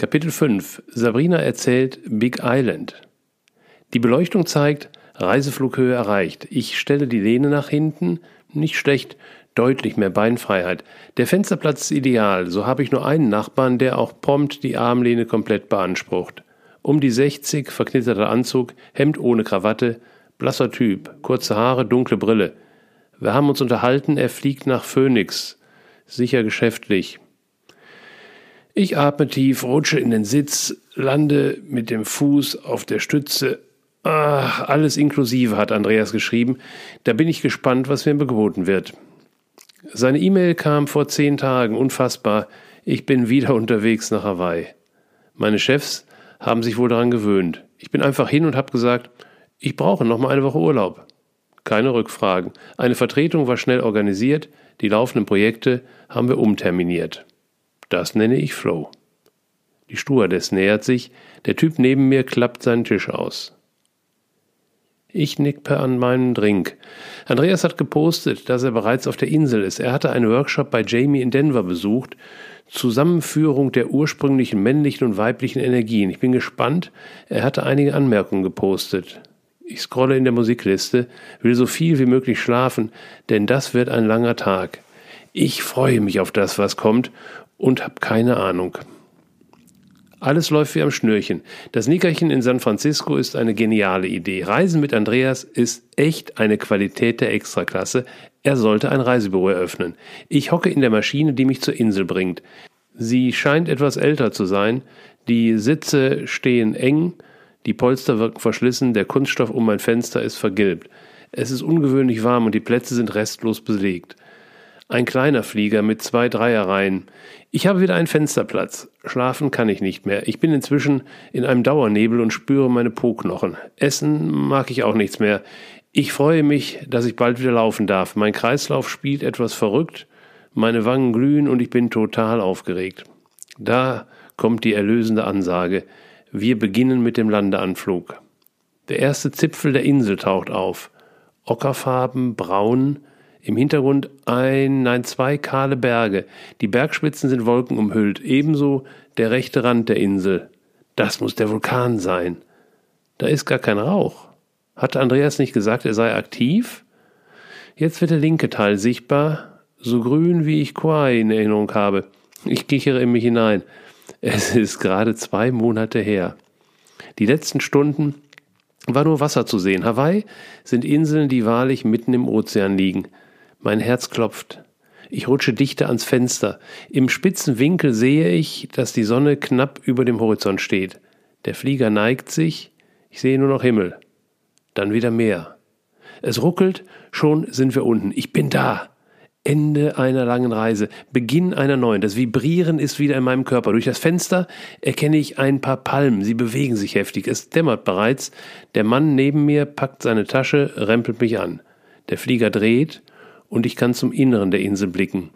Kapitel 5 Sabrina erzählt Big Island. Die Beleuchtung zeigt, Reiseflughöhe erreicht. Ich stelle die Lehne nach hinten. Nicht schlecht, deutlich mehr Beinfreiheit. Der Fensterplatz ist ideal, so habe ich nur einen Nachbarn, der auch prompt die Armlehne komplett beansprucht. Um die 60, verknitterter Anzug, Hemd ohne Krawatte, blasser Typ, kurze Haare, dunkle Brille. Wir haben uns unterhalten, er fliegt nach Phoenix. Sicher geschäftlich. Ich atme tief, rutsche in den Sitz, lande mit dem Fuß auf der Stütze. Ach, alles inklusive, hat Andreas geschrieben. Da bin ich gespannt, was mir geboten wird. Seine E-Mail kam vor zehn Tagen, unfassbar. Ich bin wieder unterwegs nach Hawaii. Meine Chefs haben sich wohl daran gewöhnt. Ich bin einfach hin und habe gesagt, ich brauche noch mal eine Woche Urlaub. Keine Rückfragen. Eine Vertretung war schnell organisiert, die laufenden Projekte haben wir umterminiert. Das nenne ich Flow. Die Stewardess nähert sich, der Typ neben mir klappt seinen Tisch aus. Ich nippe an meinen Drink. Andreas hat gepostet, dass er bereits auf der Insel ist. Er hatte einen Workshop bei Jamie in Denver besucht. Zusammenführung der ursprünglichen männlichen und weiblichen Energien. Ich bin gespannt. Er hatte einige Anmerkungen gepostet. Ich scrolle in der Musikliste, will so viel wie möglich schlafen, denn das wird ein langer Tag. Ich freue mich auf das, was kommt und habe keine Ahnung. Alles läuft wie am Schnürchen. Das Nickerchen in San Francisco ist eine geniale Idee. Reisen mit Andreas ist echt eine Qualität der Extraklasse. Er sollte ein Reisebüro eröffnen. Ich hocke in der Maschine, die mich zur Insel bringt. Sie scheint etwas älter zu sein. Die Sitze stehen eng, die Polster wirken verschlissen, der Kunststoff um mein Fenster ist vergilbt. Es ist ungewöhnlich warm und die Plätze sind restlos belegt. Ein kleiner Flieger mit zwei Dreierreihen. Ich habe wieder einen Fensterplatz. Schlafen kann ich nicht mehr. Ich bin inzwischen in einem Dauernebel und spüre meine Po-Knochen. Essen mag ich auch nichts mehr. Ich freue mich, dass ich bald wieder laufen darf. Mein Kreislauf spielt etwas verrückt, meine Wangen glühen und ich bin total aufgeregt. Da kommt die erlösende Ansage. Wir beginnen mit dem Landeanflug. Der erste Zipfel der Insel taucht auf. Ockerfarben, braun, im Hintergrund ein, nein, zwei kahle Berge. Die Bergspitzen sind wolkenumhüllt, ebenso der rechte Rand der Insel. Das muss der Vulkan sein. Da ist gar kein Rauch. Hatte Andreas nicht gesagt, er sei aktiv? Jetzt wird der linke Teil sichtbar, so grün wie ich Kauai in Erinnerung habe. Ich kichere in mich hinein. Es ist gerade zwei Monate her. Die letzten Stunden war nur Wasser zu sehen. Hawaii sind Inseln, die wahrlich mitten im Ozean liegen. Mein Herz klopft. Ich rutsche dichter ans Fenster. Im spitzen Winkel sehe ich, dass die Sonne knapp über dem Horizont steht. Der Flieger neigt sich. Ich sehe nur noch Himmel. Dann wieder Meer. Es ruckelt, schon sind wir unten. Ich bin da. Ende einer langen Reise, Beginn einer neuen. Das Vibrieren ist wieder in meinem Körper. Durch das Fenster erkenne ich ein paar Palmen. Sie bewegen sich heftig. Es dämmert bereits. Der Mann neben mir packt seine Tasche, rempelt mich an. Der Flieger dreht und ich kann zum Inneren der Insel blicken.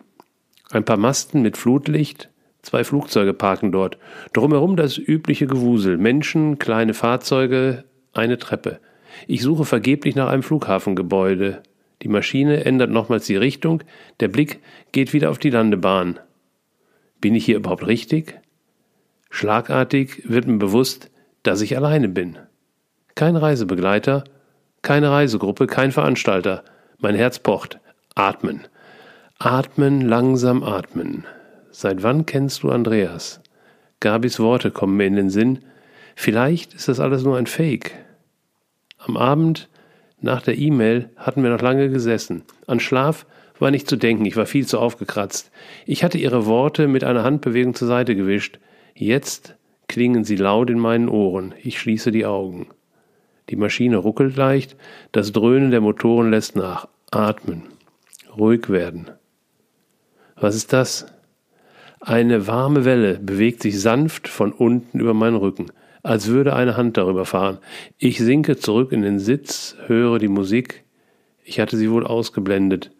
Ein paar Masten mit Flutlicht, zwei Flugzeuge parken dort. Drumherum das übliche Gewusel, Menschen, kleine Fahrzeuge, eine Treppe. Ich suche vergeblich nach einem Flughafengebäude. Die Maschine ändert nochmals die Richtung, der Blick geht wieder auf die Landebahn. Bin ich hier überhaupt richtig? Schlagartig wird mir bewusst, dass ich alleine bin. Kein Reisebegleiter, keine Reisegruppe, kein Veranstalter. Mein Herz pocht. Atmen. Atmen, langsam atmen. Seit wann kennst du Andreas? Gabis Worte kommen mir in den Sinn. Vielleicht ist das alles nur ein Fake. Am Abend nach der E-Mail hatten wir noch lange gesessen. An Schlaf war nicht zu denken, ich war viel zu aufgekratzt. Ich hatte ihre Worte mit einer Handbewegung zur Seite gewischt. Jetzt klingen sie laut in meinen Ohren. Ich schließe die Augen. Die Maschine ruckelt leicht, das Dröhnen der Motoren lässt nach. Atmen ruhig werden. Was ist das? Eine warme Welle bewegt sich sanft von unten über meinen Rücken, als würde eine Hand darüber fahren. Ich sinke zurück in den Sitz, höre die Musik. Ich hatte sie wohl ausgeblendet.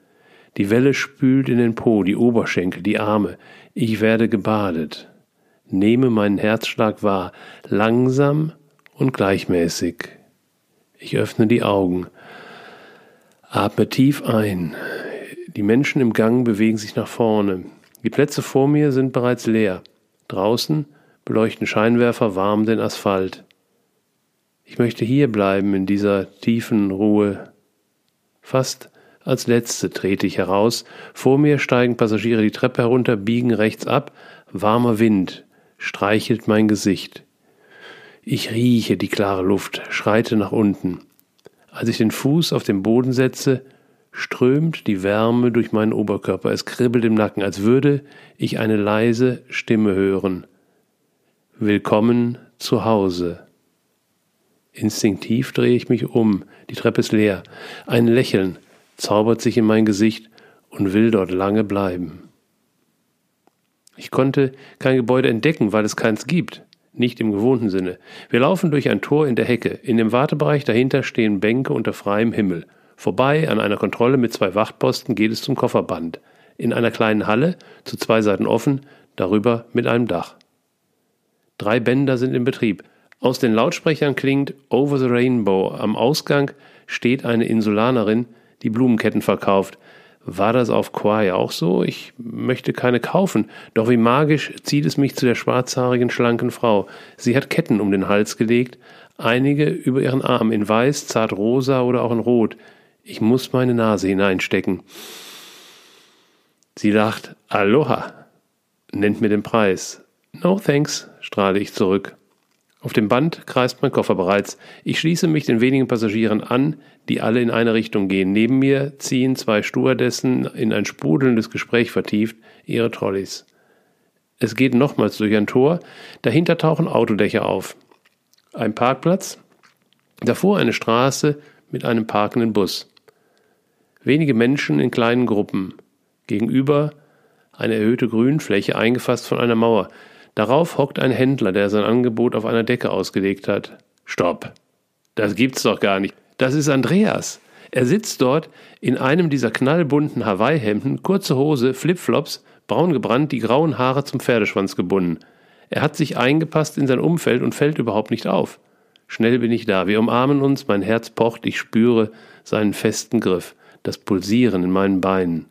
Die Welle spült in den Po, die Oberschenkel, die Arme. Ich werde gebadet. Nehme meinen Herzschlag wahr, langsam und gleichmäßig. Ich öffne die Augen. Atme tief ein. Die Menschen im Gang bewegen sich nach vorne. Die Plätze vor mir sind bereits leer. Draußen beleuchten Scheinwerfer warm den Asphalt. Ich möchte hier bleiben in dieser tiefen Ruhe. Fast als Letzte trete ich heraus, vor mir steigen Passagiere die Treppe herunter, biegen rechts ab, warmer Wind streichelt mein Gesicht. Ich rieche die klare Luft, schreite nach unten. Als ich den Fuß auf den Boden setze, strömt die Wärme durch meinen Oberkörper, es kribbelt im Nacken, als würde ich eine leise Stimme hören. Willkommen zu Hause. Instinktiv drehe ich mich um, die Treppe ist leer. Ein Lächeln zaubert sich in mein Gesicht und will dort lange bleiben. Ich konnte kein Gebäude entdecken, weil es keins gibt, nicht im gewohnten Sinne. Wir laufen durch ein Tor in der Hecke. In dem Wartebereich dahinter stehen Bänke unter freiem Himmel. Vorbei an einer Kontrolle mit zwei Wachtposten geht es zum Kofferband. In einer kleinen Halle, zu zwei Seiten offen, darüber mit einem Dach. Drei Bänder sind in Betrieb. Aus den Lautsprechern klingt Over the Rainbow. Am Ausgang steht eine Insulanerin, die Blumenketten verkauft. War das auf Kauai auch so? Ich möchte keine kaufen, doch wie magisch zieht es mich zu der schwarzhaarigen, schlanken Frau. Sie hat Ketten um den Hals gelegt, einige über ihren Arm in weiß, zart rosa oder auch in rot. Ich muss meine Nase hineinstecken. Sie lacht Aloha, nennt mir den Preis. No thanks, strahle ich zurück. Auf dem Band kreist mein Koffer bereits. Ich schließe mich den wenigen Passagieren an, die alle in eine Richtung gehen. Neben mir ziehen zwei Stewardessen in ein sprudelndes Gespräch vertieft ihre Trolleys. Es geht nochmals durch ein Tor, dahinter tauchen Autodächer auf. Ein Parkplatz, davor eine Straße mit einem parkenden Bus wenige Menschen in kleinen Gruppen. Gegenüber eine erhöhte Grünfläche, eingefasst von einer Mauer. Darauf hockt ein Händler, der sein Angebot auf einer Decke ausgelegt hat. Stopp! Das gibt's doch gar nicht. Das ist Andreas. Er sitzt dort in einem dieser knallbunten Hawaii-Hemden, kurze Hose, Flipflops, braun gebrannt, die grauen Haare zum Pferdeschwanz gebunden. Er hat sich eingepasst in sein Umfeld und fällt überhaupt nicht auf. Schnell bin ich da. Wir umarmen uns, mein Herz pocht, ich spüre seinen festen Griff das Pulsieren in meinen Beinen.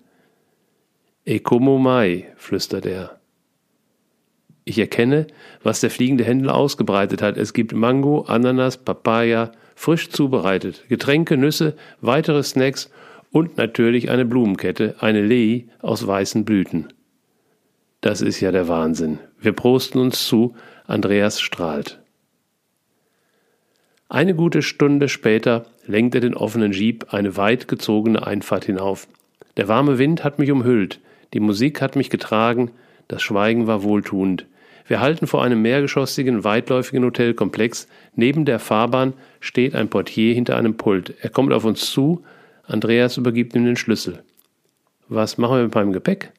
Ekomo mai, flüstert er. Ich erkenne, was der fliegende Händler ausgebreitet hat. Es gibt Mango, Ananas, Papaya, frisch zubereitet, Getränke, Nüsse, weitere Snacks und natürlich eine Blumenkette, eine Lei aus weißen Blüten. Das ist ja der Wahnsinn. Wir prosten uns zu, Andreas strahlt. Eine gute Stunde später lenkt er den offenen Jeep eine weit gezogene Einfahrt hinauf. Der warme Wind hat mich umhüllt, die Musik hat mich getragen, das Schweigen war wohltuend. Wir halten vor einem mehrgeschossigen, weitläufigen Hotelkomplex. Neben der Fahrbahn steht ein Portier hinter einem Pult. Er kommt auf uns zu. Andreas übergibt ihm den Schlüssel. Was machen wir mit meinem Gepäck?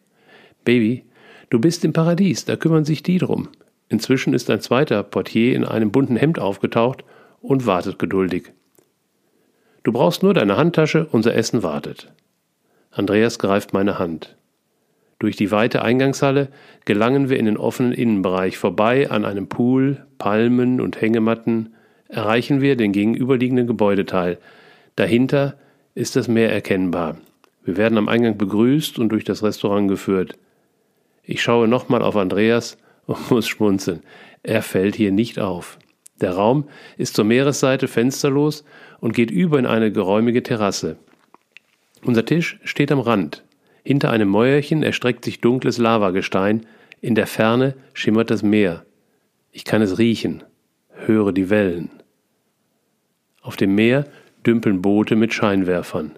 Baby, du bist im Paradies, da kümmern sich die drum. Inzwischen ist ein zweiter Portier in einem bunten Hemd aufgetaucht und wartet geduldig. Du brauchst nur deine Handtasche, unser Essen wartet. Andreas greift meine Hand. Durch die weite Eingangshalle gelangen wir in den offenen Innenbereich. Vorbei an einem Pool, Palmen und Hängematten erreichen wir den gegenüberliegenden Gebäudeteil. Dahinter ist das Meer erkennbar. Wir werden am Eingang begrüßt und durch das Restaurant geführt. Ich schaue nochmal auf Andreas und muss schmunzeln. Er fällt hier nicht auf. Der Raum ist zur Meeresseite fensterlos und geht über in eine geräumige Terrasse. Unser Tisch steht am Rand. Hinter einem Mäuerchen erstreckt sich dunkles Lavagestein, in der Ferne schimmert das Meer. Ich kann es riechen, höre die Wellen. Auf dem Meer dümpeln Boote mit Scheinwerfern.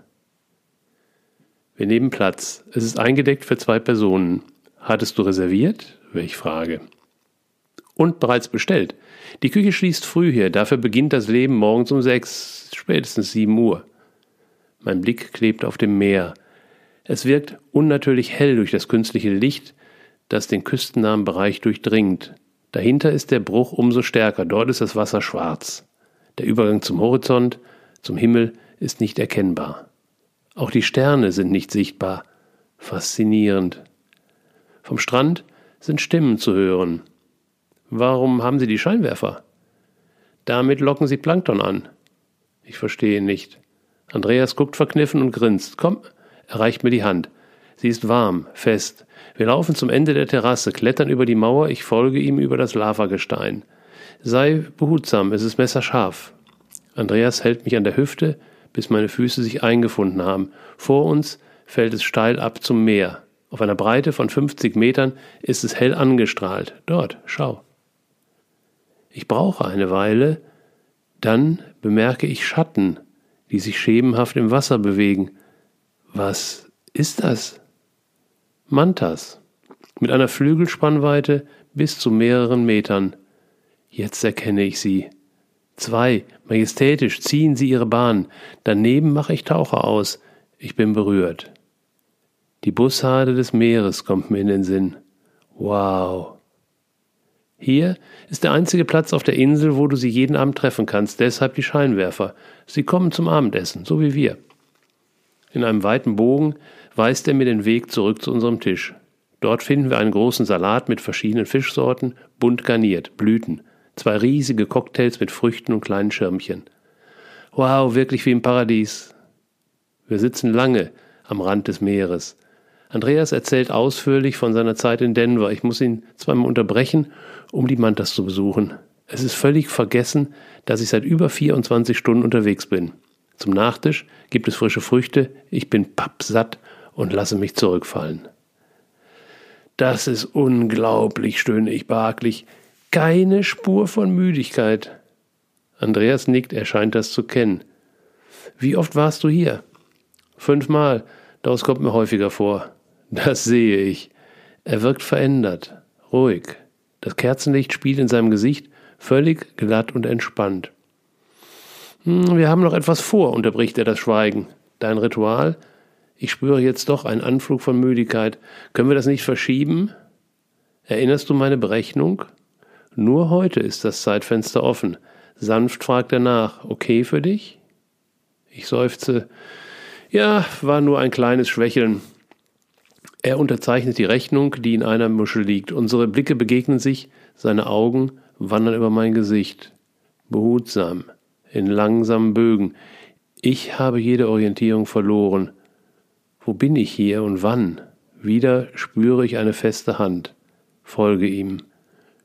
Wir nehmen Platz. Es ist eingedeckt für zwei Personen. Hattest du reserviert? Welch Frage. Und bereits bestellt. Die Küche schließt früh hier, dafür beginnt das Leben morgens um sechs, spätestens sieben Uhr. Mein Blick klebt auf dem Meer. Es wirkt unnatürlich hell durch das künstliche Licht, das den küstennahen Bereich durchdringt. Dahinter ist der Bruch umso stärker, dort ist das Wasser schwarz. Der Übergang zum Horizont, zum Himmel ist nicht erkennbar. Auch die Sterne sind nicht sichtbar. Faszinierend. Vom Strand sind Stimmen zu hören. Warum haben Sie die Scheinwerfer? Damit locken Sie Plankton an. Ich verstehe nicht. Andreas guckt verkniffen und grinst. Komm, er reicht mir die Hand. Sie ist warm, fest. Wir laufen zum Ende der Terrasse, klettern über die Mauer, ich folge ihm über das Lavagestein. Sei behutsam, es ist messerscharf. Andreas hält mich an der Hüfte, bis meine Füße sich eingefunden haben. Vor uns fällt es steil ab zum Meer. Auf einer Breite von 50 Metern ist es hell angestrahlt. Dort, schau. Ich brauche eine Weile, dann bemerke ich Schatten, die sich schemenhaft im Wasser bewegen. Was ist das? Mantas, mit einer Flügelspannweite bis zu mehreren Metern. Jetzt erkenne ich sie. Zwei, majestätisch ziehen sie ihre Bahn, daneben mache ich Taucher aus. Ich bin berührt. Die Bussarde des Meeres kommt mir in den Sinn. Wow. Hier ist der einzige Platz auf der Insel, wo du sie jeden Abend treffen kannst, deshalb die Scheinwerfer. Sie kommen zum Abendessen, so wie wir. In einem weiten Bogen weist er mir den Weg zurück zu unserem Tisch. Dort finden wir einen großen Salat mit verschiedenen Fischsorten, bunt garniert, Blüten, zwei riesige Cocktails mit Früchten und kleinen Schirmchen. Wow, wirklich wie im Paradies. Wir sitzen lange am Rand des Meeres. Andreas erzählt ausführlich von seiner Zeit in Denver. Ich muss ihn zweimal unterbrechen, um die Mantas zu besuchen. Es ist völlig vergessen, dass ich seit über 24 Stunden unterwegs bin. Zum Nachtisch gibt es frische Früchte, ich bin pappsatt und lasse mich zurückfallen. Das ist unglaublich, stöhne ich behaglich. Keine Spur von Müdigkeit. Andreas nickt, er scheint das zu kennen. Wie oft warst du hier? Fünfmal. Das kommt mir häufiger vor. Das sehe ich. Er wirkt verändert, ruhig. Das Kerzenlicht spielt in seinem Gesicht, völlig glatt und entspannt. Hm, wir haben noch etwas vor, unterbricht er das Schweigen. Dein Ritual? Ich spüre jetzt doch einen Anflug von Müdigkeit. Können wir das nicht verschieben? Erinnerst du meine Berechnung? Nur heute ist das Zeitfenster offen. Sanft fragt er nach. Okay für dich? Ich seufze. Ja, war nur ein kleines Schwächeln. Er unterzeichnet die Rechnung, die in einer Muschel liegt. Unsere Blicke begegnen sich, seine Augen wandern über mein Gesicht. Behutsam in langsamen Bögen. Ich habe jede Orientierung verloren. Wo bin ich hier und wann? Wieder spüre ich eine feste Hand. Folge ihm.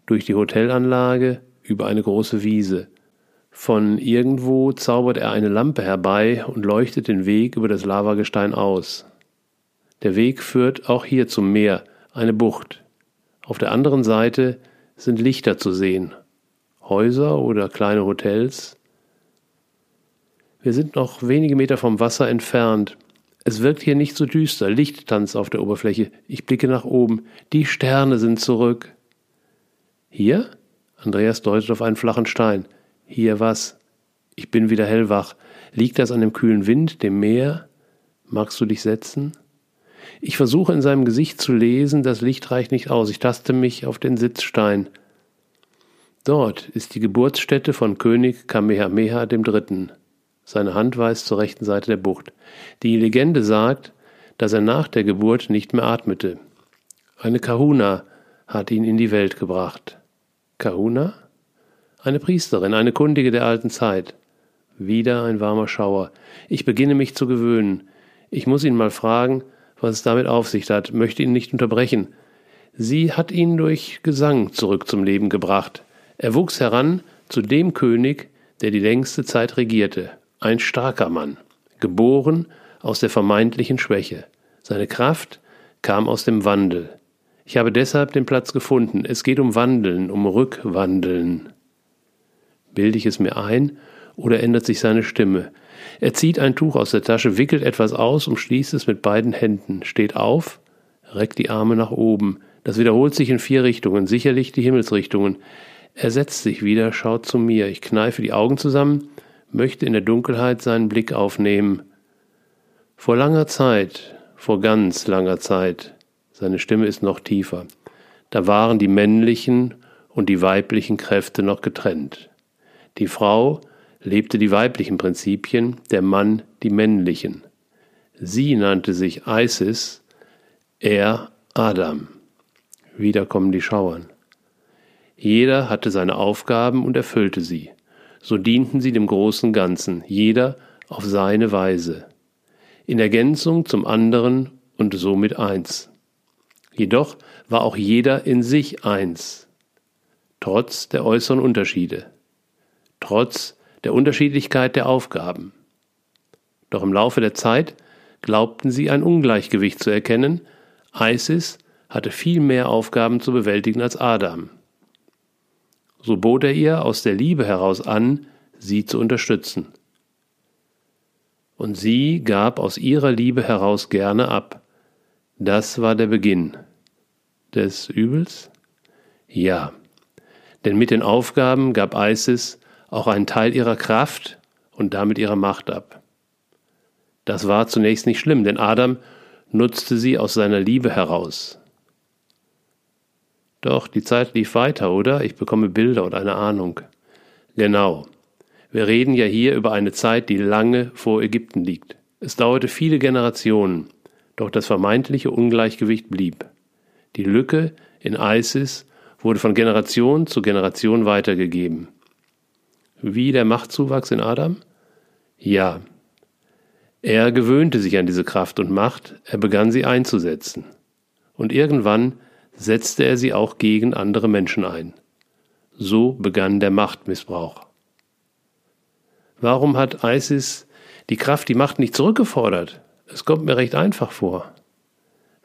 Durch die Hotelanlage, über eine große Wiese. Von irgendwo zaubert er eine Lampe herbei und leuchtet den Weg über das Lavagestein aus. Der Weg führt auch hier zum Meer, eine Bucht. Auf der anderen Seite sind Lichter zu sehen. Häuser oder kleine Hotels, wir sind noch wenige Meter vom Wasser entfernt. Es wirkt hier nicht so düster, Licht tanzt auf der Oberfläche. Ich blicke nach oben. Die Sterne sind zurück. Hier? Andreas deutet auf einen flachen Stein. Hier was? Ich bin wieder hellwach. Liegt das an dem kühlen Wind, dem Meer? Magst du dich setzen? Ich versuche in seinem Gesicht zu lesen, das Licht reicht nicht aus. Ich taste mich auf den Sitzstein. Dort ist die Geburtsstätte von König Kamehameha III. Seine Hand weist zur rechten Seite der Bucht. Die Legende sagt, dass er nach der Geburt nicht mehr atmete. Eine Kahuna hat ihn in die Welt gebracht. Kahuna? Eine Priesterin, eine Kundige der alten Zeit. Wieder ein warmer Schauer. Ich beginne mich zu gewöhnen. Ich muss ihn mal fragen, was es damit auf sich hat, möchte ihn nicht unterbrechen. Sie hat ihn durch Gesang zurück zum Leben gebracht. Er wuchs heran zu dem König, der die längste Zeit regierte ein starker Mann, geboren aus der vermeintlichen Schwäche. Seine Kraft kam aus dem Wandel. Ich habe deshalb den Platz gefunden. Es geht um Wandeln, um Rückwandeln. Bilde ich es mir ein oder ändert sich seine Stimme? Er zieht ein Tuch aus der Tasche, wickelt etwas aus, umschließt es mit beiden Händen, steht auf, reckt die Arme nach oben. Das wiederholt sich in vier Richtungen, sicherlich die Himmelsrichtungen. Er setzt sich wieder, schaut zu mir. Ich kneife die Augen zusammen, möchte in der Dunkelheit seinen Blick aufnehmen. Vor langer Zeit, vor ganz langer Zeit, seine Stimme ist noch tiefer, da waren die männlichen und die weiblichen Kräfte noch getrennt. Die Frau lebte die weiblichen Prinzipien, der Mann die männlichen. Sie nannte sich Isis, er Adam. Wieder kommen die Schauern. Jeder hatte seine Aufgaben und erfüllte sie so dienten sie dem großen Ganzen, jeder auf seine Weise. In Ergänzung zum anderen und somit eins. Jedoch war auch jeder in sich eins, trotz der äußeren Unterschiede, trotz der Unterschiedlichkeit der Aufgaben. Doch im Laufe der Zeit glaubten sie ein Ungleichgewicht zu erkennen, Isis hatte viel mehr Aufgaben zu bewältigen als Adam. So bot er ihr aus der Liebe heraus an, sie zu unterstützen. Und sie gab aus ihrer Liebe heraus gerne ab. Das war der Beginn des Übels? Ja, denn mit den Aufgaben gab Isis auch einen Teil ihrer Kraft und damit ihrer Macht ab. Das war zunächst nicht schlimm, denn Adam nutzte sie aus seiner Liebe heraus. Doch die Zeit lief weiter, oder? Ich bekomme Bilder und eine Ahnung. Genau. Wir reden ja hier über eine Zeit, die lange vor Ägypten liegt. Es dauerte viele Generationen, doch das vermeintliche Ungleichgewicht blieb. Die Lücke in ISIS wurde von Generation zu Generation weitergegeben. Wie der Machtzuwachs in Adam? Ja. Er gewöhnte sich an diese Kraft und Macht, er begann sie einzusetzen. Und irgendwann setzte er sie auch gegen andere Menschen ein. So begann der Machtmissbrauch. Warum hat ISIS die Kraft, die Macht nicht zurückgefordert? Es kommt mir recht einfach vor.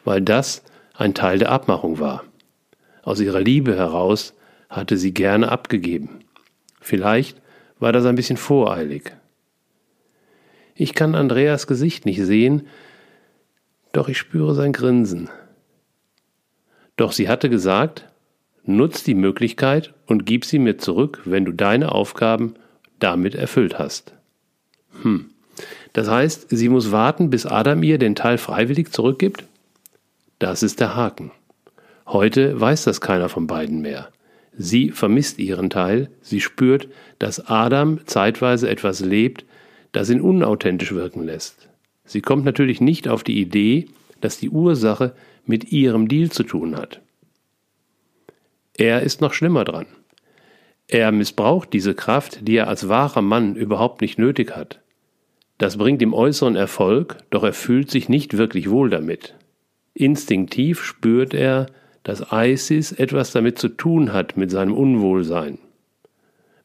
Weil das ein Teil der Abmachung war. Aus ihrer Liebe heraus hatte sie gerne abgegeben. Vielleicht war das ein bisschen voreilig. Ich kann Andreas Gesicht nicht sehen, doch ich spüre sein Grinsen. Doch sie hatte gesagt, nutz die Möglichkeit und gib sie mir zurück, wenn du deine Aufgaben damit erfüllt hast. Hm. Das heißt, sie muss warten, bis Adam ihr den Teil freiwillig zurückgibt? Das ist der Haken. Heute weiß das keiner von beiden mehr. Sie vermisst ihren Teil, sie spürt, dass Adam zeitweise etwas lebt, das ihn unauthentisch wirken lässt. Sie kommt natürlich nicht auf die Idee, dass die Ursache mit ihrem Deal zu tun hat. Er ist noch schlimmer dran. Er missbraucht diese Kraft, die er als wahrer Mann überhaupt nicht nötig hat. Das bringt ihm äußeren Erfolg, doch er fühlt sich nicht wirklich wohl damit. Instinktiv spürt er, dass Isis etwas damit zu tun hat mit seinem Unwohlsein,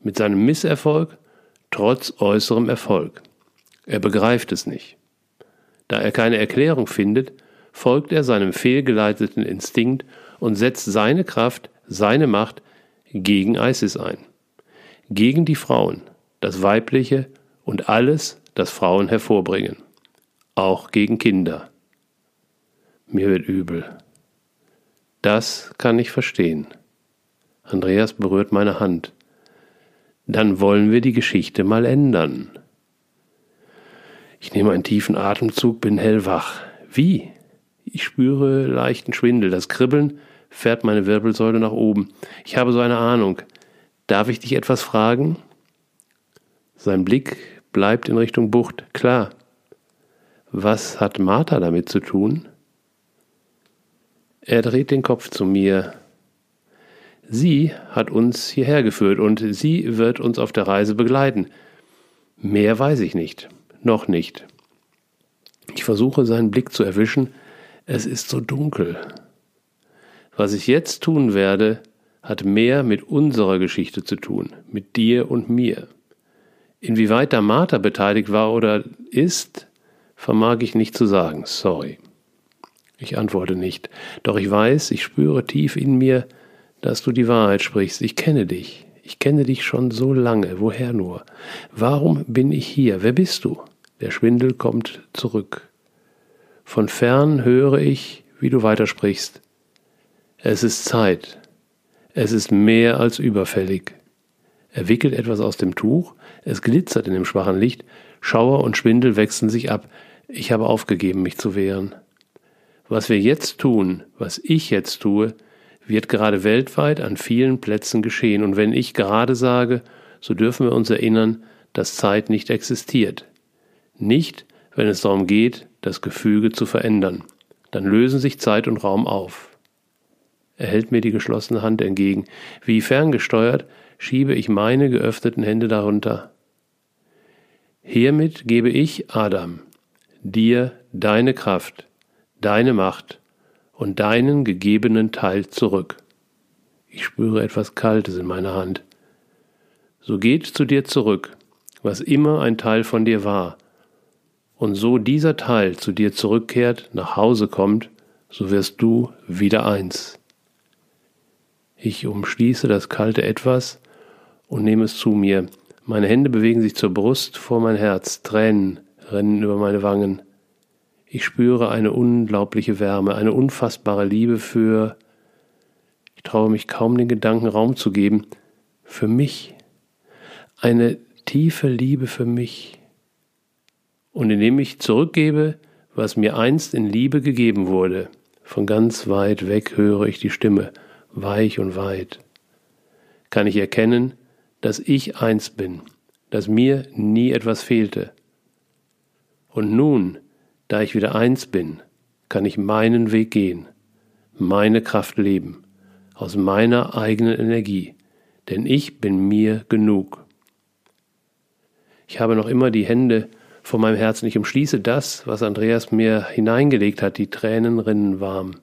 mit seinem Misserfolg trotz äußerem Erfolg. Er begreift es nicht. Da er keine Erklärung findet, folgt er seinem fehlgeleiteten Instinkt und setzt seine Kraft, seine Macht gegen Isis ein. Gegen die Frauen, das Weibliche und alles, das Frauen hervorbringen. Auch gegen Kinder. Mir wird übel. Das kann ich verstehen. Andreas berührt meine Hand. Dann wollen wir die Geschichte mal ändern. Ich nehme einen tiefen Atemzug, bin hellwach. Wie? Ich spüre leichten Schwindel. Das Kribbeln fährt meine Wirbelsäule nach oben. Ich habe so eine Ahnung. Darf ich dich etwas fragen? Sein Blick bleibt in Richtung Bucht. Klar. Was hat Martha damit zu tun? Er dreht den Kopf zu mir. Sie hat uns hierher geführt und sie wird uns auf der Reise begleiten. Mehr weiß ich nicht. Noch nicht. Ich versuche seinen Blick zu erwischen. Es ist so dunkel. Was ich jetzt tun werde, hat mehr mit unserer Geschichte zu tun, mit dir und mir. Inwieweit da Martha beteiligt war oder ist, vermag ich nicht zu sagen. Sorry. Ich antworte nicht, doch ich weiß, ich spüre tief in mir, dass du die Wahrheit sprichst. Ich kenne dich. Ich kenne dich schon so lange. Woher nur? Warum bin ich hier? Wer bist du? Der Schwindel kommt zurück. Von fern höre ich, wie du weitersprichst. Es ist Zeit. Es ist mehr als überfällig. Er wickelt etwas aus dem Tuch, es glitzert in dem schwachen Licht, Schauer und Schwindel wechseln sich ab. Ich habe aufgegeben, mich zu wehren. Was wir jetzt tun, was ich jetzt tue, wird gerade weltweit an vielen Plätzen geschehen. Und wenn ich gerade sage, so dürfen wir uns erinnern, dass Zeit nicht existiert. Nicht, wenn es darum geht, das Gefüge zu verändern. Dann lösen sich Zeit und Raum auf. Er hält mir die geschlossene Hand entgegen. Wie ferngesteuert schiebe ich meine geöffneten Hände darunter. Hiermit gebe ich, Adam, dir deine Kraft, deine Macht und deinen gegebenen Teil zurück. Ich spüre etwas Kaltes in meiner Hand. So geht zu dir zurück, was immer ein Teil von dir war, und so dieser Teil zu dir zurückkehrt, nach Hause kommt, so wirst du wieder eins. Ich umschließe das kalte Etwas und nehme es zu mir. Meine Hände bewegen sich zur Brust vor mein Herz, Tränen rennen über meine Wangen. Ich spüre eine unglaubliche Wärme, eine unfassbare Liebe für, ich traue mich kaum den Gedanken Raum zu geben, für mich. Eine tiefe Liebe für mich. Und indem ich zurückgebe, was mir einst in Liebe gegeben wurde, von ganz weit weg höre ich die Stimme, weich und weit, kann ich erkennen, dass ich eins bin, dass mir nie etwas fehlte. Und nun, da ich wieder eins bin, kann ich meinen Weg gehen, meine Kraft leben, aus meiner eigenen Energie, denn ich bin mir genug. Ich habe noch immer die Hände vor meinem Herzen. Ich umschließe das, was Andreas mir hineingelegt hat. Die Tränen rinnen warm.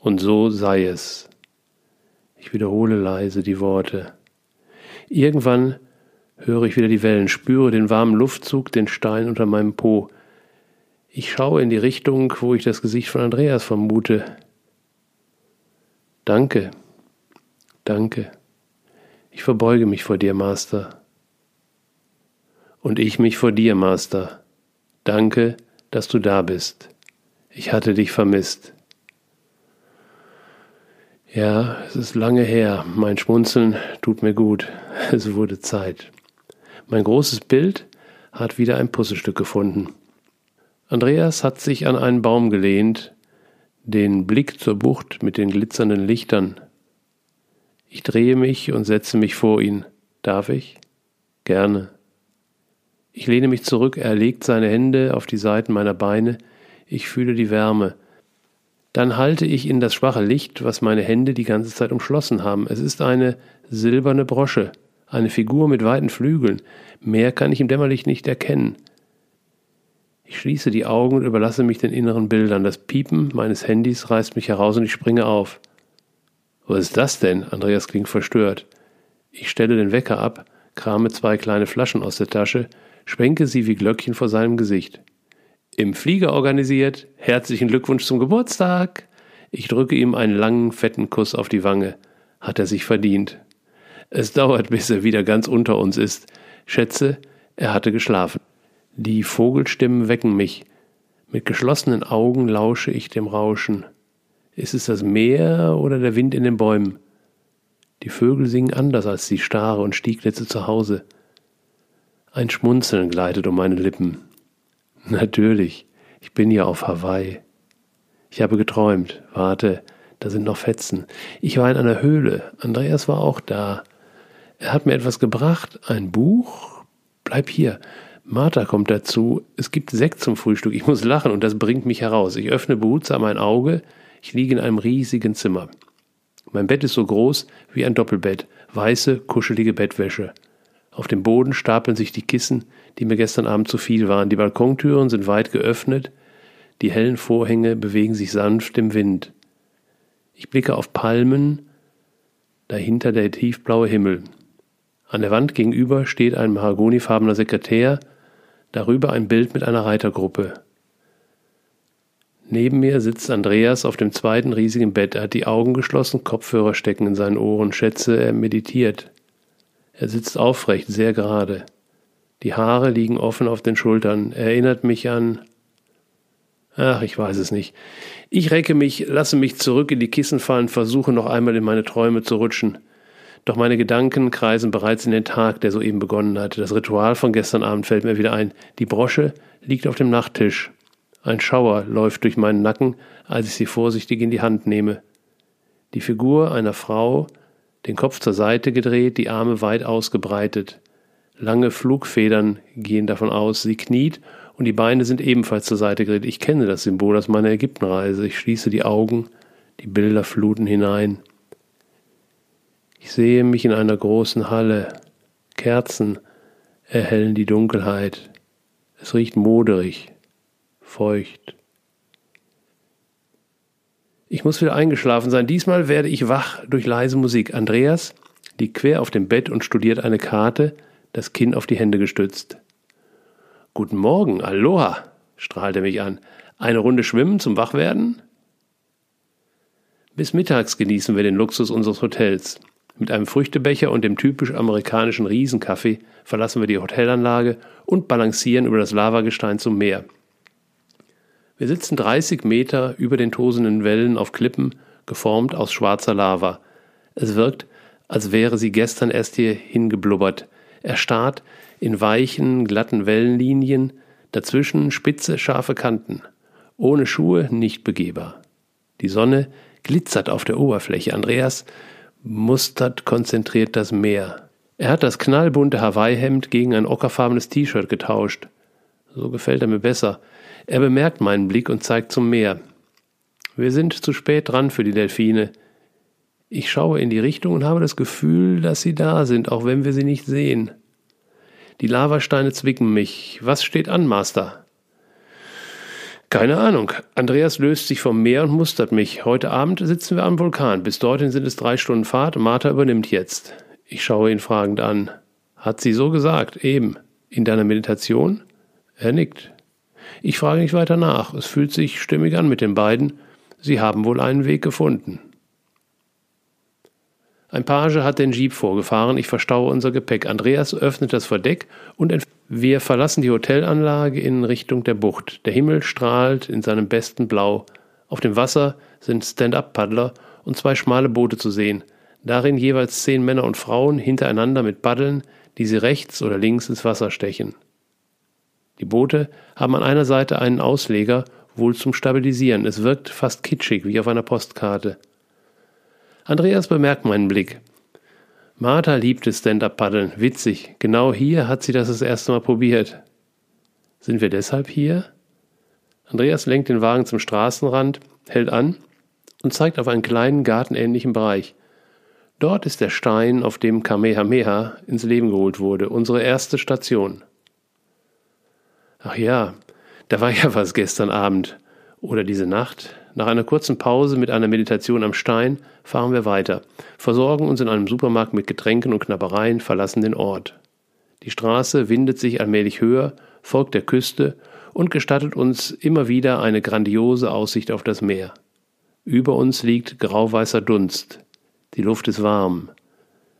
Und so sei es. Ich wiederhole leise die Worte. Irgendwann höre ich wieder die Wellen, spüre den warmen Luftzug, den Stein unter meinem Po. Ich schaue in die Richtung, wo ich das Gesicht von Andreas vermute. Danke, danke. Ich verbeuge mich vor dir, Master. Und ich mich vor dir, Master. Danke, dass du da bist. Ich hatte dich vermisst. Ja, es ist lange her. Mein Schmunzeln tut mir gut. Es wurde Zeit. Mein großes Bild hat wieder ein Puzzlestück gefunden. Andreas hat sich an einen Baum gelehnt, den Blick zur Bucht mit den glitzernden Lichtern. Ich drehe mich und setze mich vor ihn. Darf ich? Gerne. Ich lehne mich zurück, er legt seine Hände auf die Seiten meiner Beine, ich fühle die Wärme. Dann halte ich in das schwache Licht, was meine Hände die ganze Zeit umschlossen haben. Es ist eine silberne Brosche, eine Figur mit weiten Flügeln. Mehr kann ich im Dämmerlicht nicht erkennen. Ich schließe die Augen und überlasse mich den inneren Bildern. Das Piepen meines Handys reißt mich heraus und ich springe auf. Was ist das denn? Andreas klingt verstört. Ich stelle den Wecker ab, krame zwei kleine Flaschen aus der Tasche, schwenke sie wie Glöckchen vor seinem Gesicht. Im Flieger organisiert. Herzlichen Glückwunsch zum Geburtstag. Ich drücke ihm einen langen, fetten Kuss auf die Wange. Hat er sich verdient. Es dauert, bis er wieder ganz unter uns ist. Schätze, er hatte geschlafen. Die Vogelstimmen wecken mich. Mit geschlossenen Augen lausche ich dem Rauschen. Ist es das Meer oder der Wind in den Bäumen? Die Vögel singen anders als die Stare und Stieglitze zu Hause. Ein Schmunzeln gleitet um meine Lippen. Natürlich, ich bin ja auf Hawaii. Ich habe geträumt. Warte, da sind noch Fetzen. Ich war in einer Höhle. Andreas war auch da. Er hat mir etwas gebracht. Ein Buch? Bleib hier. Martha kommt dazu, es gibt Sekt zum Frühstück, ich muss lachen und das bringt mich heraus. Ich öffne behutsam ein Auge, ich liege in einem riesigen Zimmer. Mein Bett ist so groß wie ein Doppelbett, weiße, kuschelige Bettwäsche. Auf dem Boden stapeln sich die Kissen, die mir gestern Abend zu viel waren. Die Balkontüren sind weit geöffnet, die hellen Vorhänge bewegen sich sanft im Wind. Ich blicke auf Palmen, dahinter der tiefblaue Himmel. An der Wand gegenüber steht ein mahagonifarbener Sekretär, darüber ein Bild mit einer Reitergruppe. Neben mir sitzt Andreas auf dem zweiten riesigen Bett. Er hat die Augen geschlossen, Kopfhörer stecken in seinen Ohren. Schätze, er meditiert. Er sitzt aufrecht, sehr gerade. Die Haare liegen offen auf den Schultern. Er erinnert mich an. Ach, ich weiß es nicht. Ich recke mich, lasse mich zurück in die Kissen fallen, versuche noch einmal in meine Träume zu rutschen. Doch meine Gedanken kreisen bereits in den Tag, der soeben begonnen hat. Das Ritual von gestern Abend fällt mir wieder ein. Die Brosche liegt auf dem Nachttisch. Ein Schauer läuft durch meinen Nacken, als ich sie vorsichtig in die Hand nehme. Die Figur einer Frau, den Kopf zur Seite gedreht, die Arme weit ausgebreitet. Lange Flugfedern gehen davon aus, sie kniet und die Beine sind ebenfalls zur Seite gedreht. Ich kenne das Symbol aus meiner Ägyptenreise. Ich schließe die Augen, die Bilder fluten hinein. Ich sehe mich in einer großen Halle. Kerzen erhellen die Dunkelheit. Es riecht moderig, feucht. Ich muss wieder eingeschlafen sein. Diesmal werde ich wach durch leise Musik. Andreas liegt quer auf dem Bett und studiert eine Karte, das Kinn auf die Hände gestützt. Guten Morgen, Aloha, strahlt er mich an. Eine Runde schwimmen zum Wachwerden? Bis mittags genießen wir den Luxus unseres Hotels. Mit einem Früchtebecher und dem typisch amerikanischen Riesenkaffee verlassen wir die Hotelanlage und balancieren über das Lavagestein zum Meer. Wir sitzen 30 Meter über den tosenden Wellen auf Klippen, geformt aus schwarzer Lava. Es wirkt, als wäre sie gestern erst hier hingeblubbert, erstarrt in weichen, glatten Wellenlinien, dazwischen spitze, scharfe Kanten. Ohne Schuhe nicht begehbar. Die Sonne glitzert auf der Oberfläche. Andreas mustert konzentriert das Meer. Er hat das knallbunte Hawaii-Hemd gegen ein ockerfarbenes T-Shirt getauscht. So gefällt er mir besser. Er bemerkt meinen Blick und zeigt zum Meer. Wir sind zu spät dran für die Delfine. Ich schaue in die Richtung und habe das Gefühl, dass sie da sind, auch wenn wir sie nicht sehen. Die Lavasteine zwicken mich. Was steht an, Master? Keine Ahnung. Andreas löst sich vom Meer und mustert mich. Heute Abend sitzen wir am Vulkan. Bis dorthin sind es drei Stunden Fahrt. Martha übernimmt jetzt. Ich schaue ihn fragend an. Hat sie so gesagt, eben. In deiner Meditation? Er nickt. Ich frage nicht weiter nach. Es fühlt sich stimmig an mit den beiden. Sie haben wohl einen Weg gefunden. Ein Page hat den Jeep vorgefahren, ich verstaue unser Gepäck. Andreas öffnet das Verdeck und wir verlassen die Hotelanlage in Richtung der Bucht. Der Himmel strahlt in seinem besten Blau. Auf dem Wasser sind Stand-up-Paddler und zwei schmale Boote zu sehen. Darin jeweils zehn Männer und Frauen hintereinander mit Paddeln, die sie rechts oder links ins Wasser stechen. Die Boote haben an einer Seite einen Ausleger, wohl zum Stabilisieren. Es wirkt fast kitschig, wie auf einer Postkarte. Andreas bemerkt meinen Blick. Martha liebte Stand-up-Paddeln. Witzig. Genau hier hat sie das das erste Mal probiert. Sind wir deshalb hier? Andreas lenkt den Wagen zum Straßenrand, hält an und zeigt auf einen kleinen gartenähnlichen Bereich. Dort ist der Stein, auf dem Kamehameha ins Leben geholt wurde, unsere erste Station. Ach ja, da war ja was gestern Abend oder diese Nacht. Nach einer kurzen Pause mit einer Meditation am Stein fahren wir weiter, versorgen uns in einem Supermarkt mit Getränken und Knabbereien, verlassen den Ort. Die Straße windet sich allmählich höher, folgt der Küste und gestattet uns immer wieder eine grandiose Aussicht auf das Meer. Über uns liegt grauweißer Dunst. Die Luft ist warm.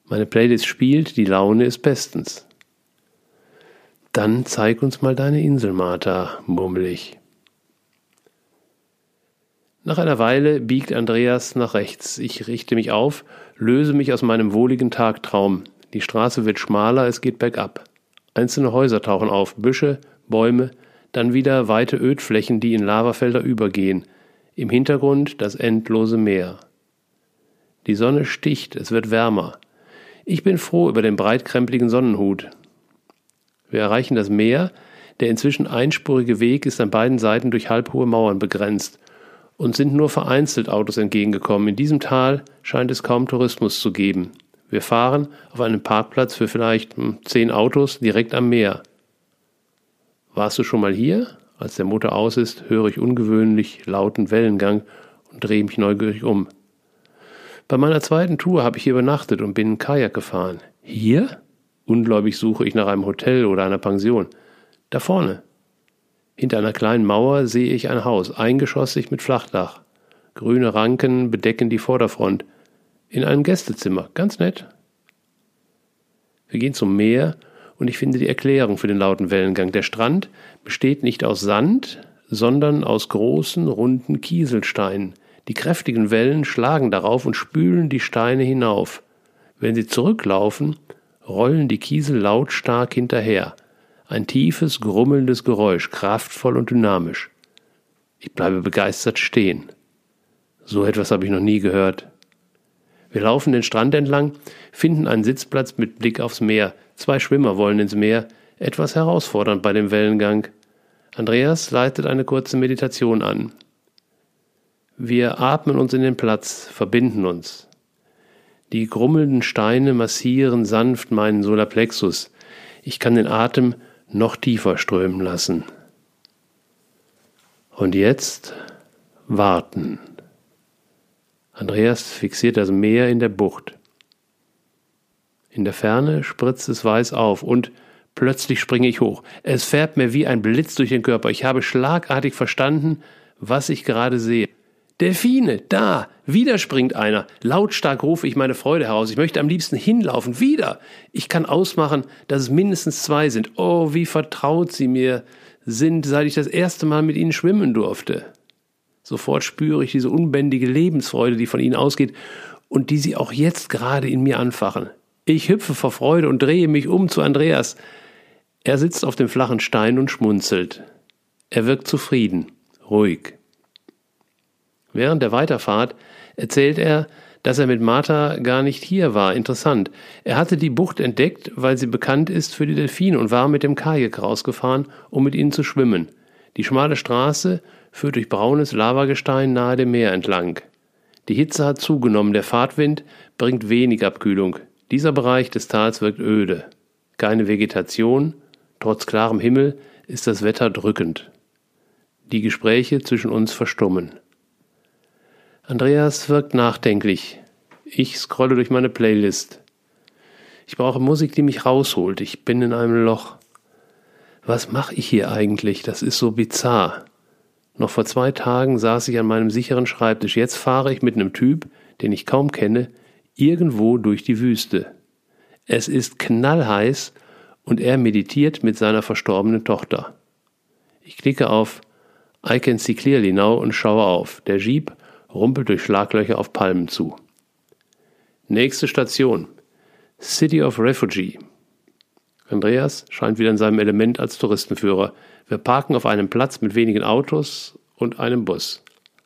Meine Playlist spielt, die Laune ist bestens. Dann zeig uns mal deine Insel, Martha, murmel ich. Nach einer Weile biegt Andreas nach rechts. Ich richte mich auf, löse mich aus meinem wohligen Tagtraum. Die Straße wird schmaler, es geht bergab. Einzelne Häuser tauchen auf, Büsche, Bäume, dann wieder weite Ödflächen, die in Lavafelder übergehen. Im Hintergrund das endlose Meer. Die Sonne sticht, es wird wärmer. Ich bin froh über den breitkrempligen Sonnenhut. Wir erreichen das Meer, der inzwischen einspurige Weg ist an beiden Seiten durch halbhohe Mauern begrenzt und sind nur vereinzelt Autos entgegengekommen. In diesem Tal scheint es kaum Tourismus zu geben. Wir fahren auf einem Parkplatz für vielleicht hm, zehn Autos direkt am Meer. Warst du schon mal hier? Als der Motor aus ist, höre ich ungewöhnlich lauten Wellengang und drehe mich neugierig um. Bei meiner zweiten Tour habe ich hier übernachtet und bin in Kajak gefahren. Hier? Ungläubig suche ich nach einem Hotel oder einer Pension. Da vorne, hinter einer kleinen Mauer sehe ich ein Haus, eingeschossig mit Flachdach. Grüne Ranken bedecken die Vorderfront. In einem Gästezimmer, ganz nett. Wir gehen zum Meer und ich finde die Erklärung für den lauten Wellengang. Der Strand besteht nicht aus Sand, sondern aus großen, runden Kieselsteinen. Die kräftigen Wellen schlagen darauf und spülen die Steine hinauf. Wenn sie zurücklaufen, rollen die Kiesel lautstark hinterher. Ein tiefes, grummelndes Geräusch, kraftvoll und dynamisch. Ich bleibe begeistert stehen. So etwas habe ich noch nie gehört. Wir laufen den Strand entlang, finden einen Sitzplatz mit Blick aufs Meer. Zwei Schwimmer wollen ins Meer, etwas herausfordernd bei dem Wellengang. Andreas leitet eine kurze Meditation an. Wir atmen uns in den Platz, verbinden uns. Die grummelnden Steine massieren sanft meinen Solarplexus. Ich kann den Atem noch tiefer strömen lassen. Und jetzt warten. Andreas fixiert das Meer in der Bucht. In der Ferne spritzt es weiß auf und plötzlich springe ich hoch. Es färbt mir wie ein Blitz durch den Körper. Ich habe schlagartig verstanden, was ich gerade sehe. Delfine, da, wieder springt einer. Lautstark rufe ich meine Freude heraus. Ich möchte am liebsten hinlaufen. Wieder. Ich kann ausmachen, dass es mindestens zwei sind. Oh, wie vertraut sie mir sind, seit ich das erste Mal mit ihnen schwimmen durfte. Sofort spüre ich diese unbändige Lebensfreude, die von ihnen ausgeht und die sie auch jetzt gerade in mir anfachen. Ich hüpfe vor Freude und drehe mich um zu Andreas. Er sitzt auf dem flachen Stein und schmunzelt. Er wirkt zufrieden, ruhig. Während der Weiterfahrt erzählt er, dass er mit Martha gar nicht hier war. Interessant. Er hatte die Bucht entdeckt, weil sie bekannt ist für die Delfine und war mit dem Kajak rausgefahren, um mit ihnen zu schwimmen. Die schmale Straße führt durch braunes Lavagestein nahe dem Meer entlang. Die Hitze hat zugenommen, der Fahrtwind bringt wenig Abkühlung. Dieser Bereich des Tals wirkt öde. Keine Vegetation, trotz klarem Himmel ist das Wetter drückend. Die Gespräche zwischen uns verstummen. Andreas wirkt nachdenklich. Ich scrolle durch meine Playlist. Ich brauche Musik, die mich rausholt. Ich bin in einem Loch. Was mache ich hier eigentlich? Das ist so bizarr. Noch vor zwei Tagen saß ich an meinem sicheren Schreibtisch. Jetzt fahre ich mit einem Typ, den ich kaum kenne, irgendwo durch die Wüste. Es ist knallheiß und er meditiert mit seiner verstorbenen Tochter. Ich klicke auf I can see clearly now und schaue auf. Der Jeep rumpelt durch Schlaglöcher auf Palmen zu. Nächste Station. City of Refugee. Andreas scheint wieder in seinem Element als Touristenführer. Wir parken auf einem Platz mit wenigen Autos und einem Bus.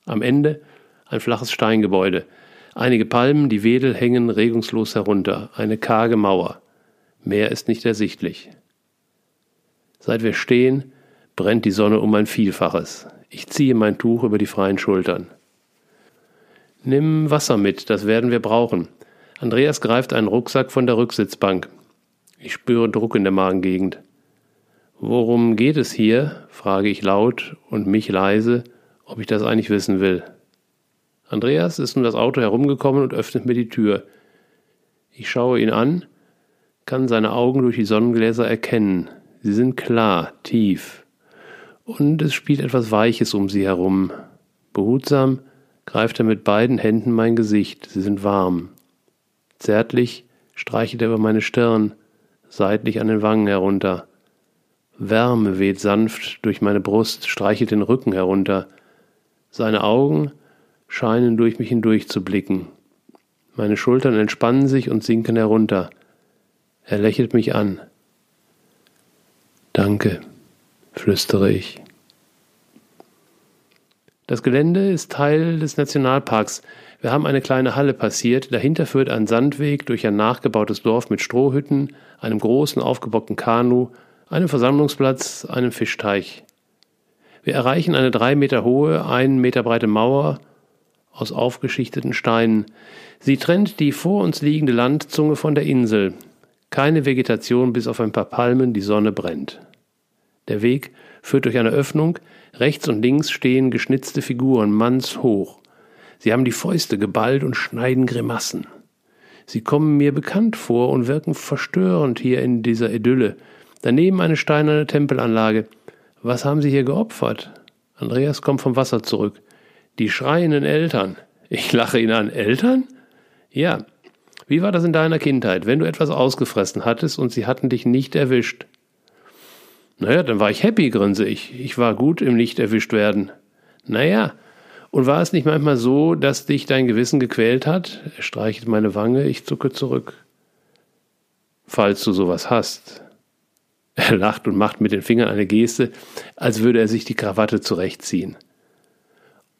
Am Ende ein flaches Steingebäude. Einige Palmen, die Wedel hängen regungslos herunter. Eine karge Mauer. Mehr ist nicht ersichtlich. Seit wir stehen, brennt die Sonne um ein Vielfaches. Ich ziehe mein Tuch über die freien Schultern. Nimm Wasser mit, das werden wir brauchen. Andreas greift einen Rucksack von der Rücksitzbank. Ich spüre Druck in der Magengegend. Worum geht es hier? frage ich laut und mich leise, ob ich das eigentlich wissen will. Andreas ist um das Auto herumgekommen und öffnet mir die Tür. Ich schaue ihn an, kann seine Augen durch die Sonnengläser erkennen. Sie sind klar, tief. Und es spielt etwas Weiches um sie herum. Behutsam greift er mit beiden Händen mein Gesicht, sie sind warm. Zärtlich streichelt er über meine Stirn, seitlich an den Wangen herunter. Wärme weht sanft durch meine Brust, streichelt den Rücken herunter. Seine Augen scheinen durch mich hindurch zu blicken. Meine Schultern entspannen sich und sinken herunter. Er lächelt mich an. Danke, flüstere ich. Das Gelände ist Teil des Nationalparks. Wir haben eine kleine Halle passiert. Dahinter führt ein Sandweg durch ein nachgebautes Dorf mit Strohhütten, einem großen aufgebockten Kanu, einem Versammlungsplatz, einem Fischteich. Wir erreichen eine drei Meter hohe, einen Meter breite Mauer aus aufgeschichteten Steinen. Sie trennt die vor uns liegende Landzunge von der Insel. Keine Vegetation bis auf ein paar Palmen, die Sonne brennt. Der Weg führt durch eine Öffnung, rechts und links stehen geschnitzte Figuren mannshoch. Sie haben die Fäuste geballt und schneiden Grimassen. Sie kommen mir bekannt vor und wirken verstörend hier in dieser Idylle. Daneben eine steinerne Tempelanlage. Was haben Sie hier geopfert? Andreas kommt vom Wasser zurück. Die schreienden Eltern. Ich lache ihn an. Eltern? Ja. Wie war das in deiner Kindheit, wenn du etwas ausgefressen hattest und sie hatten dich nicht erwischt? Naja, dann war ich happy, grinse ich. Ich war gut im Nicht erwischt werden. Naja, und war es nicht manchmal so, dass dich dein Gewissen gequält hat? Er streichelt meine Wange, ich zucke zurück. Falls du sowas hast. Er lacht und macht mit den Fingern eine Geste, als würde er sich die Krawatte zurechtziehen.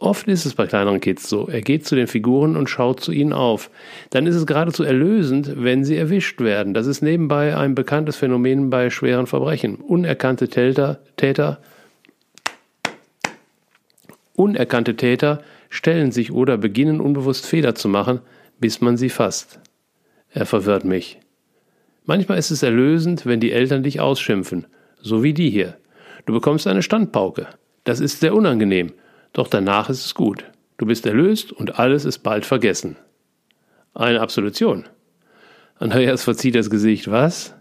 Oft ist es bei kleineren Kids so. Er geht zu den Figuren und schaut zu ihnen auf. Dann ist es geradezu erlösend, wenn sie erwischt werden. Das ist nebenbei ein bekanntes Phänomen bei schweren Verbrechen. Unerkannte Täter, Täter, unerkannte Täter stellen sich oder beginnen unbewusst Fehler zu machen, bis man sie fasst. Er verwirrt mich. Manchmal ist es erlösend, wenn die Eltern dich ausschimpfen, so wie die hier. Du bekommst eine Standpauke. Das ist sehr unangenehm. Doch danach ist es gut. Du bist erlöst und alles ist bald vergessen. Eine Absolution. Andreas verzieht das Gesicht. Was?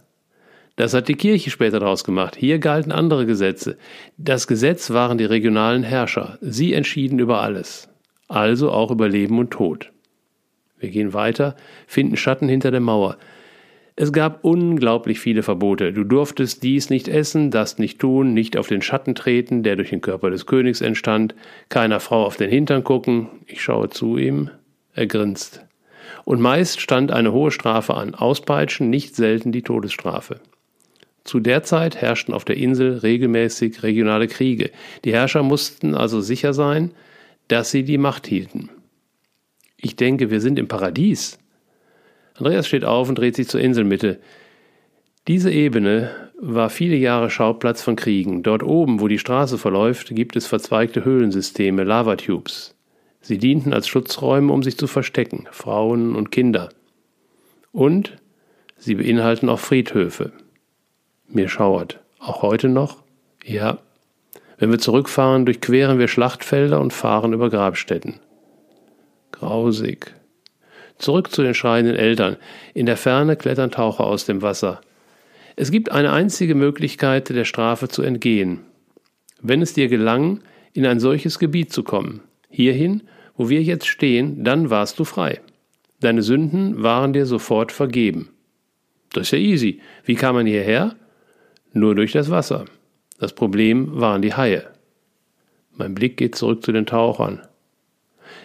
Das hat die Kirche später daraus gemacht. Hier galten andere Gesetze. Das Gesetz waren die regionalen Herrscher. Sie entschieden über alles. Also auch über Leben und Tod. Wir gehen weiter, finden Schatten hinter der Mauer. Es gab unglaublich viele Verbote. Du durftest dies nicht essen, das nicht tun, nicht auf den Schatten treten, der durch den Körper des Königs entstand, keiner Frau auf den Hintern gucken. Ich schaue zu ihm. Er grinst. Und meist stand eine hohe Strafe an, Auspeitschen, nicht selten die Todesstrafe. Zu der Zeit herrschten auf der Insel regelmäßig regionale Kriege. Die Herrscher mussten also sicher sein, dass sie die Macht hielten. Ich denke, wir sind im Paradies. Andreas steht auf und dreht sich zur Inselmitte. Diese Ebene war viele Jahre Schauplatz von Kriegen. Dort oben, wo die Straße verläuft, gibt es verzweigte Höhlensysteme, Lavatubes. Sie dienten als Schutzräume, um sich zu verstecken, Frauen und Kinder. Und sie beinhalten auch Friedhöfe. Mir schauert. Auch heute noch? Ja. Wenn wir zurückfahren, durchqueren wir Schlachtfelder und fahren über Grabstätten. Grausig. Zurück zu den schreienden Eltern. In der Ferne klettern Taucher aus dem Wasser. Es gibt eine einzige Möglichkeit, der Strafe zu entgehen. Wenn es dir gelang, in ein solches Gebiet zu kommen, hierhin, wo wir jetzt stehen, dann warst du frei. Deine Sünden waren dir sofort vergeben. Das ist ja easy. Wie kam man hierher? Nur durch das Wasser. Das Problem waren die Haie. Mein Blick geht zurück zu den Tauchern.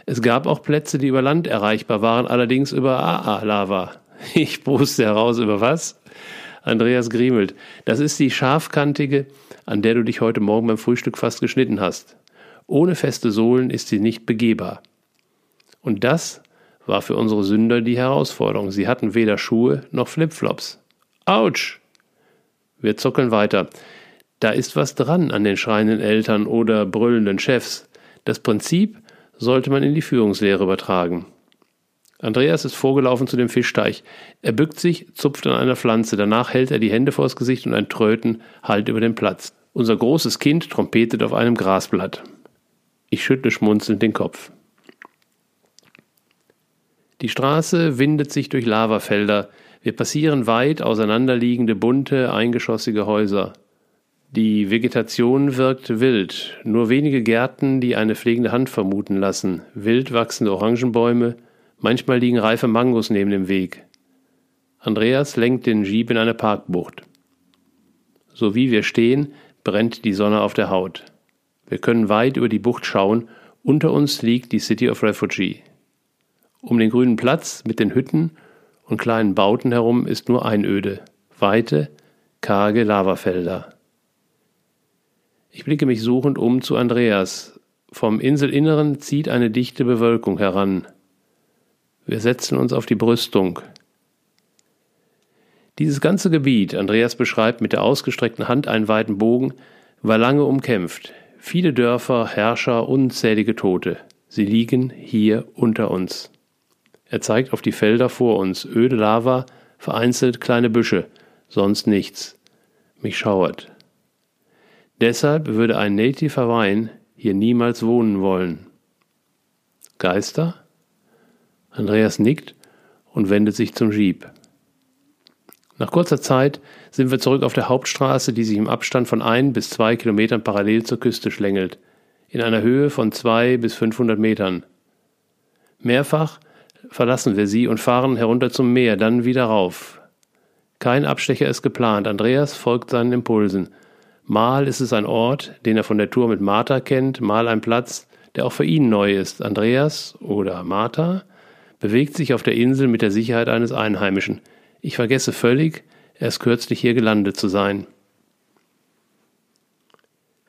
Es gab auch Plätze, die über Land erreichbar waren, allerdings über AA-Lava. Ich puste heraus über was? Andreas griemelt. Das ist die scharfkantige, an der du dich heute Morgen beim Frühstück fast geschnitten hast. Ohne feste Sohlen ist sie nicht begehbar. Und das war für unsere Sünder die Herausforderung. Sie hatten weder Schuhe noch Flipflops. Autsch! Wir zuckeln weiter. Da ist was dran an den schreienden Eltern oder brüllenden Chefs. Das Prinzip sollte man in die Führungslehre übertragen. Andreas ist vorgelaufen zu dem Fischteich. Er bückt sich, zupft an einer Pflanze, danach hält er die Hände vors Gesicht und ein Tröten hallt über den Platz. Unser großes Kind trompetet auf einem Grasblatt. Ich schüttle schmunzelnd den Kopf. Die Straße windet sich durch Lavafelder. Wir passieren weit auseinanderliegende, bunte, eingeschossige Häuser. Die Vegetation wirkt wild, nur wenige Gärten, die eine pflegende Hand vermuten lassen, wild wachsende Orangenbäume, manchmal liegen reife Mangos neben dem Weg. Andreas lenkt den Jeep in eine Parkbucht. So wie wir stehen, brennt die Sonne auf der Haut. Wir können weit über die Bucht schauen, unter uns liegt die City of Refugee. Um den grünen Platz mit den Hütten und kleinen Bauten herum ist nur Einöde, weite, karge Lavafelder. Ich blicke mich suchend um zu Andreas. Vom Inselinneren zieht eine dichte Bewölkung heran. Wir setzen uns auf die Brüstung. Dieses ganze Gebiet, Andreas beschreibt mit der ausgestreckten Hand einen weiten Bogen, war lange umkämpft. Viele Dörfer, Herrscher, unzählige Tote. Sie liegen hier unter uns. Er zeigt auf die Felder vor uns, öde Lava, vereinzelt kleine Büsche, sonst nichts. Mich schauert. Deshalb würde ein Native Hawaiian hier niemals wohnen wollen. Geister? Andreas nickt und wendet sich zum Jeep. Nach kurzer Zeit sind wir zurück auf der Hauptstraße, die sich im Abstand von ein bis zwei Kilometern parallel zur Küste schlängelt, in einer Höhe von zwei bis 500 Metern. Mehrfach verlassen wir sie und fahren herunter zum Meer, dann wieder rauf. Kein Abstecher ist geplant. Andreas folgt seinen Impulsen. Mal ist es ein Ort, den er von der Tour mit Martha kennt, mal ein Platz, der auch für ihn neu ist. Andreas oder Martha bewegt sich auf der Insel mit der Sicherheit eines Einheimischen. Ich vergesse völlig, erst kürzlich hier gelandet zu sein.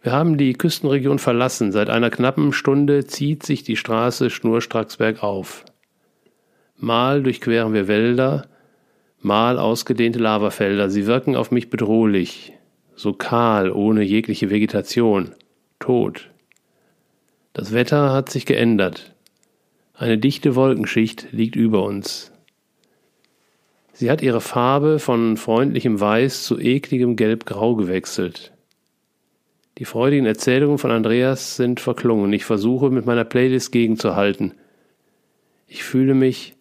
Wir haben die Küstenregion verlassen. Seit einer knappen Stunde zieht sich die Straße schnurstracks bergauf. Mal durchqueren wir Wälder, mal ausgedehnte Lavafelder. Sie wirken auf mich bedrohlich so kahl, ohne jegliche Vegetation, tot. Das Wetter hat sich geändert. Eine dichte Wolkenschicht liegt über uns. Sie hat ihre Farbe von freundlichem Weiß zu ekligem Gelbgrau gewechselt. Die freudigen Erzählungen von Andreas sind verklungen. Ich versuche mit meiner Playlist gegenzuhalten. Ich fühle mich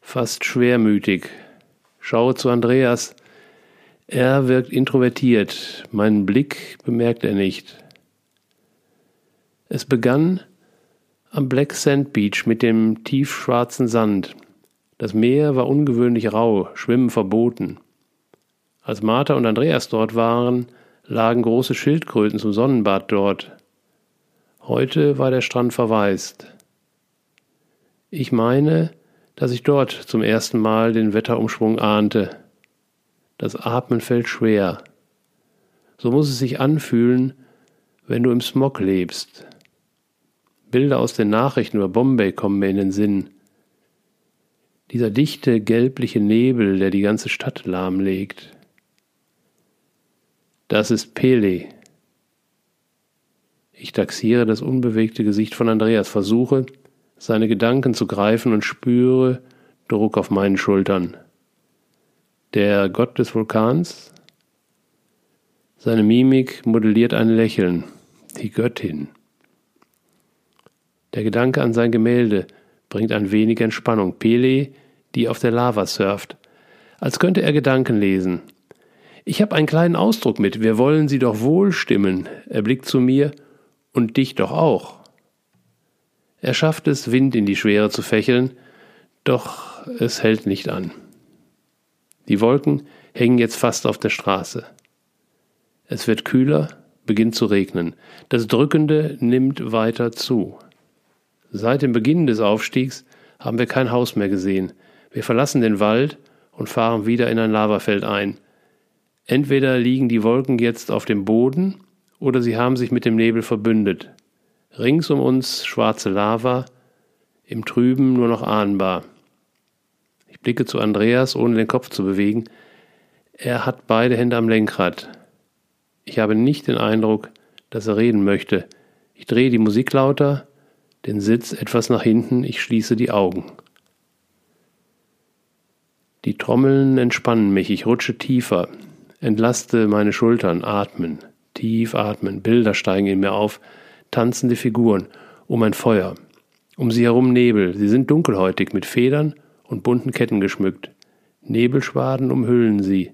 fast schwermütig. Schaue zu Andreas. Er wirkt introvertiert. Meinen Blick bemerkt er nicht. Es begann am Black Sand Beach mit dem tiefschwarzen Sand. Das Meer war ungewöhnlich rau, Schwimmen verboten. Als Martha und Andreas dort waren, lagen große Schildkröten zum Sonnenbad dort. Heute war der Strand verwaist. Ich meine, dass ich dort zum ersten Mal den Wetterumschwung ahnte. Das Atmen fällt schwer. So muss es sich anfühlen, wenn du im Smog lebst. Bilder aus den Nachrichten über Bombay kommen mir in den Sinn. Dieser dichte, gelbliche Nebel, der die ganze Stadt lahmlegt. Das ist Pele. Ich taxiere das unbewegte Gesicht von Andreas, versuche, seine Gedanken zu greifen und spüre Druck auf meinen Schultern. Der Gott des Vulkans? Seine Mimik modelliert ein Lächeln. Die Göttin. Der Gedanke an sein Gemälde bringt ein wenig Entspannung. Pele, die auf der Lava surft. Als könnte er Gedanken lesen. Ich habe einen kleinen Ausdruck mit. Wir wollen sie doch wohl stimmen. Er blickt zu mir. Und dich doch auch. Er schafft es, Wind in die Schwere zu fächeln, doch es hält nicht an. Die Wolken hängen jetzt fast auf der Straße. Es wird kühler, beginnt zu regnen. Das Drückende nimmt weiter zu. Seit dem Beginn des Aufstiegs haben wir kein Haus mehr gesehen. Wir verlassen den Wald und fahren wieder in ein Lavafeld ein. Entweder liegen die Wolken jetzt auf dem Boden oder sie haben sich mit dem Nebel verbündet. Rings um uns schwarze Lava, im Trüben nur noch ahnbar. Ich blicke zu Andreas, ohne den Kopf zu bewegen. Er hat beide Hände am Lenkrad. Ich habe nicht den Eindruck, dass er reden möchte. Ich drehe die Musik lauter, den Sitz etwas nach hinten, ich schließe die Augen. Die Trommeln entspannen mich, ich rutsche tiefer, entlaste meine Schultern, atmen, tief atmen, Bilder steigen in mir auf, tanzende Figuren, um ein Feuer, um sie herum Nebel, sie sind dunkelhäutig mit Federn und bunten Ketten geschmückt, Nebelschwaden umhüllen sie.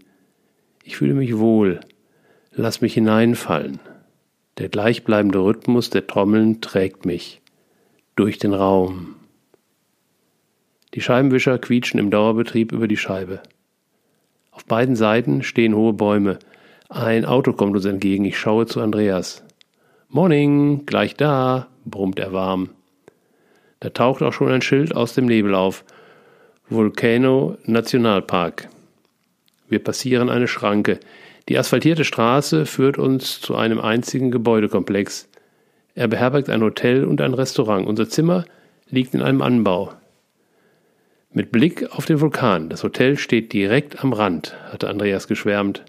Ich fühle mich wohl, lass mich hineinfallen. Der gleichbleibende Rhythmus der Trommeln trägt mich durch den Raum. Die Scheibenwischer quietschen im Dauerbetrieb über die Scheibe. Auf beiden Seiten stehen hohe Bäume. Ein Auto kommt uns entgegen. Ich schaue zu Andreas. Morning, gleich da, brummt er warm. Da taucht auch schon ein Schild aus dem Nebel auf. Volcano Nationalpark. Wir passieren eine Schranke. Die asphaltierte Straße führt uns zu einem einzigen Gebäudekomplex. Er beherbergt ein Hotel und ein Restaurant. Unser Zimmer liegt in einem Anbau. Mit Blick auf den Vulkan. Das Hotel steht direkt am Rand, hatte Andreas geschwärmt.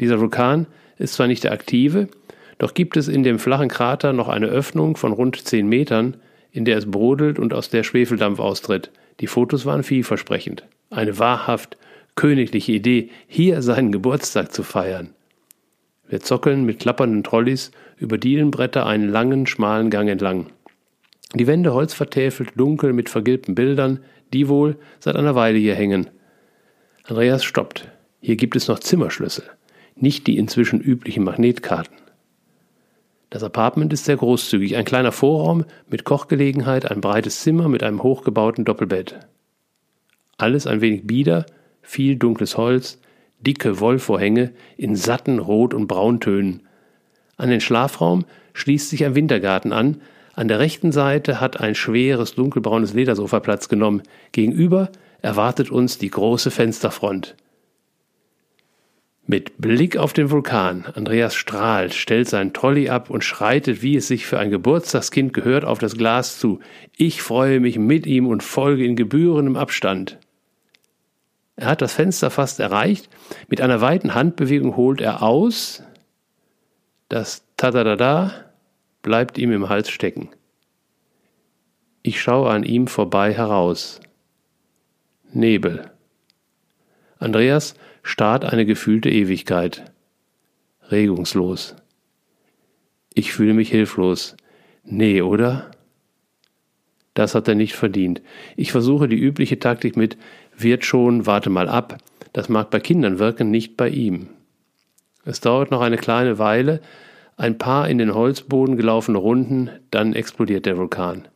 Dieser Vulkan ist zwar nicht der aktive, doch gibt es in dem flachen Krater noch eine Öffnung von rund zehn Metern, in der es brodelt und aus der Schwefeldampf austritt. Die Fotos waren vielversprechend. Eine wahrhaft königliche Idee, hier seinen Geburtstag zu feiern. Wir zockeln mit klappernden Trolleys über Dielenbretter einen langen, schmalen Gang entlang. Die Wände holzvertäfelt, dunkel mit vergilbten Bildern, die wohl seit einer Weile hier hängen. Andreas stoppt. Hier gibt es noch Zimmerschlüssel, nicht die inzwischen üblichen Magnetkarten. Das Apartment ist sehr großzügig, ein kleiner Vorraum mit Kochgelegenheit, ein breites Zimmer mit einem hochgebauten Doppelbett. Alles ein wenig bieder, viel dunkles Holz, dicke Wollvorhänge in satten Rot- und Brauntönen. An den Schlafraum schließt sich ein Wintergarten an. An der rechten Seite hat ein schweres dunkelbraunes Ledersofa Platz genommen. Gegenüber erwartet uns die große Fensterfront. Mit Blick auf den Vulkan, Andreas strahlt, stellt sein Trolley ab und schreitet, wie es sich für ein Geburtstagskind gehört, auf das Glas zu. Ich freue mich mit ihm und folge in gebührendem Abstand. Er hat das Fenster fast erreicht. Mit einer weiten Handbewegung holt er aus. Das Tadadada bleibt ihm im Hals stecken. Ich schaue an ihm vorbei heraus. Nebel. Andreas starrt eine gefühlte Ewigkeit. Regungslos. Ich fühle mich hilflos. Nee, oder? Das hat er nicht verdient. Ich versuche die übliche Taktik mit wird schon, warte mal ab. Das mag bei Kindern wirken, nicht bei ihm. Es dauert noch eine kleine Weile, ein paar in den Holzboden gelaufene Runden, dann explodiert der Vulkan.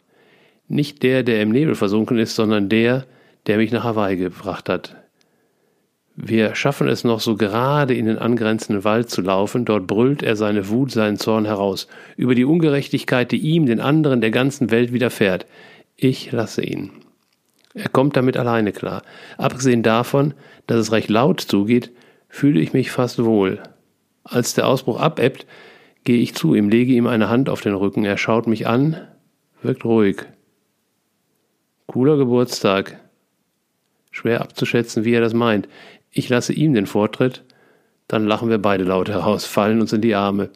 Nicht der, der im Nebel versunken ist, sondern der, der mich nach Hawaii gebracht hat. Wir schaffen es noch so gerade in den angrenzenden Wald zu laufen, dort brüllt er seine Wut, seinen Zorn heraus, über die Ungerechtigkeit, die ihm, den anderen, der ganzen Welt widerfährt. Ich lasse ihn. Er kommt damit alleine klar. Abgesehen davon, dass es recht laut zugeht, fühle ich mich fast wohl. Als der Ausbruch abebbt, gehe ich zu ihm, lege ihm eine Hand auf den Rücken. Er schaut mich an, wirkt ruhig. Cooler Geburtstag. Schwer abzuschätzen, wie er das meint. Ich lasse ihm den Vortritt, dann lachen wir beide laut heraus, fallen uns in die Arme.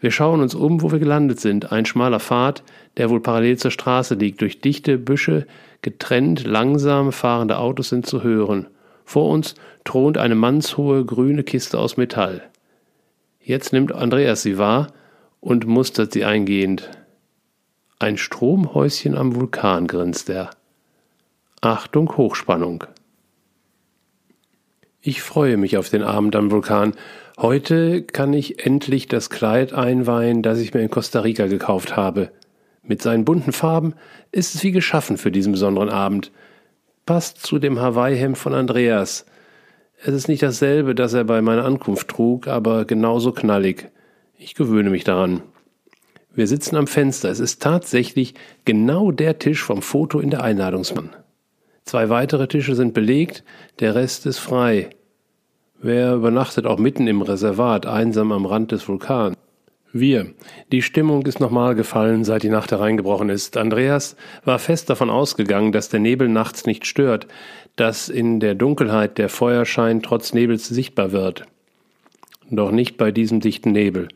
Wir schauen uns um, wo wir gelandet sind. Ein schmaler Pfad, der wohl parallel zur Straße liegt. Durch dichte Büsche, getrennt, langsam fahrende Autos sind zu hören. Vor uns thront eine mannshohe grüne Kiste aus Metall. Jetzt nimmt Andreas sie wahr und mustert sie eingehend. Ein Stromhäuschen am Vulkan, grinst er. Achtung, Hochspannung. Ich freue mich auf den Abend am Vulkan. Heute kann ich endlich das Kleid einweihen, das ich mir in Costa Rica gekauft habe. Mit seinen bunten Farben ist es wie geschaffen für diesen besonderen Abend. Passt zu dem Hawaii-Hemd von Andreas. Es ist nicht dasselbe, das er bei meiner Ankunft trug, aber genauso knallig. Ich gewöhne mich daran. Wir sitzen am Fenster. Es ist tatsächlich genau der Tisch vom Foto in der Einladungsmann. Zwei weitere Tische sind belegt, der Rest ist frei. Wer übernachtet auch mitten im Reservat, einsam am Rand des Vulkans? Wir. Die Stimmung ist nochmal gefallen, seit die Nacht hereingebrochen ist. Andreas war fest davon ausgegangen, dass der Nebel nachts nicht stört, dass in der Dunkelheit der Feuerschein trotz Nebels sichtbar wird. Doch nicht bei diesem dichten Nebel.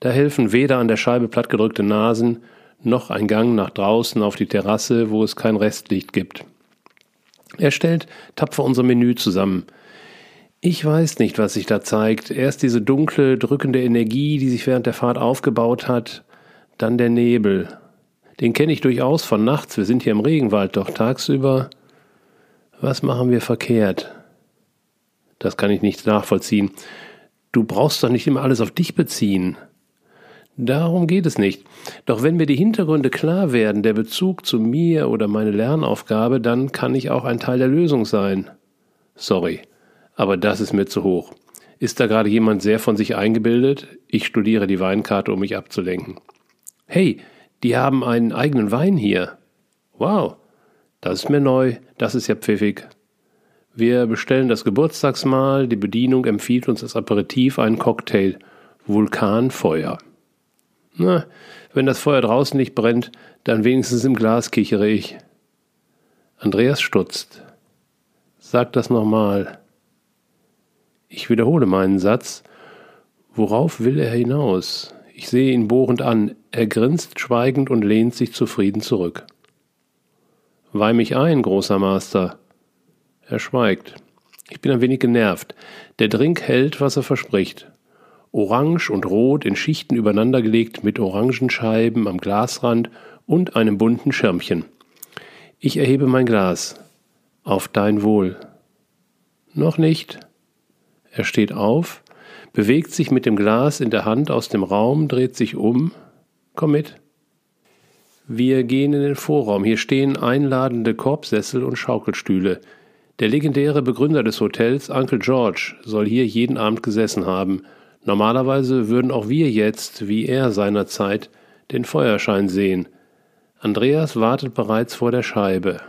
Da helfen weder an der Scheibe plattgedrückte Nasen, noch ein Gang nach draußen auf die Terrasse, wo es kein Restlicht gibt. Er stellt tapfer unser Menü zusammen. Ich weiß nicht, was sich da zeigt. Erst diese dunkle, drückende Energie, die sich während der Fahrt aufgebaut hat, dann der Nebel. Den kenne ich durchaus von nachts. Wir sind hier im Regenwald, doch tagsüber. Was machen wir verkehrt? Das kann ich nicht nachvollziehen. Du brauchst doch nicht immer alles auf dich beziehen. Darum geht es nicht. Doch wenn mir die Hintergründe klar werden, der Bezug zu mir oder meine Lernaufgabe, dann kann ich auch ein Teil der Lösung sein. Sorry, aber das ist mir zu hoch. Ist da gerade jemand sehr von sich eingebildet? Ich studiere die Weinkarte, um mich abzulenken. Hey, die haben einen eigenen Wein hier. Wow, das ist mir neu, das ist ja pfiffig. Wir bestellen das Geburtstagsmahl, die Bedienung empfiehlt uns als Aperitif einen Cocktail. Vulkanfeuer. Na, wenn das Feuer draußen nicht brennt, dann wenigstens im Glas kichere ich. Andreas stutzt. Sag das nochmal. Ich wiederhole meinen Satz. Worauf will er hinaus? Ich sehe ihn bohrend an. Er grinst schweigend und lehnt sich zufrieden zurück. Weih mich ein, großer Master. Er schweigt. Ich bin ein wenig genervt. Der Drink hält, was er verspricht orange und rot in Schichten übereinandergelegt mit Orangenscheiben am Glasrand und einem bunten Schirmchen. Ich erhebe mein Glas. Auf dein Wohl. Noch nicht. Er steht auf, bewegt sich mit dem Glas in der Hand aus dem Raum, dreht sich um. Komm mit. Wir gehen in den Vorraum. Hier stehen einladende Korbsessel und Schaukelstühle. Der legendäre Begründer des Hotels, Uncle George, soll hier jeden Abend gesessen haben Normalerweise würden auch wir jetzt, wie er seinerzeit, den Feuerschein sehen. Andreas wartet bereits vor der Scheibe.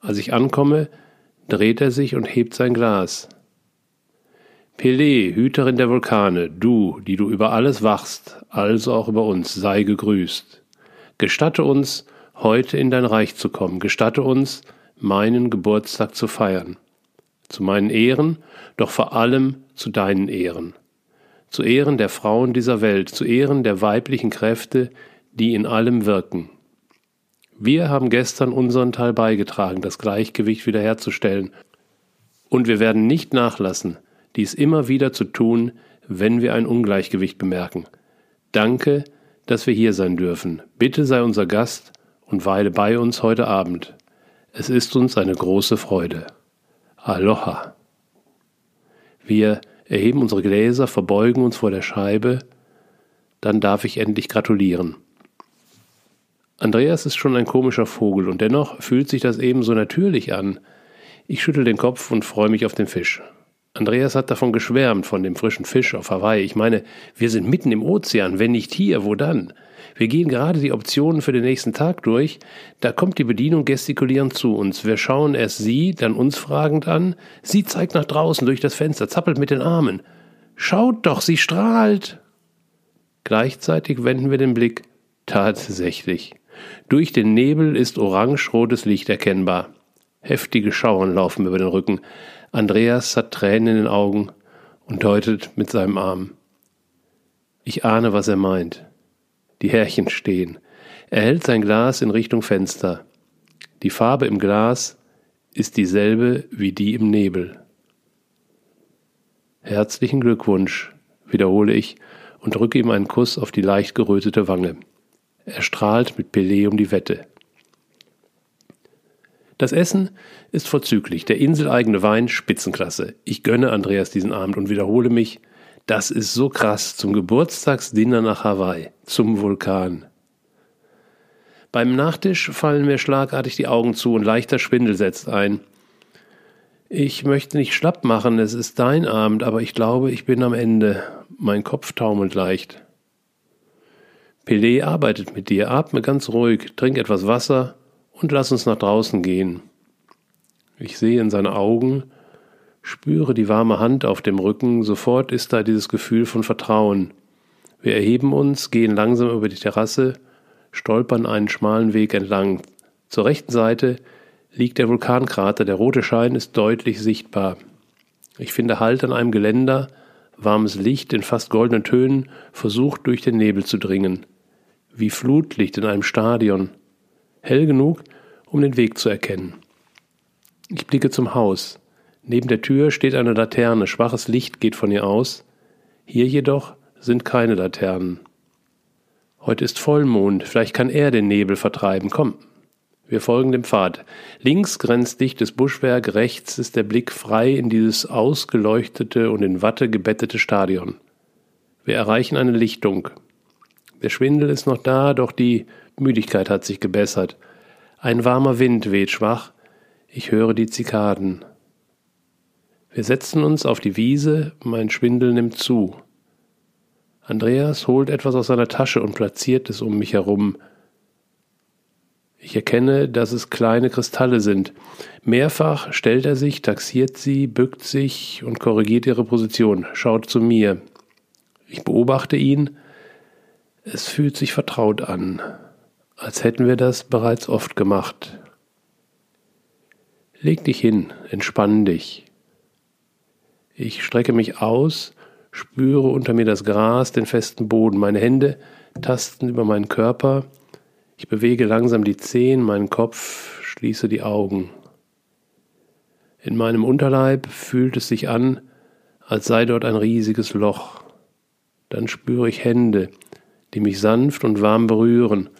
Als ich ankomme, dreht er sich und hebt sein Glas. Pelé, Hüterin der Vulkane, du, die du über alles wachst, also auch über uns, sei gegrüßt. Gestatte uns, heute in dein Reich zu kommen, gestatte uns, meinen Geburtstag zu feiern. Zu meinen Ehren, doch vor allem zu deinen Ehren zu Ehren der Frauen dieser Welt, zu Ehren der weiblichen Kräfte, die in allem wirken. Wir haben gestern unseren Teil beigetragen, das Gleichgewicht wiederherzustellen, und wir werden nicht nachlassen, dies immer wieder zu tun, wenn wir ein Ungleichgewicht bemerken. Danke, dass wir hier sein dürfen. Bitte sei unser Gast und weile bei uns heute Abend. Es ist uns eine große Freude. Aloha. Wir erheben unsere Gläser, verbeugen uns vor der Scheibe, dann darf ich endlich gratulieren. Andreas ist schon ein komischer Vogel und dennoch fühlt sich das eben so natürlich an. Ich schüttel den Kopf und freue mich auf den Fisch. Andreas hat davon geschwärmt, von dem frischen Fisch auf Hawaii. Ich meine, wir sind mitten im Ozean, wenn nicht hier, wo dann? Wir gehen gerade die Optionen für den nächsten Tag durch. Da kommt die Bedienung gestikulierend zu uns. Wir schauen erst sie, dann uns fragend an. Sie zeigt nach draußen durch das Fenster, zappelt mit den Armen. Schaut doch, sie strahlt. Gleichzeitig wenden wir den Blick. Tatsächlich. Durch den Nebel ist orange-rotes Licht erkennbar. Heftige Schauern laufen über den Rücken. Andreas hat Tränen in den Augen und deutet mit seinem Arm. Ich ahne, was er meint. Die Härchen stehen. Er hält sein Glas in Richtung Fenster. Die Farbe im Glas ist dieselbe wie die im Nebel. Herzlichen Glückwunsch, wiederhole ich und drücke ihm einen Kuss auf die leicht gerötete Wange. Er strahlt mit Pelé um die Wette. Das Essen ist vorzüglich, der inseleigene Wein Spitzenklasse. Ich gönne Andreas diesen Abend und wiederhole mich, das ist so krass zum Geburtstagsdinner nach Hawaii, zum Vulkan. Beim Nachtisch fallen mir schlagartig die Augen zu und leichter Schwindel setzt ein. Ich möchte nicht schlapp machen, es ist dein Abend, aber ich glaube, ich bin am Ende. Mein Kopf taumelt leicht. Pelé arbeitet mit dir, atme ganz ruhig, trink etwas Wasser und lass uns nach draußen gehen. Ich sehe in seine Augen, spüre die warme Hand auf dem Rücken, sofort ist da dieses Gefühl von Vertrauen. Wir erheben uns, gehen langsam über die Terrasse, stolpern einen schmalen Weg entlang. Zur rechten Seite liegt der Vulkankrater, der rote Schein ist deutlich sichtbar. Ich finde Halt an einem Geländer, warmes Licht in fast goldenen Tönen versucht durch den Nebel zu dringen. Wie Flutlicht in einem Stadion hell genug, um den Weg zu erkennen. Ich blicke zum Haus. Neben der Tür steht eine Laterne, schwaches Licht geht von ihr aus. Hier jedoch sind keine Laternen. Heute ist Vollmond, vielleicht kann er den Nebel vertreiben. Komm, wir folgen dem Pfad. Links grenzt dichtes Buschwerk, rechts ist der Blick frei in dieses ausgeleuchtete und in Watte gebettete Stadion. Wir erreichen eine Lichtung. Der Schwindel ist noch da, doch die Müdigkeit hat sich gebessert. Ein warmer Wind weht schwach. Ich höre die Zikaden. Wir setzen uns auf die Wiese, mein Schwindel nimmt zu. Andreas holt etwas aus seiner Tasche und platziert es um mich herum. Ich erkenne, dass es kleine Kristalle sind. Mehrfach stellt er sich, taxiert sie, bückt sich und korrigiert ihre Position, schaut zu mir. Ich beobachte ihn. Es fühlt sich vertraut an als hätten wir das bereits oft gemacht. Leg dich hin, entspann dich. Ich strecke mich aus, spüre unter mir das Gras, den festen Boden, meine Hände tasten über meinen Körper, ich bewege langsam die Zehen, meinen Kopf, schließe die Augen. In meinem Unterleib fühlt es sich an, als sei dort ein riesiges Loch. Dann spüre ich Hände, die mich sanft und warm berühren,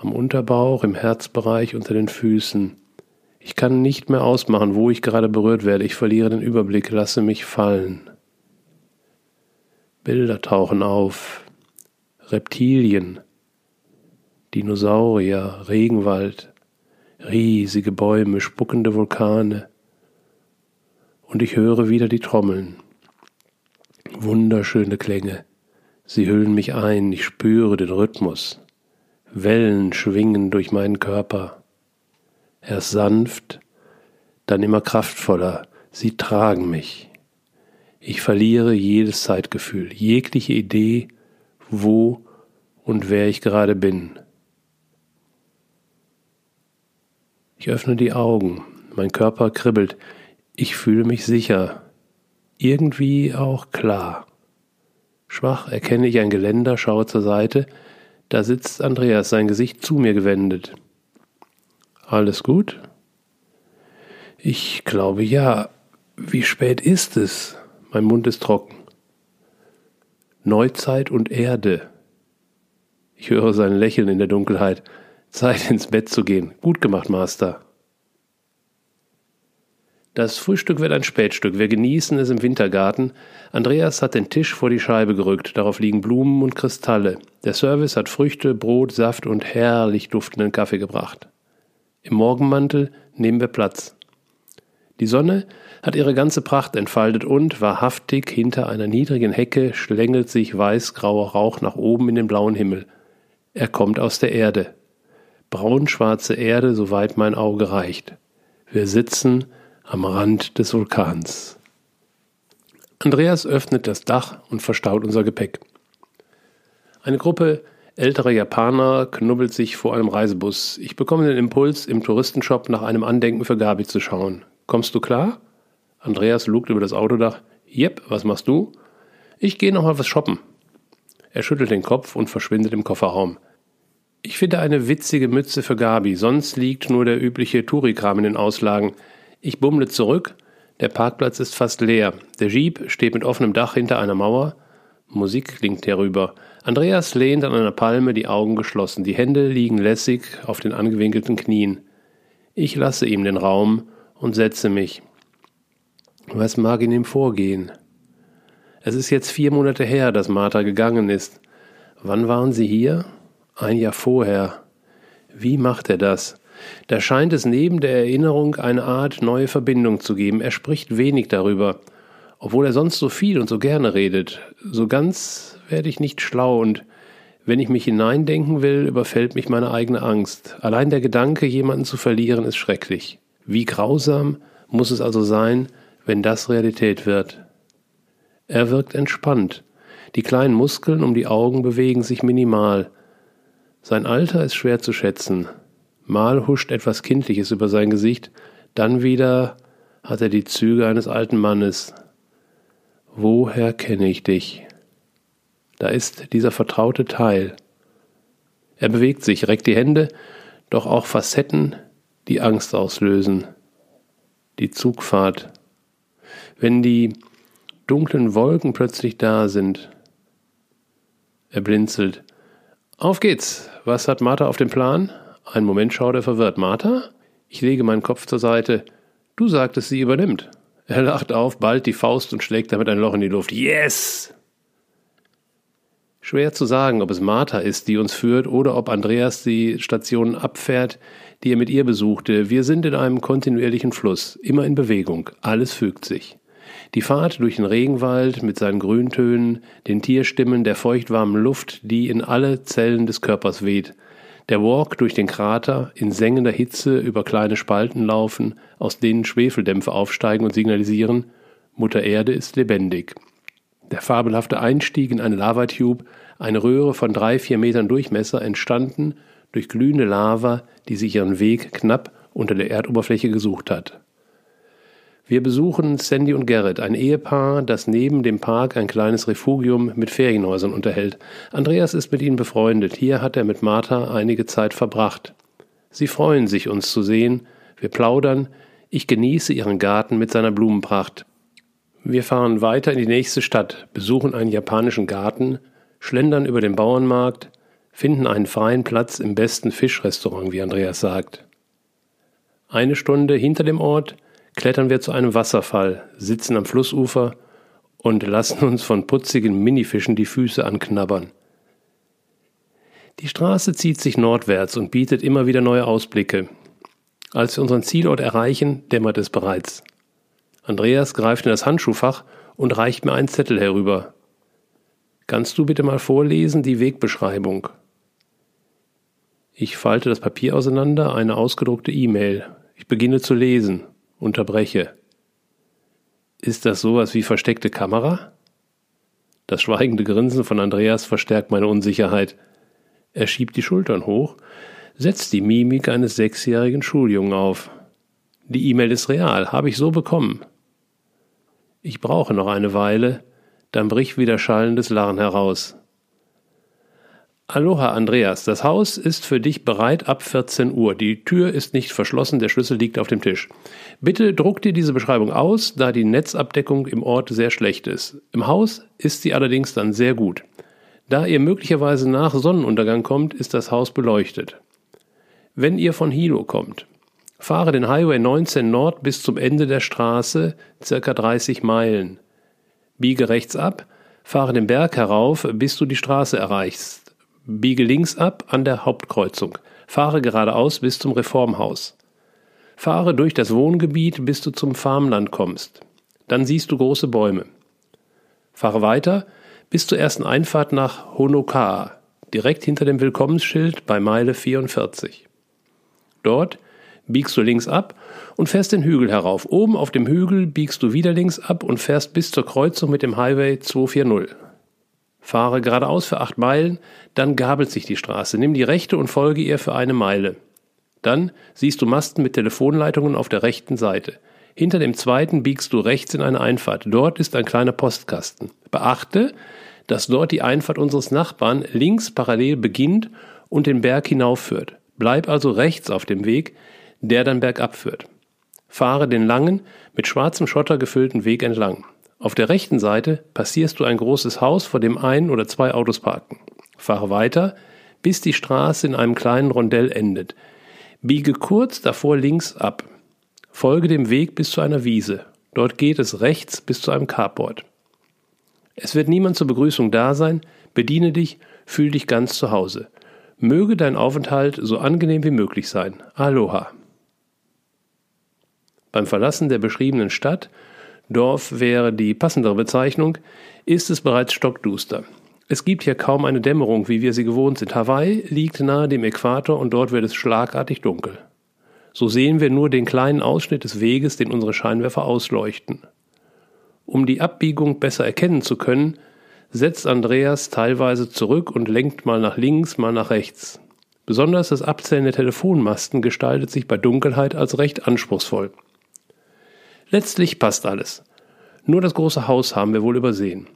am Unterbauch, im Herzbereich, unter den Füßen. Ich kann nicht mehr ausmachen, wo ich gerade berührt werde. Ich verliere den Überblick, lasse mich fallen. Bilder tauchen auf. Reptilien, Dinosaurier, Regenwald, riesige Bäume, spuckende Vulkane. Und ich höre wieder die Trommeln. Wunderschöne Klänge. Sie hüllen mich ein, ich spüre den Rhythmus. Wellen schwingen durch meinen Körper. Erst sanft, dann immer kraftvoller. Sie tragen mich. Ich verliere jedes Zeitgefühl, jegliche Idee, wo und wer ich gerade bin. Ich öffne die Augen, mein Körper kribbelt, ich fühle mich sicher, irgendwie auch klar. Schwach erkenne ich ein Geländer, schaue zur Seite, da sitzt Andreas, sein Gesicht zu mir gewendet. Alles gut? Ich glaube ja. Wie spät ist es? Mein Mund ist trocken. Neuzeit und Erde. Ich höre sein Lächeln in der Dunkelheit. Zeit ins Bett zu gehen. Gut gemacht, Master. Das Frühstück wird ein Spätstück. Wir genießen es im Wintergarten. Andreas hat den Tisch vor die Scheibe gerückt. Darauf liegen Blumen und Kristalle. Der Service hat Früchte, Brot, Saft und herrlich duftenden Kaffee gebracht. Im Morgenmantel nehmen wir Platz. Die Sonne hat ihre ganze Pracht entfaltet und, wahrhaftig, hinter einer niedrigen Hecke schlängelt sich weißgrauer Rauch nach oben in den blauen Himmel. Er kommt aus der Erde. Braunschwarze Erde, soweit mein Auge reicht. Wir sitzen am Rand des Vulkans. Andreas öffnet das Dach und verstaut unser Gepäck. Eine Gruppe älterer Japaner knubbelt sich vor einem Reisebus. Ich bekomme den Impuls, im Touristenshop nach einem Andenken für Gabi zu schauen. Kommst du klar? Andreas lugt über das Autodach. Jep, was machst du? Ich gehe noch mal was shoppen. Er schüttelt den Kopf und verschwindet im Kofferraum. Ich finde eine witzige Mütze für Gabi, sonst liegt nur der übliche Tourikram in den Auslagen. Ich bummle zurück. Der Parkplatz ist fast leer. Der Jeep steht mit offenem Dach hinter einer Mauer. Musik klingt herüber. Andreas lehnt an einer Palme, die Augen geschlossen. Die Hände liegen lässig auf den angewinkelten Knien. Ich lasse ihm den Raum und setze mich. Was mag in ihm vorgehen? Es ist jetzt vier Monate her, dass Martha gegangen ist. Wann waren Sie hier? Ein Jahr vorher. Wie macht er das? Da scheint es neben der Erinnerung eine Art neue Verbindung zu geben. Er spricht wenig darüber, obwohl er sonst so viel und so gerne redet. So ganz werde ich nicht schlau und wenn ich mich hineindenken will, überfällt mich meine eigene Angst. Allein der Gedanke, jemanden zu verlieren, ist schrecklich. Wie grausam muss es also sein, wenn das Realität wird? Er wirkt entspannt. Die kleinen Muskeln um die Augen bewegen sich minimal. Sein Alter ist schwer zu schätzen. Mal huscht etwas Kindliches über sein Gesicht, dann wieder hat er die Züge eines alten Mannes. Woher kenne ich dich? Da ist dieser vertraute Teil. Er bewegt sich, reckt die Hände, doch auch Facetten, die Angst auslösen. Die Zugfahrt. Wenn die dunklen Wolken plötzlich da sind. Er blinzelt. Auf geht's. Was hat Martha auf dem Plan? Ein Moment schaut er verwirrt. Martha? Ich lege meinen Kopf zur Seite. Du sagtest, sie übernimmt. Er lacht auf, ballt die Faust und schlägt damit ein Loch in die Luft. Yes! Schwer zu sagen, ob es Martha ist, die uns führt, oder ob Andreas die Station abfährt, die er mit ihr besuchte. Wir sind in einem kontinuierlichen Fluss, immer in Bewegung, alles fügt sich. Die Fahrt durch den Regenwald mit seinen Grüntönen, den Tierstimmen, der feuchtwarmen Luft, die in alle Zellen des Körpers weht, der Walk durch den Krater, in sengender Hitze über kleine Spalten laufen, aus denen Schwefeldämpfe aufsteigen und signalisieren, Mutter Erde ist lebendig. Der fabelhafte Einstieg in eine Lavatube, eine Röhre von drei, vier Metern Durchmesser, entstanden durch glühende Lava, die sich ihren Weg knapp unter der Erdoberfläche gesucht hat. Wir besuchen Sandy und Gerrit, ein Ehepaar, das neben dem Park ein kleines Refugium mit Ferienhäusern unterhält. Andreas ist mit ihnen befreundet. Hier hat er mit Martha einige Zeit verbracht. Sie freuen sich, uns zu sehen. Wir plaudern. Ich genieße ihren Garten mit seiner Blumenpracht. Wir fahren weiter in die nächste Stadt, besuchen einen japanischen Garten, schlendern über den Bauernmarkt, finden einen freien Platz im besten Fischrestaurant, wie Andreas sagt. Eine Stunde hinter dem Ort klettern wir zu einem Wasserfall, sitzen am Flussufer und lassen uns von putzigen Minifischen die Füße anknabbern. Die Straße zieht sich nordwärts und bietet immer wieder neue Ausblicke. Als wir unseren Zielort erreichen, dämmert es bereits. Andreas greift in das Handschuhfach und reicht mir einen Zettel herüber. Kannst du bitte mal vorlesen die Wegbeschreibung? Ich falte das Papier auseinander, eine ausgedruckte E-Mail. Ich beginne zu lesen unterbreche. Ist das sowas wie versteckte Kamera? Das schweigende Grinsen von Andreas verstärkt meine Unsicherheit. Er schiebt die Schultern hoch, setzt die Mimik eines sechsjährigen Schuljungen auf. Die E-Mail ist real, habe ich so bekommen. Ich brauche noch eine Weile, dann bricht wieder schallendes Lachen heraus. Aloha Andreas, das Haus ist für dich bereit ab 14 Uhr. Die Tür ist nicht verschlossen, der Schlüssel liegt auf dem Tisch. Bitte druck dir diese Beschreibung aus, da die Netzabdeckung im Ort sehr schlecht ist. Im Haus ist sie allerdings dann sehr gut. Da ihr möglicherweise nach Sonnenuntergang kommt, ist das Haus beleuchtet. Wenn ihr von Hilo kommt, fahre den Highway 19 Nord bis zum Ende der Straße, circa 30 Meilen. Biege rechts ab, fahre den Berg herauf, bis du die Straße erreichst. Biege links ab an der Hauptkreuzung. Fahre geradeaus bis zum Reformhaus. Fahre durch das Wohngebiet, bis du zum Farmland kommst. Dann siehst du große Bäume. Fahre weiter bis zur ersten Einfahrt nach Honokaa, direkt hinter dem Willkommensschild bei Meile 44. Dort biegst du links ab und fährst den Hügel herauf. Oben auf dem Hügel biegst du wieder links ab und fährst bis zur Kreuzung mit dem Highway 240. Fahre geradeaus für acht Meilen, dann gabelt sich die Straße. Nimm die rechte und folge ihr für eine Meile. Dann siehst du Masten mit Telefonleitungen auf der rechten Seite. Hinter dem zweiten biegst du rechts in eine Einfahrt. Dort ist ein kleiner Postkasten. Beachte, dass dort die Einfahrt unseres Nachbarn links parallel beginnt und den Berg hinaufführt. Bleib also rechts auf dem Weg, der dann bergab führt. Fahre den langen, mit schwarzem Schotter gefüllten Weg entlang. Auf der rechten Seite passierst du ein großes Haus, vor dem ein oder zwei Autos parken. Fahre weiter, bis die Straße in einem kleinen Rondell endet. Biege kurz davor links ab. Folge dem Weg bis zu einer Wiese. Dort geht es rechts bis zu einem Carport. Es wird niemand zur Begrüßung da sein. Bediene dich, fühl dich ganz zu Hause. Möge dein Aufenthalt so angenehm wie möglich sein. Aloha. Beim Verlassen der beschriebenen Stadt, Dorf wäre die passendere Bezeichnung, ist es bereits stockduster. Es gibt hier kaum eine Dämmerung, wie wir sie gewohnt sind. Hawaii liegt nahe dem Äquator und dort wird es schlagartig dunkel. So sehen wir nur den kleinen Ausschnitt des Weges, den unsere Scheinwerfer ausleuchten. Um die Abbiegung besser erkennen zu können, setzt Andreas teilweise zurück und lenkt mal nach links, mal nach rechts. Besonders das Abzählen der Telefonmasten gestaltet sich bei Dunkelheit als recht anspruchsvoll. Letztlich passt alles. Nur das große Haus haben wir wohl übersehen.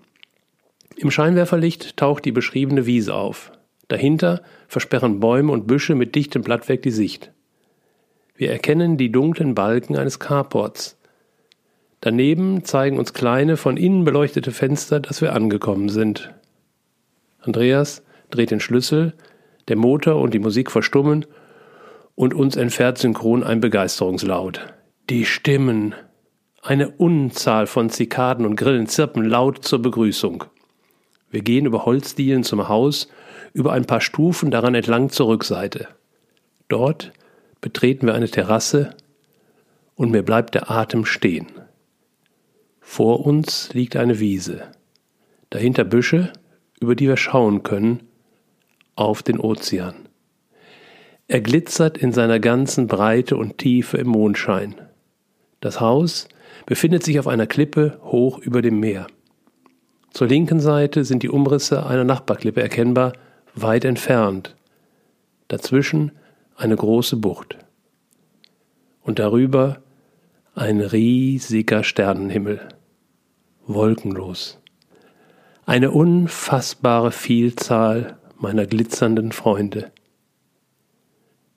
Im Scheinwerferlicht taucht die beschriebene Wiese auf. Dahinter versperren Bäume und Büsche mit dichtem Blattwerk die Sicht. Wir erkennen die dunklen Balken eines Carports. Daneben zeigen uns kleine, von innen beleuchtete Fenster, dass wir angekommen sind. Andreas dreht den Schlüssel, der Motor und die Musik verstummen und uns entfährt synchron ein Begeisterungslaut. Die Stimmen, eine Unzahl von Zikaden und Grillen zirpen laut zur Begrüßung. Wir gehen über Holzdielen zum Haus, über ein paar Stufen daran entlang zur Rückseite. Dort betreten wir eine Terrasse und mir bleibt der Atem stehen. Vor uns liegt eine Wiese, dahinter Büsche, über die wir schauen können, auf den Ozean. Er glitzert in seiner ganzen Breite und Tiefe im Mondschein. Das Haus befindet sich auf einer Klippe hoch über dem Meer. Zur linken Seite sind die Umrisse einer Nachbarklippe erkennbar, weit entfernt. Dazwischen eine große Bucht. Und darüber ein riesiger Sternenhimmel, wolkenlos. Eine unfassbare Vielzahl meiner glitzernden Freunde.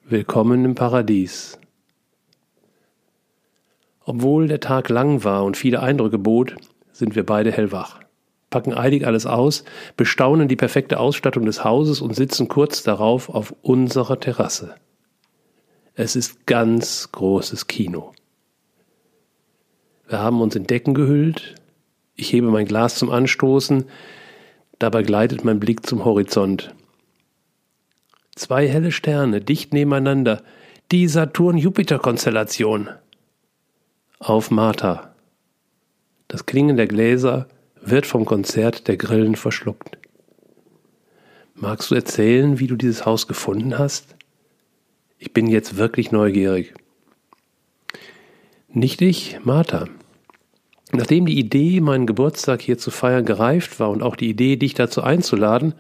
Willkommen im Paradies. Obwohl der Tag lang war und viele Eindrücke bot, sind wir beide hellwach, packen eilig alles aus, bestaunen die perfekte Ausstattung des Hauses und sitzen kurz darauf auf unserer Terrasse. Es ist ganz großes Kino. Wir haben uns in Decken gehüllt, ich hebe mein Glas zum Anstoßen, dabei gleitet mein Blick zum Horizont. Zwei helle Sterne dicht nebeneinander, die Saturn-Jupiter-Konstellation auf Martha. Das Klingen der Gläser wird vom Konzert der Grillen verschluckt. Magst du erzählen, wie du dieses Haus gefunden hast? Ich bin jetzt wirklich neugierig. Nicht ich, Martha. Nachdem die Idee, meinen Geburtstag hier zu feiern, gereift war und auch die Idee, dich dazu einzuladen,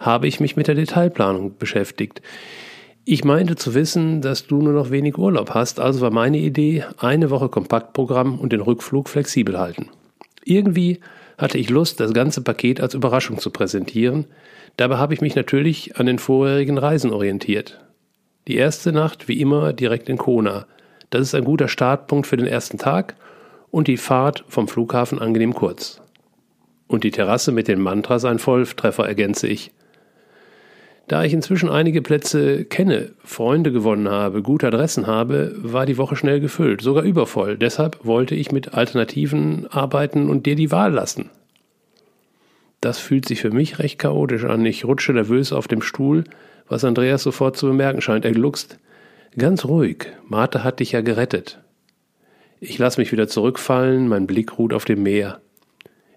habe ich mich mit der Detailplanung beschäftigt. Ich meinte zu wissen, dass du nur noch wenig Urlaub hast, also war meine Idee, eine Woche Kompaktprogramm und den Rückflug flexibel halten. Irgendwie hatte ich Lust, das ganze Paket als Überraschung zu präsentieren, dabei habe ich mich natürlich an den vorherigen Reisen orientiert. Die erste Nacht wie immer direkt in Kona. Das ist ein guter Startpunkt für den ersten Tag und die Fahrt vom Flughafen angenehm kurz. Und die Terrasse mit den Mantras ein Volltreffer, ergänze ich. Da ich inzwischen einige Plätze kenne, Freunde gewonnen habe, gute Adressen habe, war die Woche schnell gefüllt, sogar übervoll. Deshalb wollte ich mit Alternativen arbeiten und dir die Wahl lassen. Das fühlt sich für mich recht chaotisch an. Ich rutsche nervös auf dem Stuhl, was Andreas sofort zu bemerken scheint. Er gluckst. Ganz ruhig. Martha hat dich ja gerettet. Ich lasse mich wieder zurückfallen, mein Blick ruht auf dem Meer.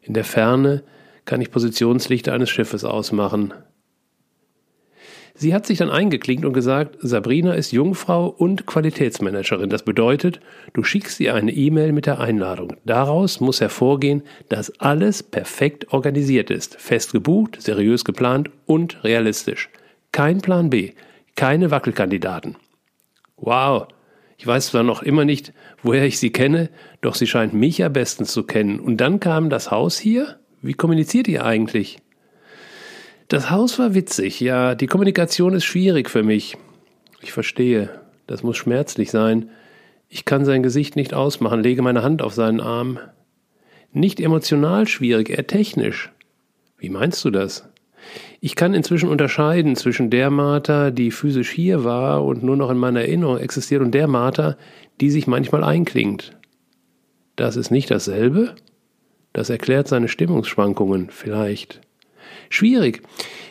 In der Ferne kann ich Positionslichter eines Schiffes ausmachen. Sie hat sich dann eingeklinkt und gesagt, Sabrina ist Jungfrau und Qualitätsmanagerin. Das bedeutet, du schickst ihr eine E-Mail mit der Einladung. Daraus muss hervorgehen, dass alles perfekt organisiert ist, fest gebucht, seriös geplant und realistisch. Kein Plan B, keine Wackelkandidaten. Wow, ich weiß zwar noch immer nicht, woher ich sie kenne, doch sie scheint mich ja bestens zu kennen. Und dann kam das Haus hier? Wie kommuniziert ihr eigentlich? Das Haus war witzig, ja, die Kommunikation ist schwierig für mich. Ich verstehe, das muss schmerzlich sein. Ich kann sein Gesicht nicht ausmachen, lege meine Hand auf seinen Arm. Nicht emotional schwierig, eher technisch. Wie meinst du das? Ich kann inzwischen unterscheiden zwischen der Martha, die physisch hier war und nur noch in meiner Erinnerung existiert, und der Martha, die sich manchmal einklingt. Das ist nicht dasselbe? Das erklärt seine Stimmungsschwankungen vielleicht. Schwierig.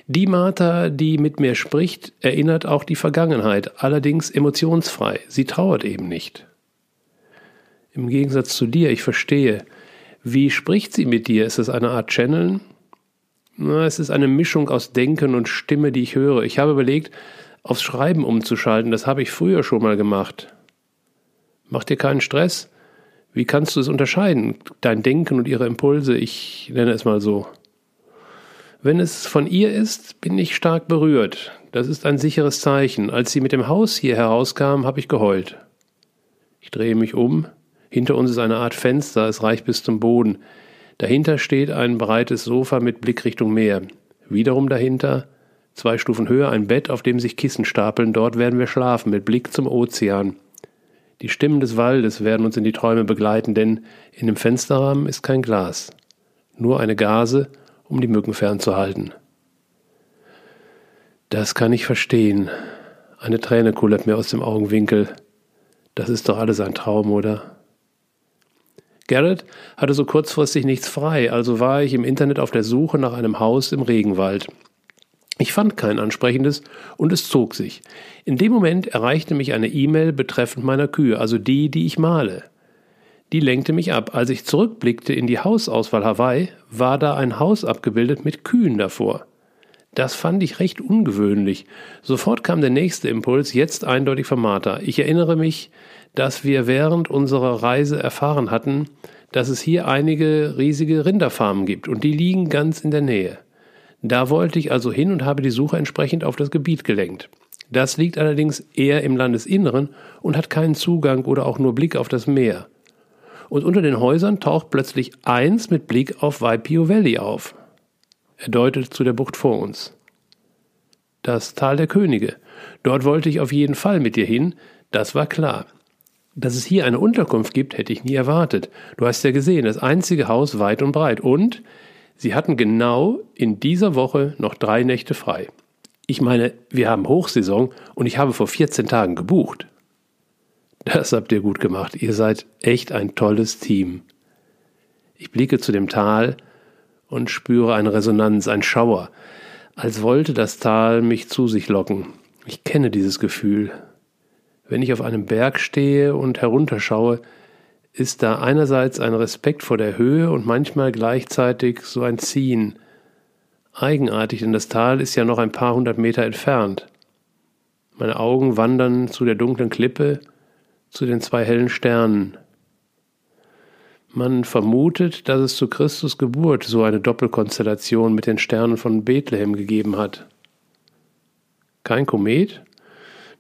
Die Martha, die mit mir spricht, erinnert auch die Vergangenheit, allerdings emotionsfrei. Sie trauert eben nicht. Im Gegensatz zu dir, ich verstehe. Wie spricht sie mit dir? Ist es eine Art Channeln? Na, es ist eine Mischung aus Denken und Stimme, die ich höre. Ich habe überlegt, aufs Schreiben umzuschalten. Das habe ich früher schon mal gemacht. Mach dir keinen Stress. Wie kannst du es unterscheiden? Dein Denken und ihre Impulse, ich nenne es mal so. Wenn es von ihr ist, bin ich stark berührt. Das ist ein sicheres Zeichen. Als sie mit dem Haus hier herauskam, habe ich geheult. Ich drehe mich um. Hinter uns ist eine Art Fenster, es reicht bis zum Boden. Dahinter steht ein breites Sofa mit Blick Richtung Meer. Wiederum dahinter, zwei Stufen höher, ein Bett, auf dem sich Kissen stapeln. Dort werden wir schlafen, mit Blick zum Ozean. Die Stimmen des Waldes werden uns in die Träume begleiten, denn in dem Fensterrahmen ist kein Glas. Nur eine Gase um die Mücken fernzuhalten. Das kann ich verstehen. Eine Träne kullert mir aus dem Augenwinkel. Das ist doch alles ein Traum, oder? Garrett hatte so kurzfristig nichts frei, also war ich im Internet auf der Suche nach einem Haus im Regenwald. Ich fand kein ansprechendes und es zog sich. In dem Moment erreichte mich eine E-Mail betreffend meiner Kühe, also die, die ich male die lenkte mich ab. Als ich zurückblickte in die Hausauswahl Hawaii, war da ein Haus abgebildet mit Kühen davor. Das fand ich recht ungewöhnlich. Sofort kam der nächste Impuls, jetzt eindeutig von Martha. Ich erinnere mich, dass wir während unserer Reise erfahren hatten, dass es hier einige riesige Rinderfarmen gibt und die liegen ganz in der Nähe. Da wollte ich also hin und habe die Suche entsprechend auf das Gebiet gelenkt. Das liegt allerdings eher im Landesinneren und hat keinen Zugang oder auch nur Blick auf das Meer und unter den Häusern taucht plötzlich eins mit Blick auf Waipio Valley auf. Er deutet zu der Bucht vor uns. Das Tal der Könige. Dort wollte ich auf jeden Fall mit dir hin, das war klar. Dass es hier eine Unterkunft gibt, hätte ich nie erwartet. Du hast ja gesehen, das einzige Haus weit und breit. Und sie hatten genau in dieser Woche noch drei Nächte frei. Ich meine, wir haben Hochsaison und ich habe vor 14 Tagen gebucht. Das habt ihr gut gemacht. Ihr seid echt ein tolles Team. Ich blicke zu dem Tal und spüre eine Resonanz, ein Schauer, als wollte das Tal mich zu sich locken. Ich kenne dieses Gefühl. Wenn ich auf einem Berg stehe und herunterschaue, ist da einerseits ein Respekt vor der Höhe und manchmal gleichzeitig so ein Ziehen. Eigenartig, denn das Tal ist ja noch ein paar hundert Meter entfernt. Meine Augen wandern zu der dunklen Klippe, zu den zwei hellen Sternen. Man vermutet, dass es zu Christus Geburt so eine Doppelkonstellation mit den Sternen von Bethlehem gegeben hat. Kein Komet?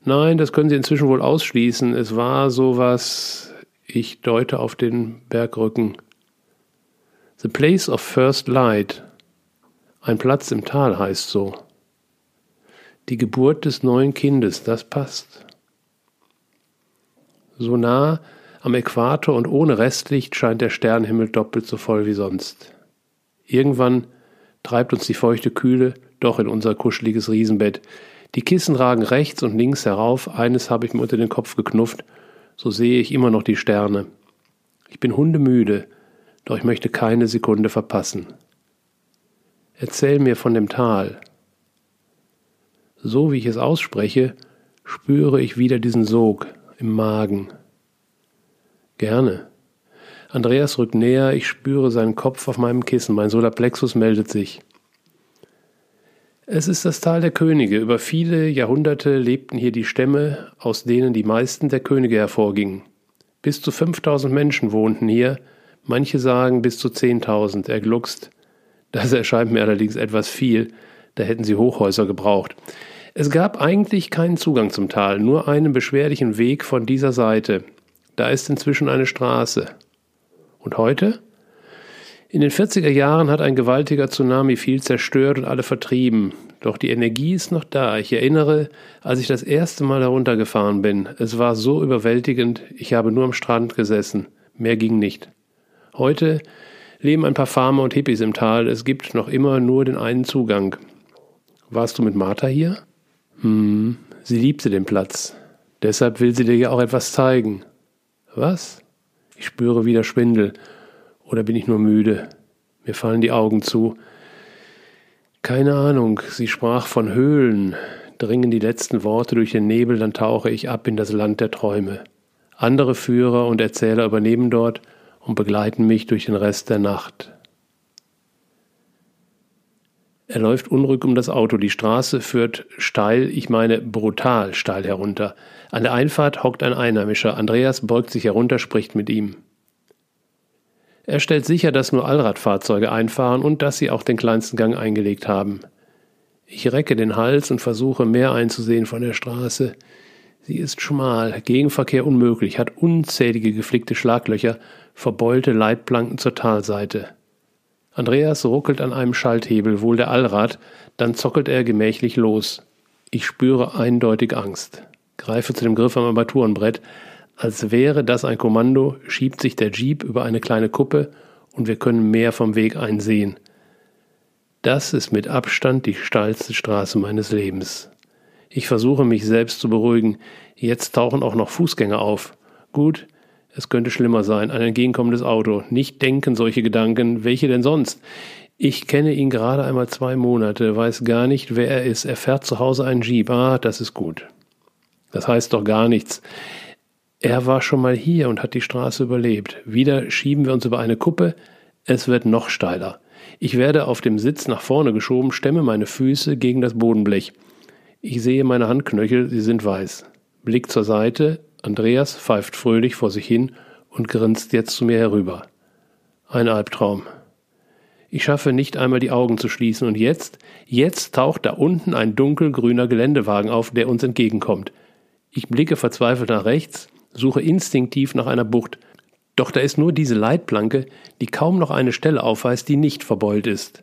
Nein, das können Sie inzwischen wohl ausschließen. Es war sowas, ich deute auf den Bergrücken. The Place of First Light. Ein Platz im Tal heißt so. Die Geburt des neuen Kindes, das passt so nah am Äquator und ohne Restlicht scheint der Sternenhimmel doppelt so voll wie sonst. Irgendwann treibt uns die feuchte Kühle doch in unser kuscheliges Riesenbett. Die Kissen ragen rechts und links herauf, eines habe ich mir unter den Kopf geknufft, so sehe ich immer noch die Sterne. Ich bin hundemüde, doch ich möchte keine Sekunde verpassen. Erzähl mir von dem Tal. So wie ich es ausspreche, spüre ich wieder diesen Sog im Magen. Gerne. Andreas rückt näher, ich spüre seinen Kopf auf meinem Kissen, mein Solarplexus meldet sich. Es ist das Tal der Könige. Über viele Jahrhunderte lebten hier die Stämme, aus denen die meisten der Könige hervorgingen. Bis zu 5000 Menschen wohnten hier, manche sagen bis zu 10.000. Er gluckst. Das erscheint mir allerdings etwas viel, da hätten sie Hochhäuser gebraucht. Es gab eigentlich keinen Zugang zum Tal, nur einen beschwerlichen Weg von dieser Seite. Da ist inzwischen eine Straße. Und heute? In den 40er Jahren hat ein gewaltiger Tsunami viel zerstört und alle vertrieben. Doch die Energie ist noch da. Ich erinnere, als ich das erste Mal heruntergefahren bin. Es war so überwältigend, ich habe nur am Strand gesessen. Mehr ging nicht. Heute leben ein paar Farmer und Hippies im Tal. Es gibt noch immer nur den einen Zugang. Warst du mit Martha hier? Hm, sie liebte den Platz. Deshalb will sie dir ja auch etwas zeigen. Was? Ich spüre wieder Schwindel. Oder bin ich nur müde? Mir fallen die Augen zu. Keine Ahnung, sie sprach von Höhlen. Dringen die letzten Worte durch den Nebel, dann tauche ich ab in das Land der Träume. Andere Führer und Erzähler übernehmen dort und begleiten mich durch den Rest der Nacht. Er läuft unruhig um das Auto. Die Straße führt steil, ich meine brutal steil herunter. An der Einfahrt hockt ein Einheimischer. Andreas beugt sich herunter, spricht mit ihm. Er stellt sicher, dass nur Allradfahrzeuge einfahren und dass sie auch den kleinsten Gang eingelegt haben. Ich recke den Hals und versuche mehr einzusehen von der Straße. Sie ist schmal, Gegenverkehr unmöglich, hat unzählige geflickte Schlaglöcher, verbeulte Leitplanken zur Talseite. Andreas ruckelt an einem Schalthebel, wohl der Allrad, dann zockelt er gemächlich los. Ich spüre eindeutig Angst. Greife zu dem Griff am Armaturenbrett, als wäre das ein Kommando, schiebt sich der Jeep über eine kleine Kuppe und wir können mehr vom Weg einsehen. Das ist mit Abstand die steilste Straße meines Lebens. Ich versuche mich selbst zu beruhigen. Jetzt tauchen auch noch Fußgänger auf. Gut, es könnte schlimmer sein, ein entgegenkommendes Auto. Nicht denken solche Gedanken, welche denn sonst? Ich kenne ihn gerade einmal zwei Monate, weiß gar nicht, wer er ist. Er fährt zu Hause einen Jeep. Ah, das ist gut. Das heißt doch gar nichts. Er war schon mal hier und hat die Straße überlebt. Wieder schieben wir uns über eine Kuppe. Es wird noch steiler. Ich werde auf dem Sitz nach vorne geschoben, stemme meine Füße gegen das Bodenblech. Ich sehe meine Handknöchel, sie sind weiß. Blick zur Seite. Andreas pfeift fröhlich vor sich hin und grinst jetzt zu mir herüber. Ein Albtraum. Ich schaffe nicht einmal die Augen zu schließen und jetzt, jetzt taucht da unten ein dunkelgrüner Geländewagen auf, der uns entgegenkommt. Ich blicke verzweifelt nach rechts, suche instinktiv nach einer Bucht, doch da ist nur diese Leitplanke, die kaum noch eine Stelle aufweist, die nicht verbeult ist.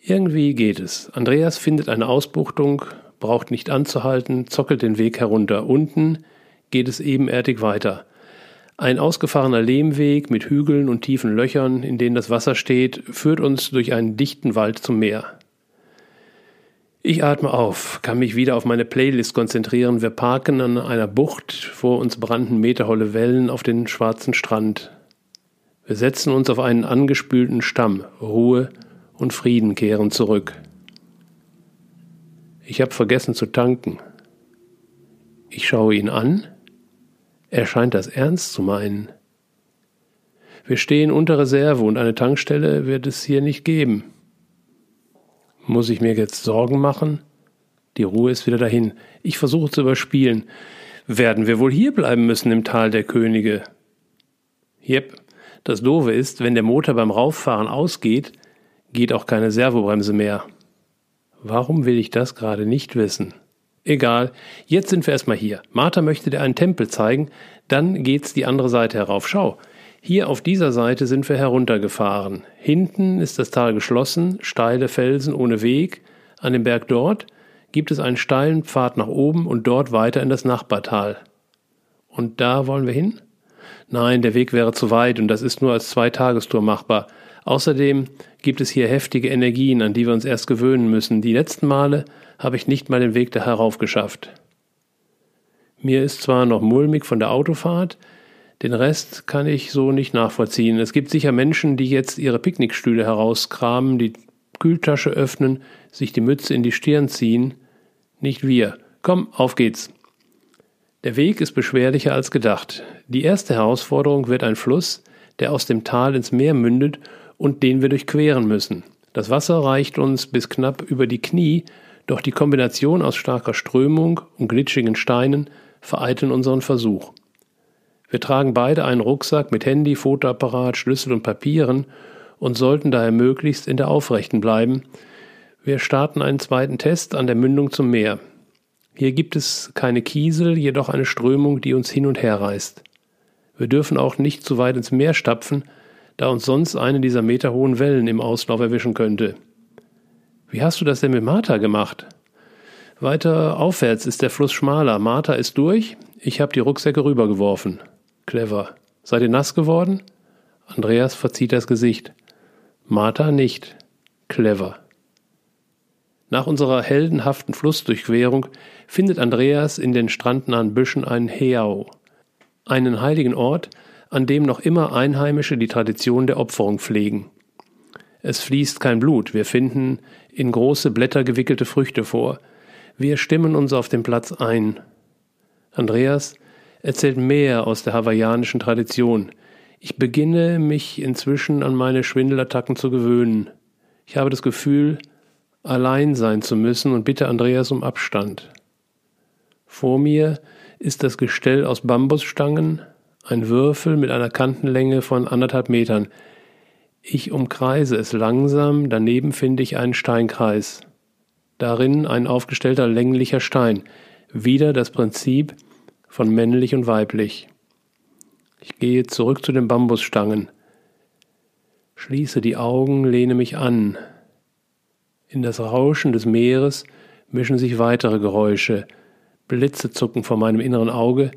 Irgendwie geht es. Andreas findet eine Ausbuchtung, braucht nicht anzuhalten, zockelt den Weg herunter. Unten geht es ebenerdig weiter. Ein ausgefahrener Lehmweg mit Hügeln und tiefen Löchern, in denen das Wasser steht, führt uns durch einen dichten Wald zum Meer. Ich atme auf, kann mich wieder auf meine Playlist konzentrieren. Wir parken an einer Bucht, vor uns brannten meterholle Wellen auf den schwarzen Strand. Wir setzen uns auf einen angespülten Stamm, Ruhe und Frieden kehren zurück. Ich habe vergessen zu tanken. Ich schaue ihn an. Er scheint das ernst zu meinen. Wir stehen unter Reserve und eine Tankstelle wird es hier nicht geben. Muss ich mir jetzt Sorgen machen? Die Ruhe ist wieder dahin. Ich versuche zu überspielen. Werden wir wohl hier bleiben müssen im Tal der Könige? Jep, das Doofe ist, wenn der Motor beim Rauffahren ausgeht, geht auch keine Servobremse mehr. Warum will ich das gerade nicht wissen? Egal, jetzt sind wir erstmal hier. Martha möchte dir einen Tempel zeigen, dann geht's die andere Seite herauf. Schau, hier auf dieser Seite sind wir heruntergefahren. Hinten ist das Tal geschlossen, steile Felsen ohne Weg. An dem Berg dort gibt es einen steilen Pfad nach oben und dort weiter in das Nachbartal. Und da wollen wir hin? Nein, der Weg wäre zu weit und das ist nur als Zweitagestour machbar. Außerdem gibt es hier heftige Energien, an die wir uns erst gewöhnen müssen. Die letzten Male habe ich nicht mal den Weg da herauf geschafft. Mir ist zwar noch mulmig von der Autofahrt, den Rest kann ich so nicht nachvollziehen. Es gibt sicher Menschen, die jetzt ihre Picknickstühle herauskramen, die Kühltasche öffnen, sich die Mütze in die Stirn ziehen. Nicht wir. Komm, auf geht's. Der Weg ist beschwerlicher als gedacht. Die erste Herausforderung wird ein Fluss, der aus dem Tal ins Meer mündet und den wir durchqueren müssen. Das Wasser reicht uns bis knapp über die Knie, doch die Kombination aus starker Strömung und glitschigen Steinen vereiteln unseren Versuch. Wir tragen beide einen Rucksack mit Handy, Fotoapparat, Schlüssel und Papieren und sollten daher möglichst in der Aufrechten bleiben. Wir starten einen zweiten Test an der Mündung zum Meer. Hier gibt es keine Kiesel, jedoch eine Strömung, die uns hin und her reißt. Wir dürfen auch nicht zu weit ins Meer stapfen, da uns sonst eine dieser meterhohen Wellen im Auslauf erwischen könnte. Wie hast du das denn mit Martha gemacht? Weiter aufwärts ist der Fluss schmaler. Martha ist durch, ich habe die Rucksäcke rübergeworfen. Clever. Seid ihr nass geworden? Andreas verzieht das Gesicht. Martha nicht. Clever. Nach unserer heldenhaften Flussdurchquerung findet Andreas in den strandnahen Büschen einen Heao, einen heiligen Ort, an dem noch immer Einheimische die Tradition der Opferung pflegen. Es fließt kein Blut, wir finden in große Blätter gewickelte Früchte vor. Wir stimmen uns auf den Platz ein. Andreas erzählt mehr aus der hawaiianischen Tradition. Ich beginne mich inzwischen an meine Schwindelattacken zu gewöhnen. Ich habe das Gefühl, allein sein zu müssen und bitte Andreas um Abstand. Vor mir ist das Gestell aus Bambusstangen, ein Würfel mit einer Kantenlänge von anderthalb Metern. Ich umkreise es langsam, daneben finde ich einen Steinkreis. Darin ein aufgestellter länglicher Stein. Wieder das Prinzip von männlich und weiblich. Ich gehe zurück zu den Bambusstangen. Schließe die Augen, lehne mich an. In das Rauschen des Meeres mischen sich weitere Geräusche. Blitze zucken vor meinem inneren Auge,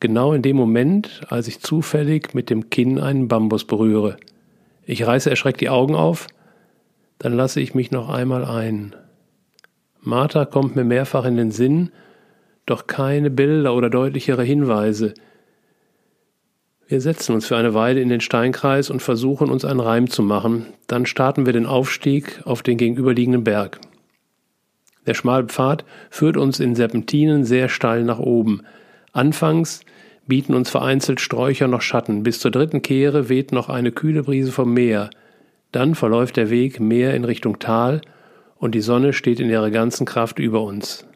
genau in dem Moment, als ich zufällig mit dem Kinn einen Bambus berühre. Ich reiße erschreckt die Augen auf, dann lasse ich mich noch einmal ein. Martha kommt mir mehrfach in den Sinn, doch keine Bilder oder deutlichere Hinweise. Wir setzen uns für eine Weile in den Steinkreis und versuchen uns einen Reim zu machen, dann starten wir den Aufstieg auf den gegenüberliegenden Berg. Der schmale Pfad führt uns in Serpentinen sehr steil nach oben. Anfangs bieten uns vereinzelt Sträucher noch Schatten, bis zur dritten Kehre weht noch eine kühle Brise vom Meer. Dann verläuft der Weg mehr in Richtung Tal und die Sonne steht in ihrer ganzen Kraft über uns.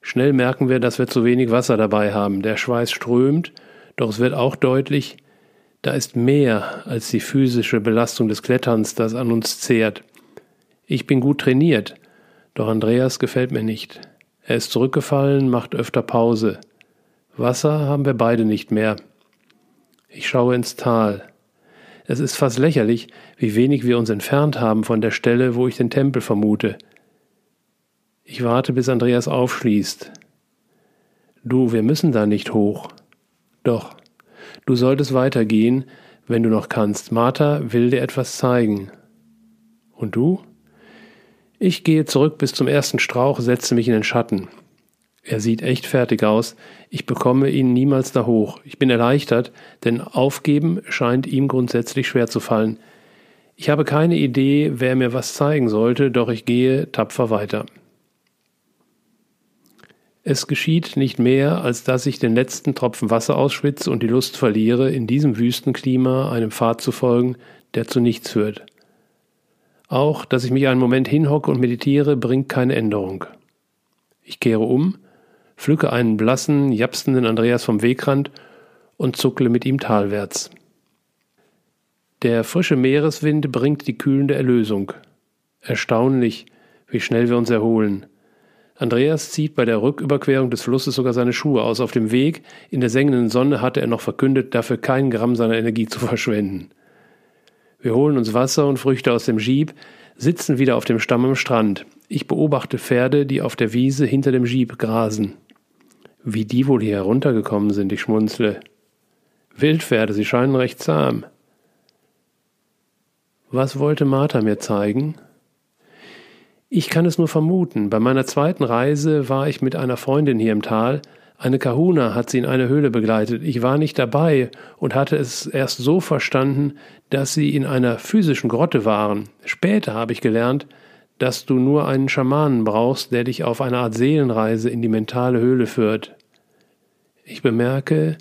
Schnell merken wir, dass wir zu wenig Wasser dabei haben. Der Schweiß strömt, doch es wird auch deutlich, da ist mehr als die physische Belastung des Kletterns, das an uns zehrt. Ich bin gut trainiert, doch Andreas gefällt mir nicht. Er ist zurückgefallen, macht öfter Pause. Wasser haben wir beide nicht mehr. Ich schaue ins Tal. Es ist fast lächerlich, wie wenig wir uns entfernt haben von der Stelle, wo ich den Tempel vermute. Ich warte, bis Andreas aufschließt. Du, wir müssen da nicht hoch. Doch, du solltest weitergehen, wenn du noch kannst. Martha will dir etwas zeigen. Und du? Ich gehe zurück bis zum ersten Strauch, setze mich in den Schatten. Er sieht echt fertig aus. Ich bekomme ihn niemals da hoch. Ich bin erleichtert, denn aufgeben scheint ihm grundsätzlich schwer zu fallen. Ich habe keine Idee, wer mir was zeigen sollte, doch ich gehe tapfer weiter. Es geschieht nicht mehr, als dass ich den letzten Tropfen Wasser ausschwitze und die Lust verliere, in diesem Wüstenklima einem Pfad zu folgen, der zu nichts führt. Auch, dass ich mich einen Moment hinhocke und meditiere, bringt keine Änderung. Ich kehre um, pflücke einen blassen, japsenden Andreas vom Wegrand und zuckle mit ihm talwärts. Der frische Meereswind bringt die kühlende Erlösung. Erstaunlich, wie schnell wir uns erholen. Andreas zieht bei der Rücküberquerung des Flusses sogar seine Schuhe aus. Auf dem Weg in der sengenden Sonne hatte er noch verkündet, dafür kein Gramm seiner Energie zu verschwenden. Wir holen uns Wasser und Früchte aus dem Jeep, sitzen wieder auf dem Stamm am Strand. Ich beobachte Pferde, die auf der Wiese hinter dem Jeep grasen. Wie die wohl hier heruntergekommen sind, ich schmunzle. Wildpferde, sie scheinen recht zahm. Was wollte Martha mir zeigen? Ich kann es nur vermuten. Bei meiner zweiten Reise war ich mit einer Freundin hier im Tal. Eine Kahuna hat sie in eine Höhle begleitet. Ich war nicht dabei und hatte es erst so verstanden, dass sie in einer physischen Grotte waren. Später habe ich gelernt, dass du nur einen Schamanen brauchst, der dich auf eine Art Seelenreise in die mentale Höhle führt. Ich bemerke,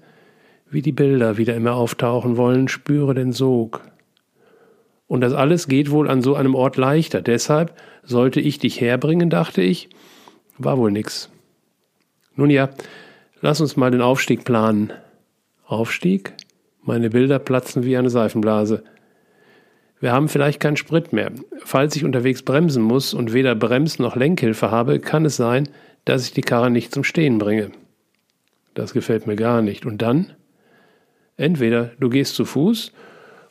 wie die Bilder wieder immer auftauchen wollen, spüre den Sog. Und das alles geht wohl an so einem Ort leichter. Deshalb sollte ich dich herbringen, dachte ich. War wohl nix. Nun ja, lass uns mal den Aufstieg planen. Aufstieg? Meine Bilder platzen wie eine Seifenblase. Wir haben vielleicht keinen Sprit mehr. Falls ich unterwegs bremsen muss und weder Brems noch Lenkhilfe habe, kann es sein, dass ich die Karre nicht zum Stehen bringe. Das gefällt mir gar nicht. Und dann? Entweder du gehst zu Fuß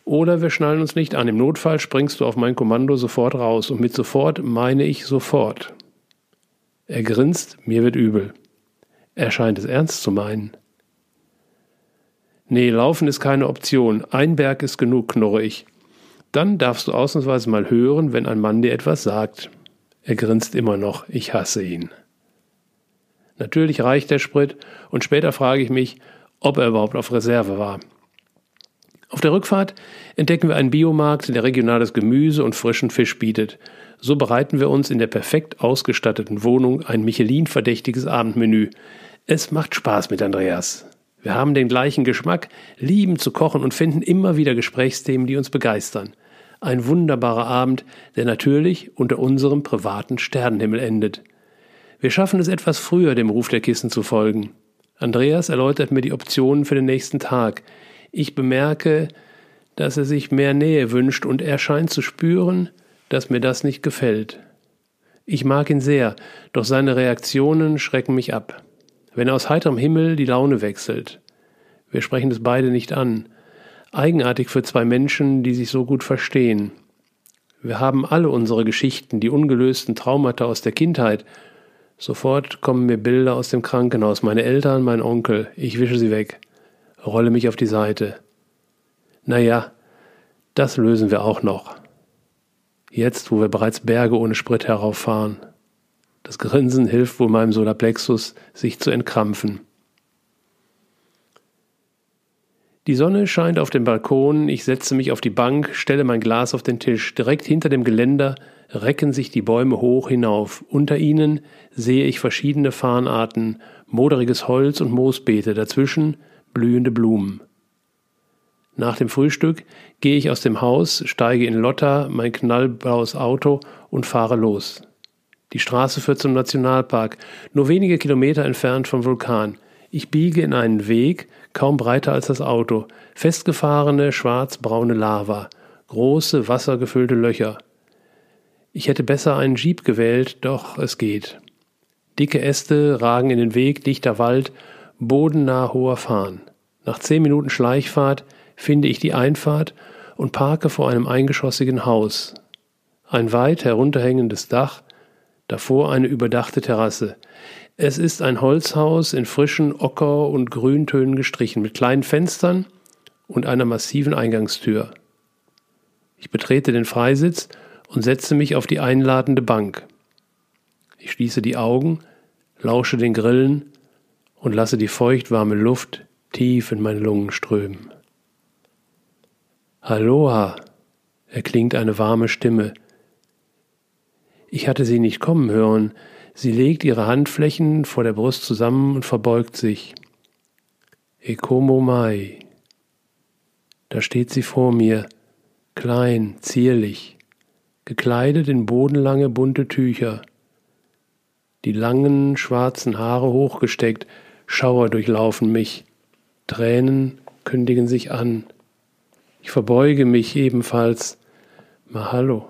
oder wir schnallen uns nicht an. Im Notfall springst du auf mein Kommando sofort raus. Und mit sofort meine ich sofort. Er grinst, mir wird übel. Er scheint es ernst zu meinen. Nee, laufen ist keine Option. Ein Berg ist genug, knurre ich. Dann darfst du ausnahmsweise mal hören, wenn ein Mann dir etwas sagt. Er grinst immer noch. Ich hasse ihn. Natürlich reicht der Sprit und später frage ich mich, ob er überhaupt auf Reserve war. Auf der Rückfahrt entdecken wir einen Biomarkt, der regionales Gemüse und frischen Fisch bietet. So bereiten wir uns in der perfekt ausgestatteten Wohnung ein Michelin-verdächtiges Abendmenü. Es macht Spaß mit Andreas. Wir haben den gleichen Geschmack, lieben zu kochen und finden immer wieder Gesprächsthemen, die uns begeistern. Ein wunderbarer Abend, der natürlich unter unserem privaten Sternenhimmel endet. Wir schaffen es etwas früher, dem Ruf der Kissen zu folgen. Andreas erläutert mir die Optionen für den nächsten Tag. Ich bemerke, dass er sich mehr Nähe wünscht und er scheint zu spüren, dass mir das nicht gefällt. Ich mag ihn sehr, doch seine Reaktionen schrecken mich ab. Wenn aus heiterem Himmel die Laune wechselt. Wir sprechen es beide nicht an. Eigenartig für zwei Menschen, die sich so gut verstehen. Wir haben alle unsere Geschichten, die ungelösten Traumata aus der Kindheit. Sofort kommen mir Bilder aus dem Krankenhaus, meine Eltern, mein Onkel. Ich wische sie weg rolle mich auf die Seite. Naja, das lösen wir auch noch. Jetzt, wo wir bereits Berge ohne Sprit herauffahren. Das Grinsen hilft wohl meinem Solarplexus, sich zu entkrampfen. Die Sonne scheint auf dem Balkon, ich setze mich auf die Bank, stelle mein Glas auf den Tisch. Direkt hinter dem Geländer recken sich die Bäume hoch hinauf. Unter ihnen sehe ich verschiedene Farnarten, moderiges Holz und Moosbeete, dazwischen blühende Blumen. Nach dem Frühstück gehe ich aus dem Haus, steige in Lotta, mein knallblaues Auto und fahre los. Die Straße führt zum Nationalpark, nur wenige Kilometer entfernt vom Vulkan. Ich biege in einen Weg, kaum breiter als das Auto, festgefahrene schwarzbraune Lava, große wassergefüllte Löcher. Ich hätte besser einen Jeep gewählt, doch es geht. Dicke Äste ragen in den Weg, dichter Wald bodennah hoher Fahnen. Nach zehn Minuten Schleichfahrt finde ich die Einfahrt und parke vor einem eingeschossigen Haus. Ein weit herunterhängendes Dach, davor eine überdachte Terrasse. Es ist ein Holzhaus in frischen Ocker- und Grüntönen gestrichen, mit kleinen Fenstern und einer massiven Eingangstür. Ich betrete den Freisitz und setze mich auf die einladende Bank. Ich schließe die Augen, lausche den Grillen und lasse die feuchtwarme Luft tief in meine Lungen strömen. Aloha, erklingt eine warme Stimme. Ich hatte sie nicht kommen hören. Sie legt ihre Handflächen vor der Brust zusammen und verbeugt sich. Ekomo Mai. Da steht sie vor mir, klein, zierlich, gekleidet in bodenlange bunte Tücher, die langen schwarzen Haare hochgesteckt, Schauer durchlaufen mich, Tränen kündigen sich an. Ich verbeuge mich ebenfalls. Mahalo.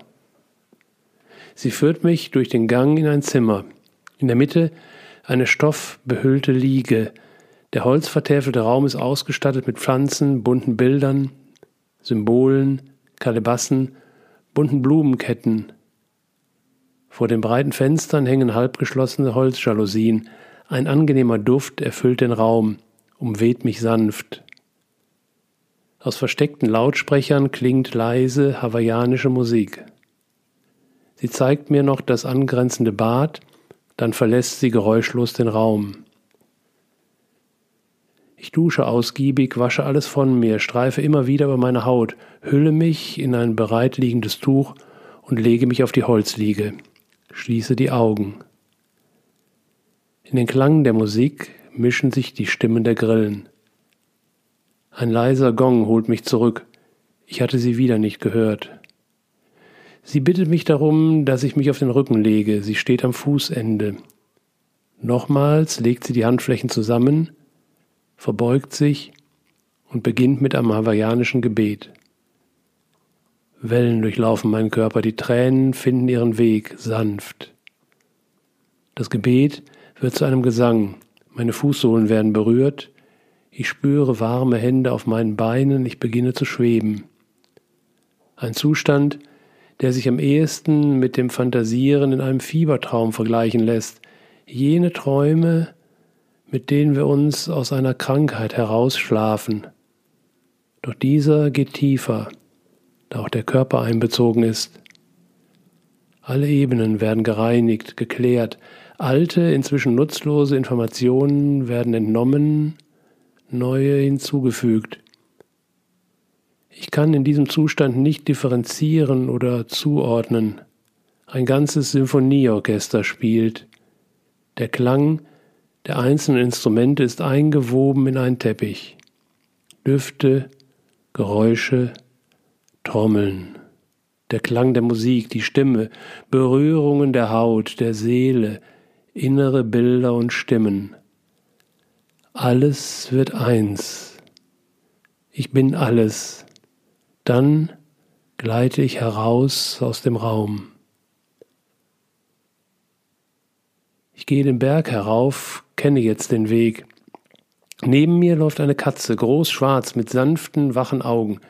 Sie führt mich durch den Gang in ein Zimmer. In der Mitte eine stoffbehüllte Liege. Der holzvertäfelte Raum ist ausgestattet mit Pflanzen, bunten Bildern, Symbolen, Kalebassen, bunten Blumenketten. Vor den breiten Fenstern hängen halbgeschlossene Holzjalousien. Ein angenehmer Duft erfüllt den Raum, umweht mich sanft. Aus versteckten Lautsprechern klingt leise hawaiianische Musik. Sie zeigt mir noch das angrenzende Bad, dann verlässt sie geräuschlos den Raum. Ich dusche ausgiebig, wasche alles von mir, streife immer wieder über meine Haut, hülle mich in ein bereitliegendes Tuch und lege mich auf die Holzliege, schließe die Augen. In den Klang der Musik mischen sich die Stimmen der Grillen. Ein leiser Gong holt mich zurück. Ich hatte sie wieder nicht gehört. Sie bittet mich darum, dass ich mich auf den Rücken lege. Sie steht am Fußende. Nochmals legt sie die Handflächen zusammen, verbeugt sich und beginnt mit einem hawaiianischen Gebet. Wellen durchlaufen meinen Körper, die Tränen finden ihren Weg sanft. Das Gebet wird zu einem Gesang, meine Fußsohlen werden berührt, ich spüre warme Hände auf meinen Beinen, ich beginne zu schweben. Ein Zustand, der sich am ehesten mit dem Fantasieren in einem Fiebertraum vergleichen lässt, jene Träume, mit denen wir uns aus einer Krankheit herausschlafen. Doch dieser geht tiefer, da auch der Körper einbezogen ist. Alle Ebenen werden gereinigt, geklärt, alte, inzwischen nutzlose Informationen werden entnommen, neue hinzugefügt. Ich kann in diesem Zustand nicht differenzieren oder zuordnen. Ein ganzes Symphonieorchester spielt. Der Klang der einzelnen Instrumente ist eingewoben in einen Teppich. Düfte, Geräusche, Trommeln, der Klang der Musik, die Stimme, Berührungen der Haut, der Seele, innere Bilder und Stimmen. Alles wird eins. Ich bin alles. Dann gleite ich heraus aus dem Raum. Ich gehe den Berg herauf, kenne jetzt den Weg. Neben mir läuft eine Katze, groß schwarz, mit sanften, wachen Augen.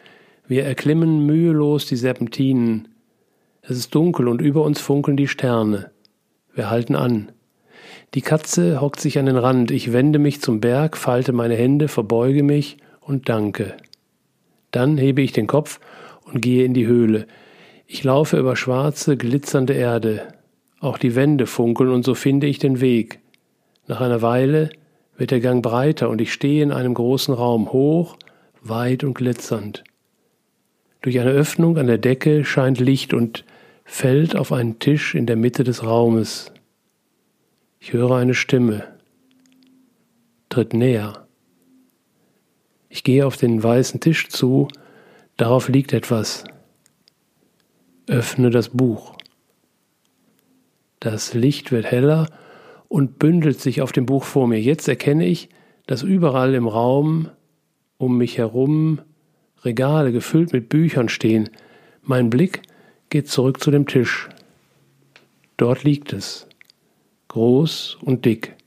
Wir erklimmen mühelos die Serpentinen. Es ist dunkel und über uns funkeln die Sterne. Wir halten an. Die Katze hockt sich an den Rand. Ich wende mich zum Berg, falte meine Hände, verbeuge mich und danke. Dann hebe ich den Kopf und gehe in die Höhle. Ich laufe über schwarze, glitzernde Erde. Auch die Wände funkeln und so finde ich den Weg. Nach einer Weile wird der Gang breiter und ich stehe in einem großen Raum, hoch, weit und glitzernd. Durch eine Öffnung an der Decke scheint Licht und fällt auf einen Tisch in der Mitte des Raumes. Ich höre eine Stimme. Tritt näher. Ich gehe auf den weißen Tisch zu, darauf liegt etwas. Öffne das Buch. Das Licht wird heller und bündelt sich auf dem Buch vor mir. Jetzt erkenne ich, dass überall im Raum um mich herum Regale gefüllt mit Büchern stehen. Mein Blick geht zurück zu dem Tisch. Dort liegt es, groß und dick,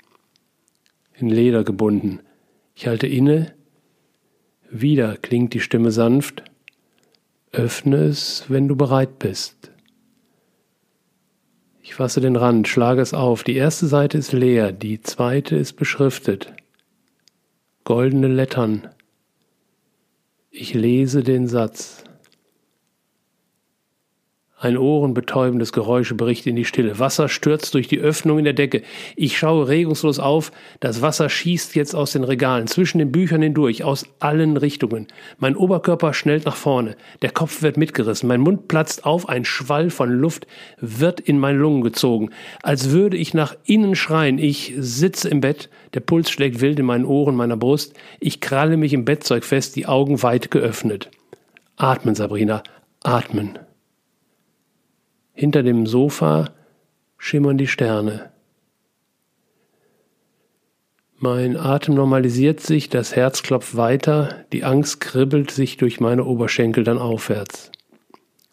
in Leder gebunden. Ich halte inne, wieder klingt die Stimme sanft, öffne es, wenn du bereit bist. Ich fasse den Rand, schlage es auf. Die erste Seite ist leer, die zweite ist beschriftet. Goldene Lettern. Ich lese den Satz. Ein ohrenbetäubendes Geräusch bricht in die Stille. Wasser stürzt durch die Öffnung in der Decke. Ich schaue regungslos auf. Das Wasser schießt jetzt aus den Regalen, zwischen den Büchern hindurch, aus allen Richtungen. Mein Oberkörper schnellt nach vorne. Der Kopf wird mitgerissen. Mein Mund platzt auf. Ein Schwall von Luft wird in meine Lungen gezogen. Als würde ich nach innen schreien. Ich sitze im Bett. Der Puls schlägt wild in meinen Ohren, meiner Brust. Ich kralle mich im Bettzeug fest, die Augen weit geöffnet. Atmen, Sabrina. Atmen. Hinter dem Sofa schimmern die Sterne. Mein Atem normalisiert sich, das Herz klopft weiter, die Angst kribbelt sich durch meine Oberschenkel dann aufwärts.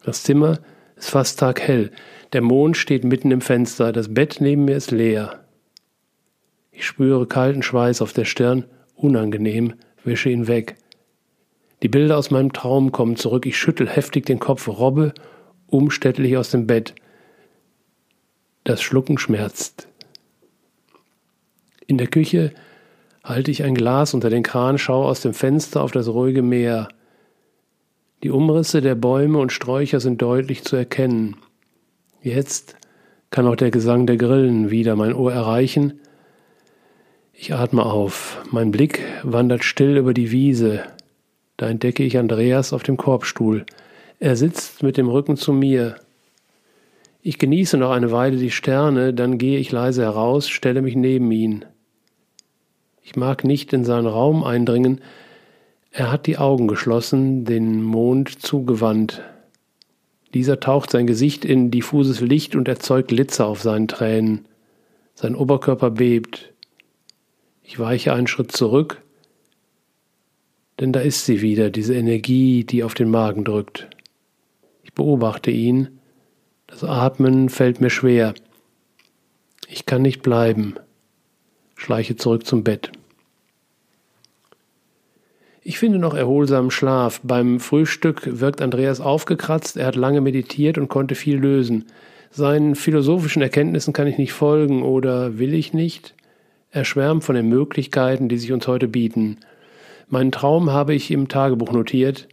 Das Zimmer ist fast taghell, der Mond steht mitten im Fenster, das Bett neben mir ist leer. Ich spüre kalten Schweiß auf der Stirn, unangenehm, wische ihn weg. Die Bilder aus meinem Traum kommen zurück, ich schüttel heftig den Kopf, robbe umständlich aus dem Bett. Das Schlucken schmerzt. In der Küche halte ich ein Glas unter den Kran, schaue aus dem Fenster auf das ruhige Meer. Die Umrisse der Bäume und Sträucher sind deutlich zu erkennen. Jetzt kann auch der Gesang der Grillen wieder mein Ohr erreichen. Ich atme auf. Mein Blick wandert still über die Wiese. Da entdecke ich Andreas auf dem Korbstuhl. Er sitzt mit dem Rücken zu mir. Ich genieße noch eine Weile die Sterne, dann gehe ich leise heraus, stelle mich neben ihn. Ich mag nicht in seinen Raum eindringen. Er hat die Augen geschlossen, den Mond zugewandt. Dieser taucht sein Gesicht in diffuses Licht und erzeugt Glitzer auf seinen Tränen. Sein Oberkörper bebt. Ich weiche einen Schritt zurück, denn da ist sie wieder, diese Energie, die auf den Magen drückt. Ich beobachte ihn. Das Atmen fällt mir schwer. Ich kann nicht bleiben. Schleiche zurück zum Bett. Ich finde noch erholsamen Schlaf. Beim Frühstück wirkt Andreas aufgekratzt, er hat lange meditiert und konnte viel lösen. Seinen philosophischen Erkenntnissen kann ich nicht folgen oder will ich nicht. Er schwärmt von den Möglichkeiten, die sich uns heute bieten. Meinen Traum habe ich im Tagebuch notiert.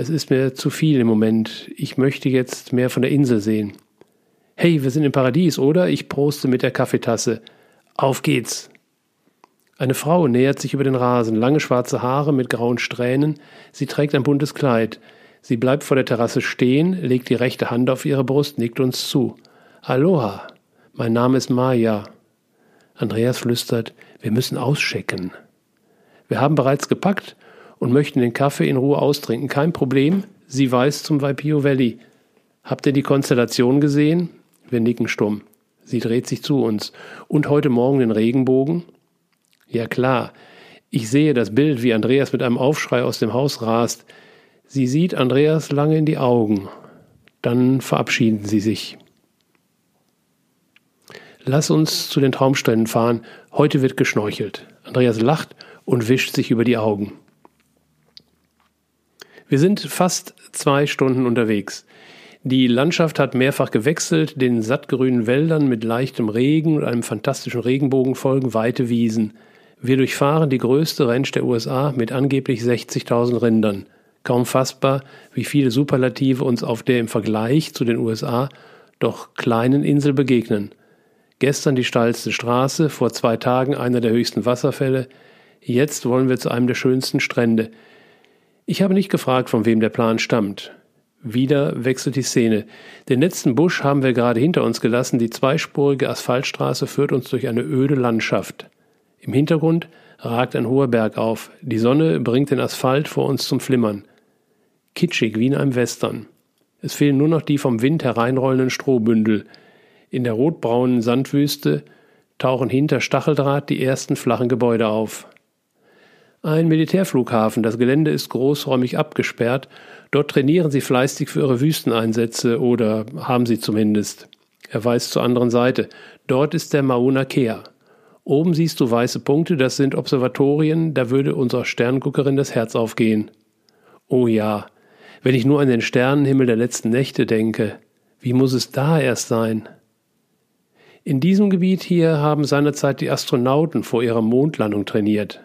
Es ist mir zu viel im Moment. Ich möchte jetzt mehr von der Insel sehen. Hey, wir sind im Paradies, oder? Ich proste mit der Kaffeetasse. Auf geht's. Eine Frau nähert sich über den Rasen, lange schwarze Haare mit grauen Strähnen. Sie trägt ein buntes Kleid. Sie bleibt vor der Terrasse stehen, legt die rechte Hand auf ihre Brust, nickt uns zu. Aloha, mein Name ist Maya. Andreas flüstert, wir müssen auschecken. Wir haben bereits gepackt und möchten den Kaffee in Ruhe austrinken. Kein Problem, sie weiß zum Waipio Valley. Habt ihr die Konstellation gesehen? Wir nicken stumm. Sie dreht sich zu uns. Und heute Morgen den Regenbogen? Ja klar. Ich sehe das Bild, wie Andreas mit einem Aufschrei aus dem Haus rast. Sie sieht Andreas lange in die Augen. Dann verabschieden sie sich. Lass uns zu den Traumstränden fahren. Heute wird geschnorchelt. Andreas lacht und wischt sich über die Augen. Wir sind fast zwei Stunden unterwegs. Die Landschaft hat mehrfach gewechselt, den sattgrünen Wäldern mit leichtem Regen und einem fantastischen Regenbogen folgen weite Wiesen. Wir durchfahren die größte Ranch der USA mit angeblich 60.000 Rindern. Kaum fassbar, wie viele Superlative uns auf der im Vergleich zu den USA doch kleinen Insel begegnen. Gestern die steilste Straße, vor zwei Tagen einer der höchsten Wasserfälle, jetzt wollen wir zu einem der schönsten Strände. Ich habe nicht gefragt, von wem der Plan stammt. Wieder wechselt die Szene. Den letzten Busch haben wir gerade hinter uns gelassen. Die zweispurige Asphaltstraße führt uns durch eine öde Landschaft. Im Hintergrund ragt ein hoher Berg auf. Die Sonne bringt den Asphalt vor uns zum Flimmern. Kitschig wie in einem Western. Es fehlen nur noch die vom Wind hereinrollenden Strohbündel. In der rotbraunen Sandwüste tauchen hinter Stacheldraht die ersten flachen Gebäude auf. Ein Militärflughafen, das Gelände ist großräumig abgesperrt. Dort trainieren sie fleißig für ihre Wüsteneinsätze oder haben sie zumindest. Er weist zur anderen Seite. Dort ist der Mauna Kea. Oben siehst du weiße Punkte, das sind Observatorien, da würde unserer Sternguckerin das Herz aufgehen. Oh ja, wenn ich nur an den Sternenhimmel der letzten Nächte denke, wie muss es da erst sein? In diesem Gebiet hier haben seinerzeit die Astronauten vor ihrer Mondlandung trainiert.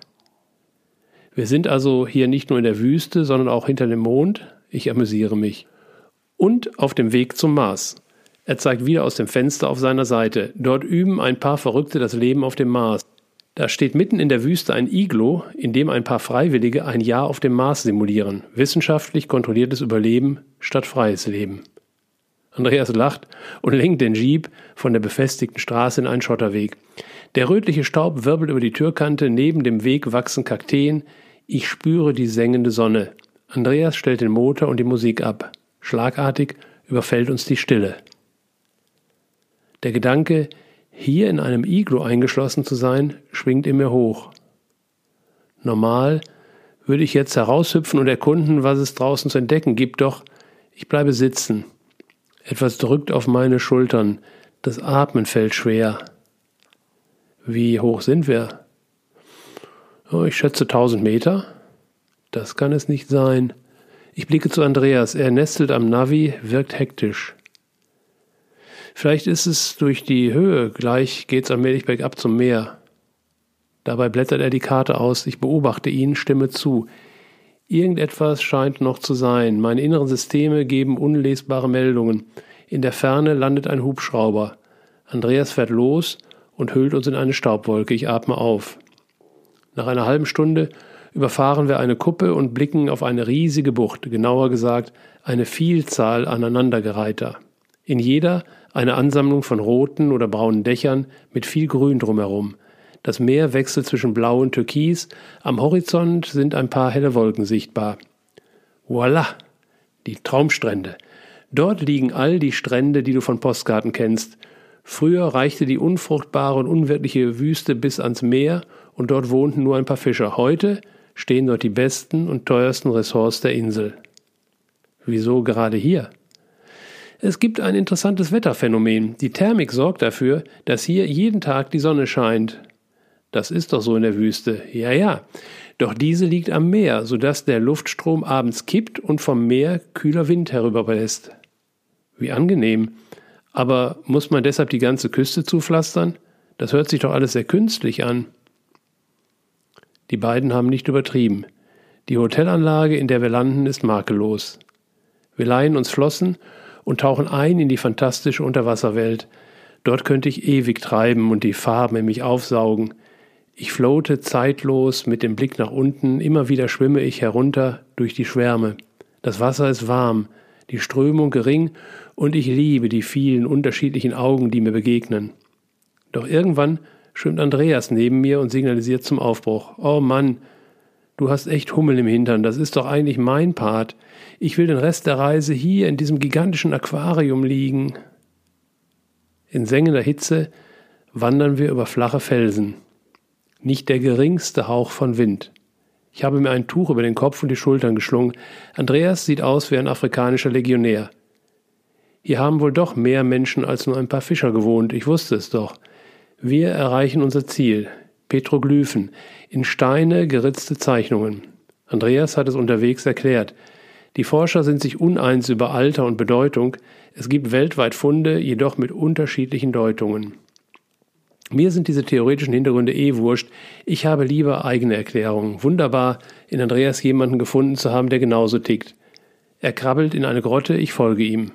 Wir sind also hier nicht nur in der Wüste, sondern auch hinter dem Mond. Ich amüsiere mich. Und auf dem Weg zum Mars. Er zeigt wieder aus dem Fenster auf seiner Seite. Dort üben ein paar Verrückte das Leben auf dem Mars. Da steht mitten in der Wüste ein Iglo, in dem ein paar Freiwillige ein Jahr auf dem Mars simulieren. Wissenschaftlich kontrolliertes Überleben statt freies Leben. Andreas lacht und lenkt den Jeep von der befestigten Straße in einen Schotterweg. Der rötliche Staub wirbelt über die Türkante, neben dem Weg wachsen Kakteen, ich spüre die sengende Sonne. Andreas stellt den Motor und die Musik ab. Schlagartig überfällt uns die Stille. Der Gedanke, hier in einem Iglo eingeschlossen zu sein, schwingt in mir hoch. Normal würde ich jetzt heraushüpfen und erkunden, was es draußen zu entdecken gibt, doch ich bleibe sitzen. Etwas drückt auf meine Schultern, das Atmen fällt schwer. Wie hoch sind wir? Oh, ich schätze 1000 Meter. Das kann es nicht sein. Ich blicke zu Andreas. Er nestelt am Navi, wirkt hektisch. Vielleicht ist es durch die Höhe, gleich geht's allmählich bergab zum Meer. Dabei blättert er die Karte aus. Ich beobachte ihn, stimme zu. Irgendetwas scheint noch zu sein. Meine inneren Systeme geben unlesbare Meldungen. In der Ferne landet ein Hubschrauber. Andreas fährt los und hüllt uns in eine Staubwolke. Ich atme auf. Nach einer halben Stunde überfahren wir eine Kuppe und blicken auf eine riesige Bucht, genauer gesagt eine Vielzahl aneinandergereihter. In jeder eine Ansammlung von roten oder braunen Dächern mit viel Grün drumherum. Das Meer wechselt zwischen Blau und Türkis. Am Horizont sind ein paar helle Wolken sichtbar. Voila! Die Traumstrände. Dort liegen all die Strände, die du von Postkarten kennst. Früher reichte die unfruchtbare und unwirtliche Wüste bis ans Meer und dort wohnten nur ein paar Fischer. Heute stehen dort die besten und teuersten Ressorts der Insel. Wieso gerade hier? Es gibt ein interessantes Wetterphänomen. Die Thermik sorgt dafür, dass hier jeden Tag die Sonne scheint. Das ist doch so in der Wüste. Ja, ja. Doch diese liegt am Meer, sodass der Luftstrom abends kippt und vom Meer kühler Wind herüberlässt. Wie angenehm. Aber muss man deshalb die ganze Küste zupflastern? Das hört sich doch alles sehr künstlich an. Die beiden haben nicht übertrieben. Die Hotelanlage, in der wir landen, ist makellos. Wir leihen uns Flossen und tauchen ein in die fantastische Unterwasserwelt. Dort könnte ich ewig treiben und die Farben in mich aufsaugen. Ich floate zeitlos mit dem Blick nach unten, immer wieder schwimme ich herunter durch die Schwärme. Das Wasser ist warm, die Strömung gering und ich liebe die vielen unterschiedlichen Augen, die mir begegnen. Doch irgendwann schwimmt Andreas neben mir und signalisiert zum Aufbruch. Oh Mann, du hast echt Hummel im Hintern, das ist doch eigentlich mein Part. Ich will den Rest der Reise hier in diesem gigantischen Aquarium liegen. In sengender Hitze wandern wir über flache Felsen nicht der geringste Hauch von Wind. Ich habe mir ein Tuch über den Kopf und die Schultern geschlungen. Andreas sieht aus wie ein afrikanischer Legionär. Hier haben wohl doch mehr Menschen als nur ein paar Fischer gewohnt, ich wusste es doch. Wir erreichen unser Ziel. Petroglyphen, in Steine geritzte Zeichnungen. Andreas hat es unterwegs erklärt. Die Forscher sind sich uneins über Alter und Bedeutung. Es gibt weltweit Funde, jedoch mit unterschiedlichen Deutungen. Mir sind diese theoretischen Hintergründe eh wurscht. Ich habe lieber eigene Erklärungen. Wunderbar, in Andreas jemanden gefunden zu haben, der genauso tickt. Er krabbelt in eine Grotte, ich folge ihm.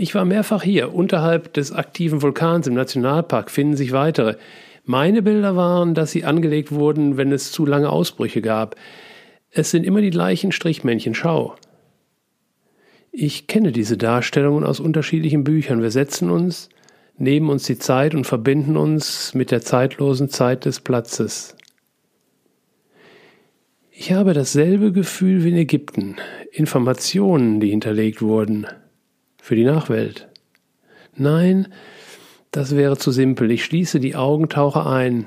Ich war mehrfach hier. Unterhalb des aktiven Vulkans im Nationalpark finden sich weitere. Meine Bilder waren, dass sie angelegt wurden, wenn es zu lange Ausbrüche gab. Es sind immer die gleichen Strichmännchen. Schau. Ich kenne diese Darstellungen aus unterschiedlichen Büchern. Wir setzen uns, nehmen uns die Zeit und verbinden uns mit der zeitlosen Zeit des Platzes. Ich habe dasselbe Gefühl wie in Ägypten, Informationen, die hinterlegt wurden, für die Nachwelt. Nein, das wäre zu simpel, ich schließe die Augen, tauche ein.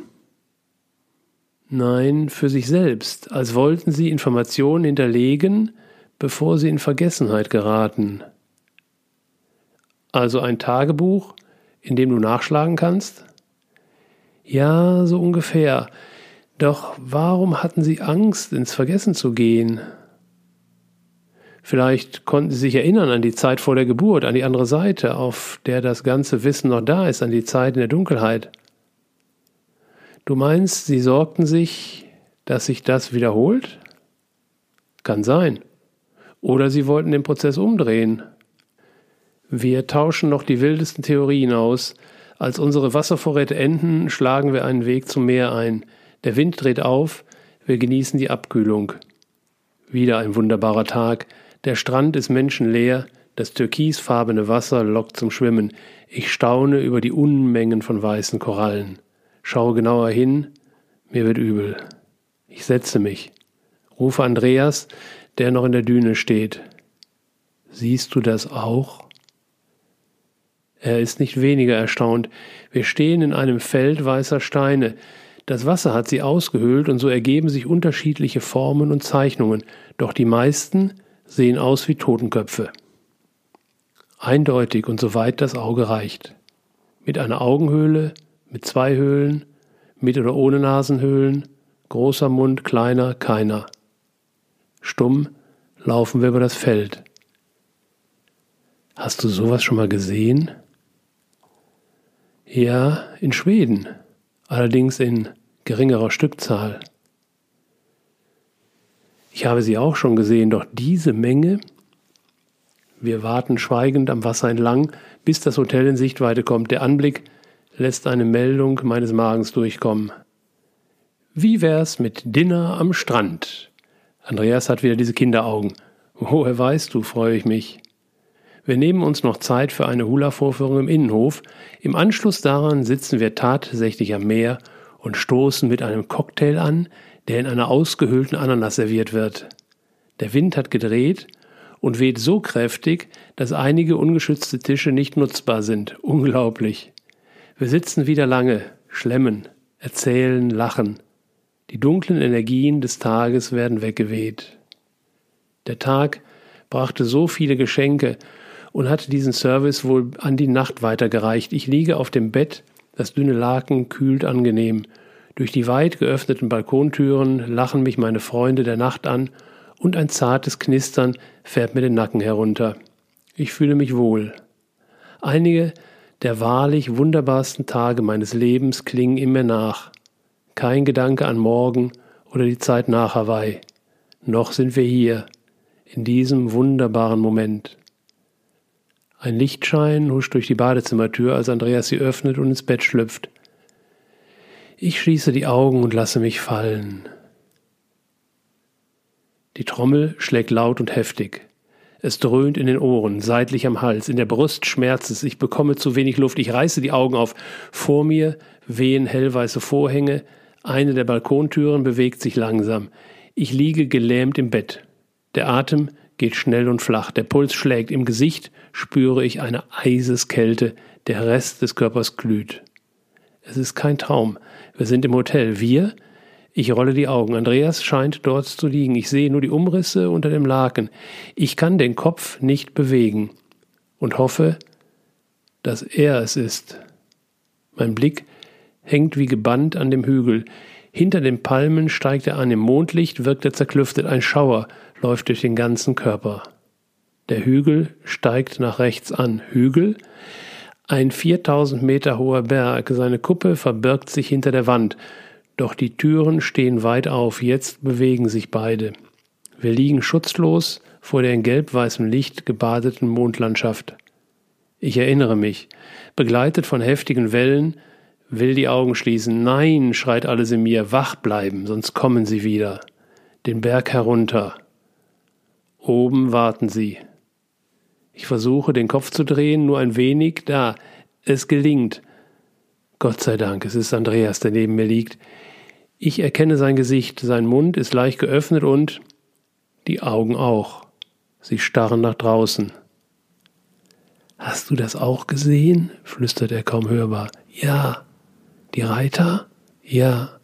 Nein, für sich selbst, als wollten sie Informationen hinterlegen, bevor sie in Vergessenheit geraten. Also ein Tagebuch, in dem du nachschlagen kannst? Ja, so ungefähr. Doch warum hatten sie Angst, ins Vergessen zu gehen? Vielleicht konnten sie sich erinnern an die Zeit vor der Geburt, an die andere Seite, auf der das ganze Wissen noch da ist, an die Zeit in der Dunkelheit. Du meinst, sie sorgten sich, dass sich das wiederholt? Kann sein. Oder sie wollten den Prozess umdrehen, wir tauschen noch die wildesten Theorien aus. Als unsere Wasservorräte enden, schlagen wir einen Weg zum Meer ein. Der Wind dreht auf, wir genießen die Abkühlung. Wieder ein wunderbarer Tag. Der Strand ist menschenleer, das türkisfarbene Wasser lockt zum Schwimmen. Ich staune über die Unmengen von weißen Korallen. Schaue genauer hin, mir wird übel. Ich setze mich, rufe Andreas, der noch in der Düne steht. Siehst du das auch? Er ist nicht weniger erstaunt. Wir stehen in einem Feld weißer Steine. Das Wasser hat sie ausgehöhlt und so ergeben sich unterschiedliche Formen und Zeichnungen, doch die meisten sehen aus wie Totenköpfe. Eindeutig und soweit das Auge reicht. Mit einer Augenhöhle, mit zwei Höhlen, mit oder ohne Nasenhöhlen, großer Mund, kleiner, keiner. Stumm laufen wir über das Feld. Hast du sowas schon mal gesehen? Ja, in Schweden, allerdings in geringerer Stückzahl. Ich habe sie auch schon gesehen, doch diese Menge. Wir warten schweigend am Wasser entlang, bis das Hotel in Sichtweite kommt. Der Anblick lässt eine Meldung meines Magens durchkommen. Wie wär's mit Dinner am Strand? Andreas hat wieder diese Kinderaugen. Woher weißt du, freue ich mich. Wir nehmen uns noch Zeit für eine Hula-Vorführung im Innenhof. Im Anschluss daran sitzen wir tatsächlich am Meer und stoßen mit einem Cocktail an, der in einer ausgehöhlten Ananas serviert wird. Der Wind hat gedreht und weht so kräftig, dass einige ungeschützte Tische nicht nutzbar sind. Unglaublich. Wir sitzen wieder lange, schlemmen, erzählen, lachen. Die dunklen Energien des Tages werden weggeweht. Der Tag brachte so viele Geschenke und hatte diesen Service wohl an die Nacht weitergereicht. Ich liege auf dem Bett, das dünne Laken kühlt angenehm. Durch die weit geöffneten Balkontüren lachen mich meine Freunde der Nacht an und ein zartes Knistern fährt mir den Nacken herunter. Ich fühle mich wohl. Einige der wahrlich wunderbarsten Tage meines Lebens klingen in mir nach. Kein Gedanke an morgen oder die Zeit nach Hawaii. Noch sind wir hier, in diesem wunderbaren Moment. Ein Lichtschein huscht durch die Badezimmertür, als Andreas sie öffnet und ins Bett schlüpft. Ich schließe die Augen und lasse mich fallen. Die Trommel schlägt laut und heftig. Es dröhnt in den Ohren, seitlich am Hals, in der Brust schmerzt es, ich bekomme zu wenig Luft, ich reiße die Augen auf. Vor mir wehen hellweiße Vorhänge, eine der Balkontüren bewegt sich langsam. Ich liege gelähmt im Bett. Der Atem geht schnell und flach, der Puls schlägt, im Gesicht spüre ich eine Eiseskälte, der Rest des Körpers glüht. Es ist kein Traum. Wir sind im Hotel. Wir, ich rolle die Augen. Andreas scheint dort zu liegen. Ich sehe nur die Umrisse unter dem Laken. Ich kann den Kopf nicht bewegen und hoffe, dass er es ist. Mein Blick hängt wie gebannt an dem Hügel. Hinter den Palmen steigt er an. Im Mondlicht wirkt er zerklüftet. Ein Schauer läuft durch den ganzen Körper. Der Hügel steigt nach rechts an. Hügel? Ein 4000 Meter hoher Berg. Seine Kuppe verbirgt sich hinter der Wand. Doch die Türen stehen weit auf, jetzt bewegen sich beide. Wir liegen schutzlos vor der in gelb-weißem Licht gebadeten Mondlandschaft. Ich erinnere mich, begleitet von heftigen Wellen, will die Augen schließen. Nein, schreit alles in mir, wach bleiben, sonst kommen sie wieder. Den Berg herunter. Oben warten sie. Ich versuche, den Kopf zu drehen, nur ein wenig, da. Es gelingt. Gott sei Dank, es ist Andreas, der neben mir liegt. Ich erkenne sein Gesicht, sein Mund ist leicht geöffnet und die Augen auch. Sie starren nach draußen. Hast du das auch gesehen? flüstert er kaum hörbar. Ja. Die Reiter? Ja.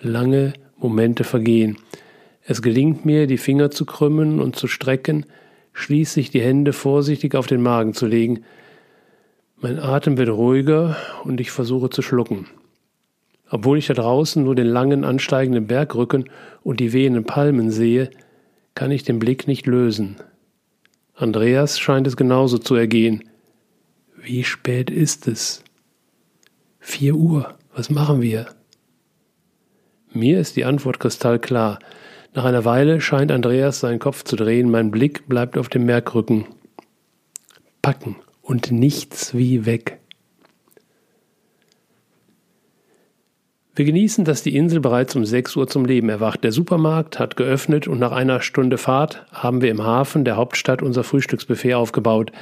Lange Momente vergehen. Es gelingt mir, die Finger zu krümmen und zu strecken, schließlich die Hände vorsichtig auf den Magen zu legen. Mein Atem wird ruhiger und ich versuche zu schlucken. Obwohl ich da draußen nur den langen ansteigenden Bergrücken und die wehenden Palmen sehe, kann ich den Blick nicht lösen. Andreas scheint es genauso zu ergehen. Wie spät ist es? Vier Uhr. Was machen wir? Mir ist die Antwort kristallklar. Nach einer Weile scheint Andreas seinen Kopf zu drehen, mein Blick bleibt auf dem Bergrücken. Packen und nichts wie weg. Wir genießen, dass die Insel bereits um 6 Uhr zum Leben erwacht. Der Supermarkt hat geöffnet und nach einer Stunde Fahrt haben wir im Hafen der Hauptstadt unser Frühstücksbuffet aufgebaut.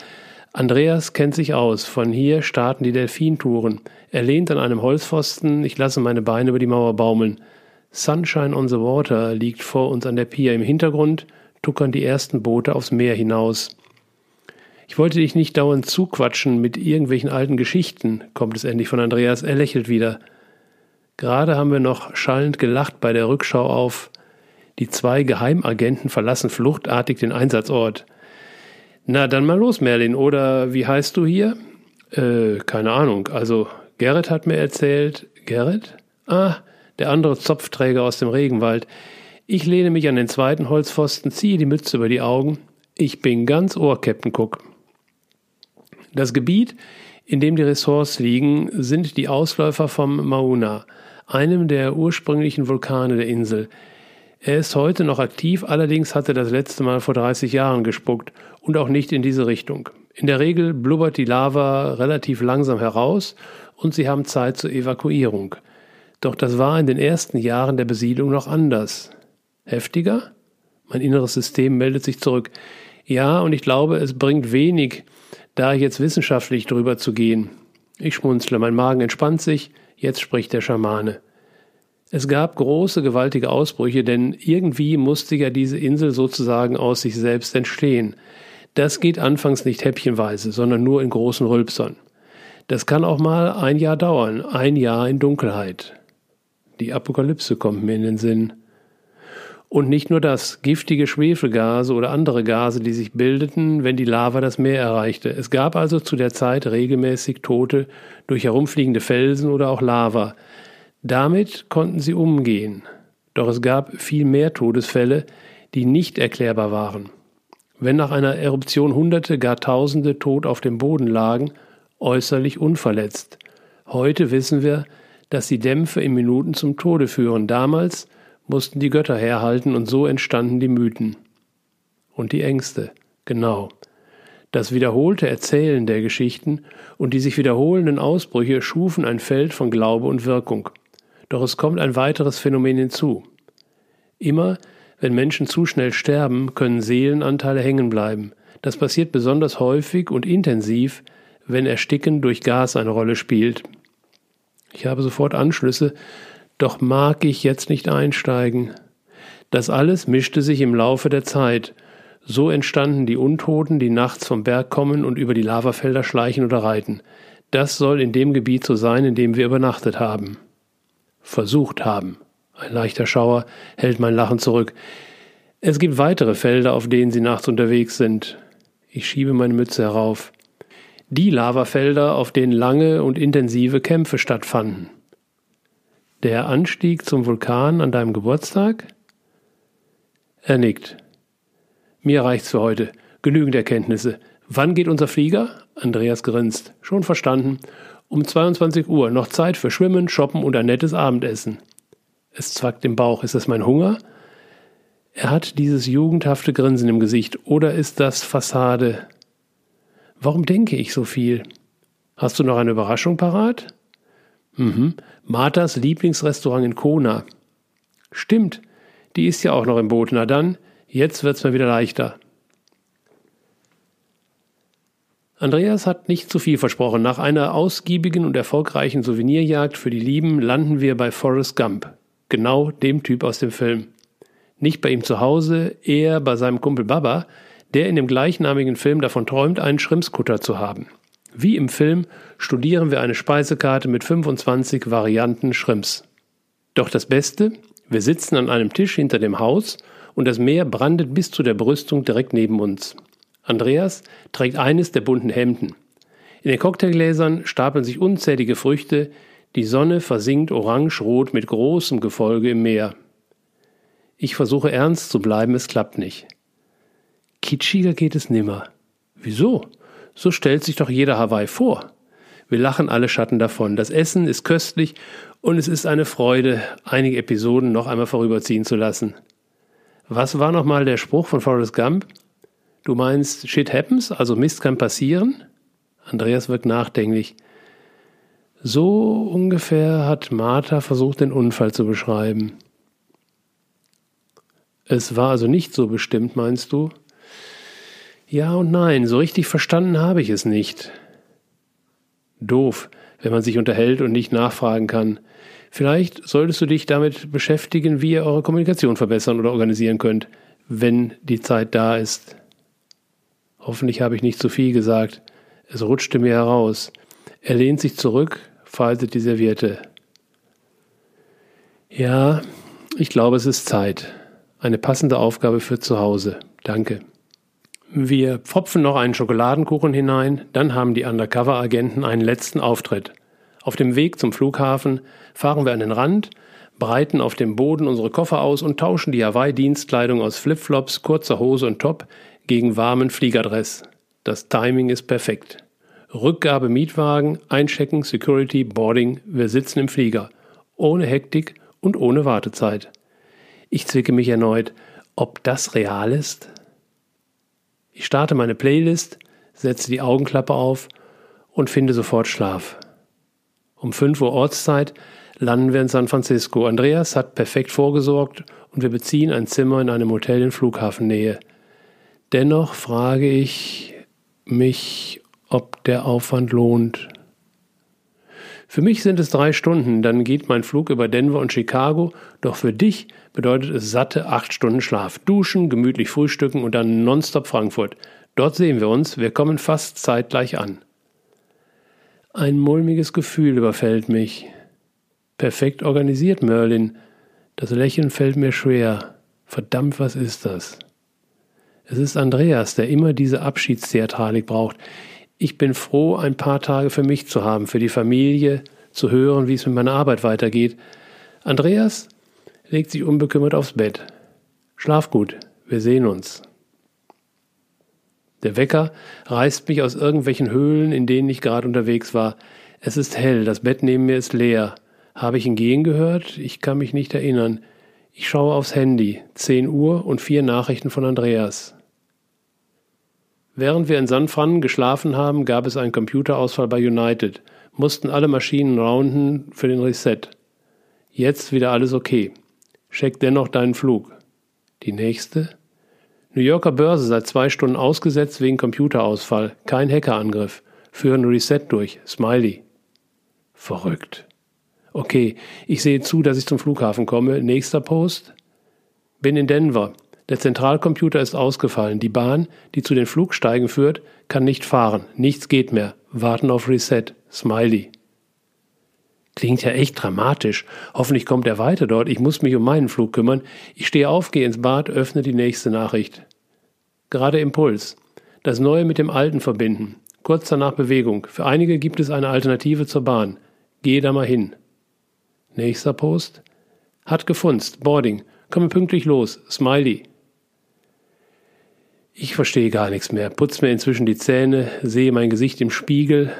Andreas kennt sich aus. Von hier starten die Delfintouren. Er lehnt an einem Holzpfosten. Ich lasse meine Beine über die Mauer baumeln. Sunshine on the Water liegt vor uns an der Pier. Im Hintergrund tuckern die ersten Boote aufs Meer hinaus. Ich wollte dich nicht dauernd zuquatschen mit irgendwelchen alten Geschichten, kommt es endlich von Andreas. Er lächelt wieder. Gerade haben wir noch schallend gelacht bei der Rückschau auf die zwei Geheimagenten verlassen fluchtartig den Einsatzort. Na, dann mal los, Merlin, oder wie heißt du hier? Äh, keine Ahnung. Also, Gerrit hat mir erzählt. Gerrit? Ah, der andere Zopfträger aus dem Regenwald. Ich lehne mich an den zweiten Holzpfosten, ziehe die Mütze über die Augen. Ich bin ganz Ohr, Captain Cook. Das Gebiet, in dem die Ressorts liegen, sind die Ausläufer vom Mauna einem der ursprünglichen Vulkane der Insel. Er ist heute noch aktiv, allerdings hat er das letzte Mal vor 30 Jahren gespuckt und auch nicht in diese Richtung. In der Regel blubbert die Lava relativ langsam heraus und sie haben Zeit zur Evakuierung. Doch das war in den ersten Jahren der Besiedlung noch anders. Heftiger? Mein inneres System meldet sich zurück. Ja, und ich glaube, es bringt wenig, da jetzt wissenschaftlich drüber zu gehen. Ich schmunzle, mein Magen entspannt sich, jetzt spricht der Schamane. Es gab große, gewaltige Ausbrüche, denn irgendwie musste ja diese Insel sozusagen aus sich selbst entstehen. Das geht anfangs nicht häppchenweise, sondern nur in großen Rülpsern. Das kann auch mal ein Jahr dauern, ein Jahr in Dunkelheit. Die Apokalypse kommt mir in den Sinn. Und nicht nur das, giftige Schwefelgase oder andere Gase, die sich bildeten, wenn die Lava das Meer erreichte. Es gab also zu der Zeit regelmäßig Tote durch herumfliegende Felsen oder auch Lava. Damit konnten sie umgehen. Doch es gab viel mehr Todesfälle, die nicht erklärbar waren. Wenn nach einer Eruption Hunderte, gar Tausende tot auf dem Boden lagen, äußerlich unverletzt. Heute wissen wir, dass die Dämpfe in Minuten zum Tode führen. Damals mussten die Götter herhalten und so entstanden die Mythen. Und die Ängste, genau. Das wiederholte Erzählen der Geschichten und die sich wiederholenden Ausbrüche schufen ein Feld von Glaube und Wirkung. Doch es kommt ein weiteres Phänomen hinzu. Immer, wenn Menschen zu schnell sterben, können Seelenanteile hängen bleiben. Das passiert besonders häufig und intensiv, wenn Ersticken durch Gas eine Rolle spielt. Ich habe sofort Anschlüsse, doch mag ich jetzt nicht einsteigen. Das alles mischte sich im Laufe der Zeit. So entstanden die Untoten, die nachts vom Berg kommen und über die Lavafelder schleichen oder reiten. Das soll in dem Gebiet so sein, in dem wir übernachtet haben versucht haben. Ein leichter Schauer hält mein Lachen zurück. Es gibt weitere Felder, auf denen sie nachts unterwegs sind. Ich schiebe meine Mütze herauf. Die Lavafelder, auf denen lange und intensive Kämpfe stattfanden. Der Anstieg zum Vulkan an deinem Geburtstag? Er nickt. Mir reicht's für heute. Genügend Erkenntnisse. Wann geht unser Flieger? Andreas grinst. Schon verstanden. Um 22 Uhr noch Zeit für Schwimmen, Shoppen und ein nettes Abendessen. Es zwackt im Bauch. Ist das mein Hunger? Er hat dieses jugendhafte Grinsen im Gesicht. Oder ist das Fassade? Warum denke ich so viel? Hast du noch eine Überraschung parat? Mhm. Marthas Lieblingsrestaurant in Kona. Stimmt. Die ist ja auch noch im Boot. Na dann, jetzt wird's mir wieder leichter. Andreas hat nicht zu viel versprochen. Nach einer ausgiebigen und erfolgreichen Souvenirjagd für die Lieben landen wir bei Forrest Gump. Genau dem Typ aus dem Film. Nicht bei ihm zu Hause, eher bei seinem Kumpel Baba, der in dem gleichnamigen Film davon träumt, einen Schrimpskutter zu haben. Wie im Film studieren wir eine Speisekarte mit 25 Varianten Schrimps. Doch das Beste, wir sitzen an einem Tisch hinter dem Haus und das Meer brandet bis zu der Brüstung direkt neben uns. Andreas trägt eines der bunten Hemden. In den Cocktailgläsern stapeln sich unzählige Früchte, die Sonne versinkt orange-rot mit großem Gefolge im Meer. Ich versuche ernst zu bleiben, es klappt nicht. Kitschiger geht es nimmer. Wieso? So stellt sich doch jeder Hawaii vor. Wir lachen alle Schatten davon. Das Essen ist köstlich und es ist eine Freude, einige Episoden noch einmal vorüberziehen zu lassen. Was war nochmal der Spruch von Forrest Gump? Du meinst, shit happens, also Mist kann passieren? Andreas wirkt nachdenklich. So ungefähr hat Martha versucht, den Unfall zu beschreiben. Es war also nicht so bestimmt, meinst du? Ja und nein, so richtig verstanden habe ich es nicht. Doof, wenn man sich unterhält und nicht nachfragen kann. Vielleicht solltest du dich damit beschäftigen, wie ihr eure Kommunikation verbessern oder organisieren könnt, wenn die Zeit da ist. Hoffentlich habe ich nicht zu viel gesagt. Es rutschte mir heraus. Er lehnt sich zurück, faltet die Serviette. Ja, ich glaube, es ist Zeit. Eine passende Aufgabe für zu Hause. Danke. Wir pfropfen noch einen Schokoladenkuchen hinein, dann haben die Undercover-Agenten einen letzten Auftritt. Auf dem Weg zum Flughafen fahren wir an den Rand, breiten auf dem Boden unsere Koffer aus und tauschen die Hawaii-Dienstkleidung aus Flipflops, kurzer Hose und Top gegen warmen Fliegerdress. Das Timing ist perfekt. Rückgabe Mietwagen, Einchecken, Security, Boarding, wir sitzen im Flieger. Ohne Hektik und ohne Wartezeit. Ich zwicke mich erneut, ob das real ist? Ich starte meine Playlist, setze die Augenklappe auf und finde sofort Schlaf. Um 5 Uhr Ortszeit landen wir in San Francisco. Andreas hat perfekt vorgesorgt und wir beziehen ein Zimmer in einem Hotel in Flughafennähe. Dennoch frage ich mich, ob der Aufwand lohnt. Für mich sind es drei Stunden, dann geht mein Flug über Denver und Chicago, doch für dich bedeutet es satte acht Stunden Schlaf, duschen, gemütlich frühstücken und dann nonstop Frankfurt. Dort sehen wir uns, wir kommen fast zeitgleich an. Ein mulmiges Gefühl überfällt mich. Perfekt organisiert, Merlin. Das Lächeln fällt mir schwer. Verdammt, was ist das? Es ist Andreas, der immer diese Abschiedstheatralik braucht. Ich bin froh, ein paar Tage für mich zu haben, für die Familie, zu hören, wie es mit meiner Arbeit weitergeht. Andreas legt sich unbekümmert aufs Bett. Schlaf gut, wir sehen uns. Der Wecker reißt mich aus irgendwelchen Höhlen, in denen ich gerade unterwegs war. Es ist hell, das Bett neben mir ist leer. Habe ich ihn gehen gehört? Ich kann mich nicht erinnern. Ich schaue aufs Handy. Zehn Uhr und vier Nachrichten von Andreas. Während wir in San Fran geschlafen haben, gab es einen Computerausfall bei United, mussten alle Maschinen rounden für den Reset. Jetzt wieder alles okay. Check dennoch deinen Flug. Die nächste? New Yorker Börse seit zwei Stunden ausgesetzt wegen Computerausfall. Kein Hackerangriff. Führen Reset durch. Smiley. Verrückt. Okay, ich sehe zu, dass ich zum Flughafen komme. Nächster Post. Bin in Denver. Der Zentralcomputer ist ausgefallen. Die Bahn, die zu den Flugsteigen führt, kann nicht fahren. Nichts geht mehr. Warten auf Reset. Smiley. Klingt ja echt dramatisch. Hoffentlich kommt er weiter dort. Ich muss mich um meinen Flug kümmern. Ich stehe auf, gehe ins Bad, öffne die nächste Nachricht. Gerade Impuls. Das Neue mit dem Alten verbinden. Kurz danach Bewegung. Für einige gibt es eine Alternative zur Bahn. Gehe da mal hin. Nächster Post. Hat gefunzt. Boarding. Komme pünktlich los. Smiley. Ich verstehe gar nichts mehr, putze mir inzwischen die Zähne, sehe mein Gesicht im Spiegel.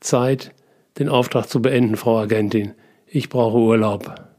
Zeit, den Auftrag zu beenden, Frau Agentin. Ich brauche Urlaub.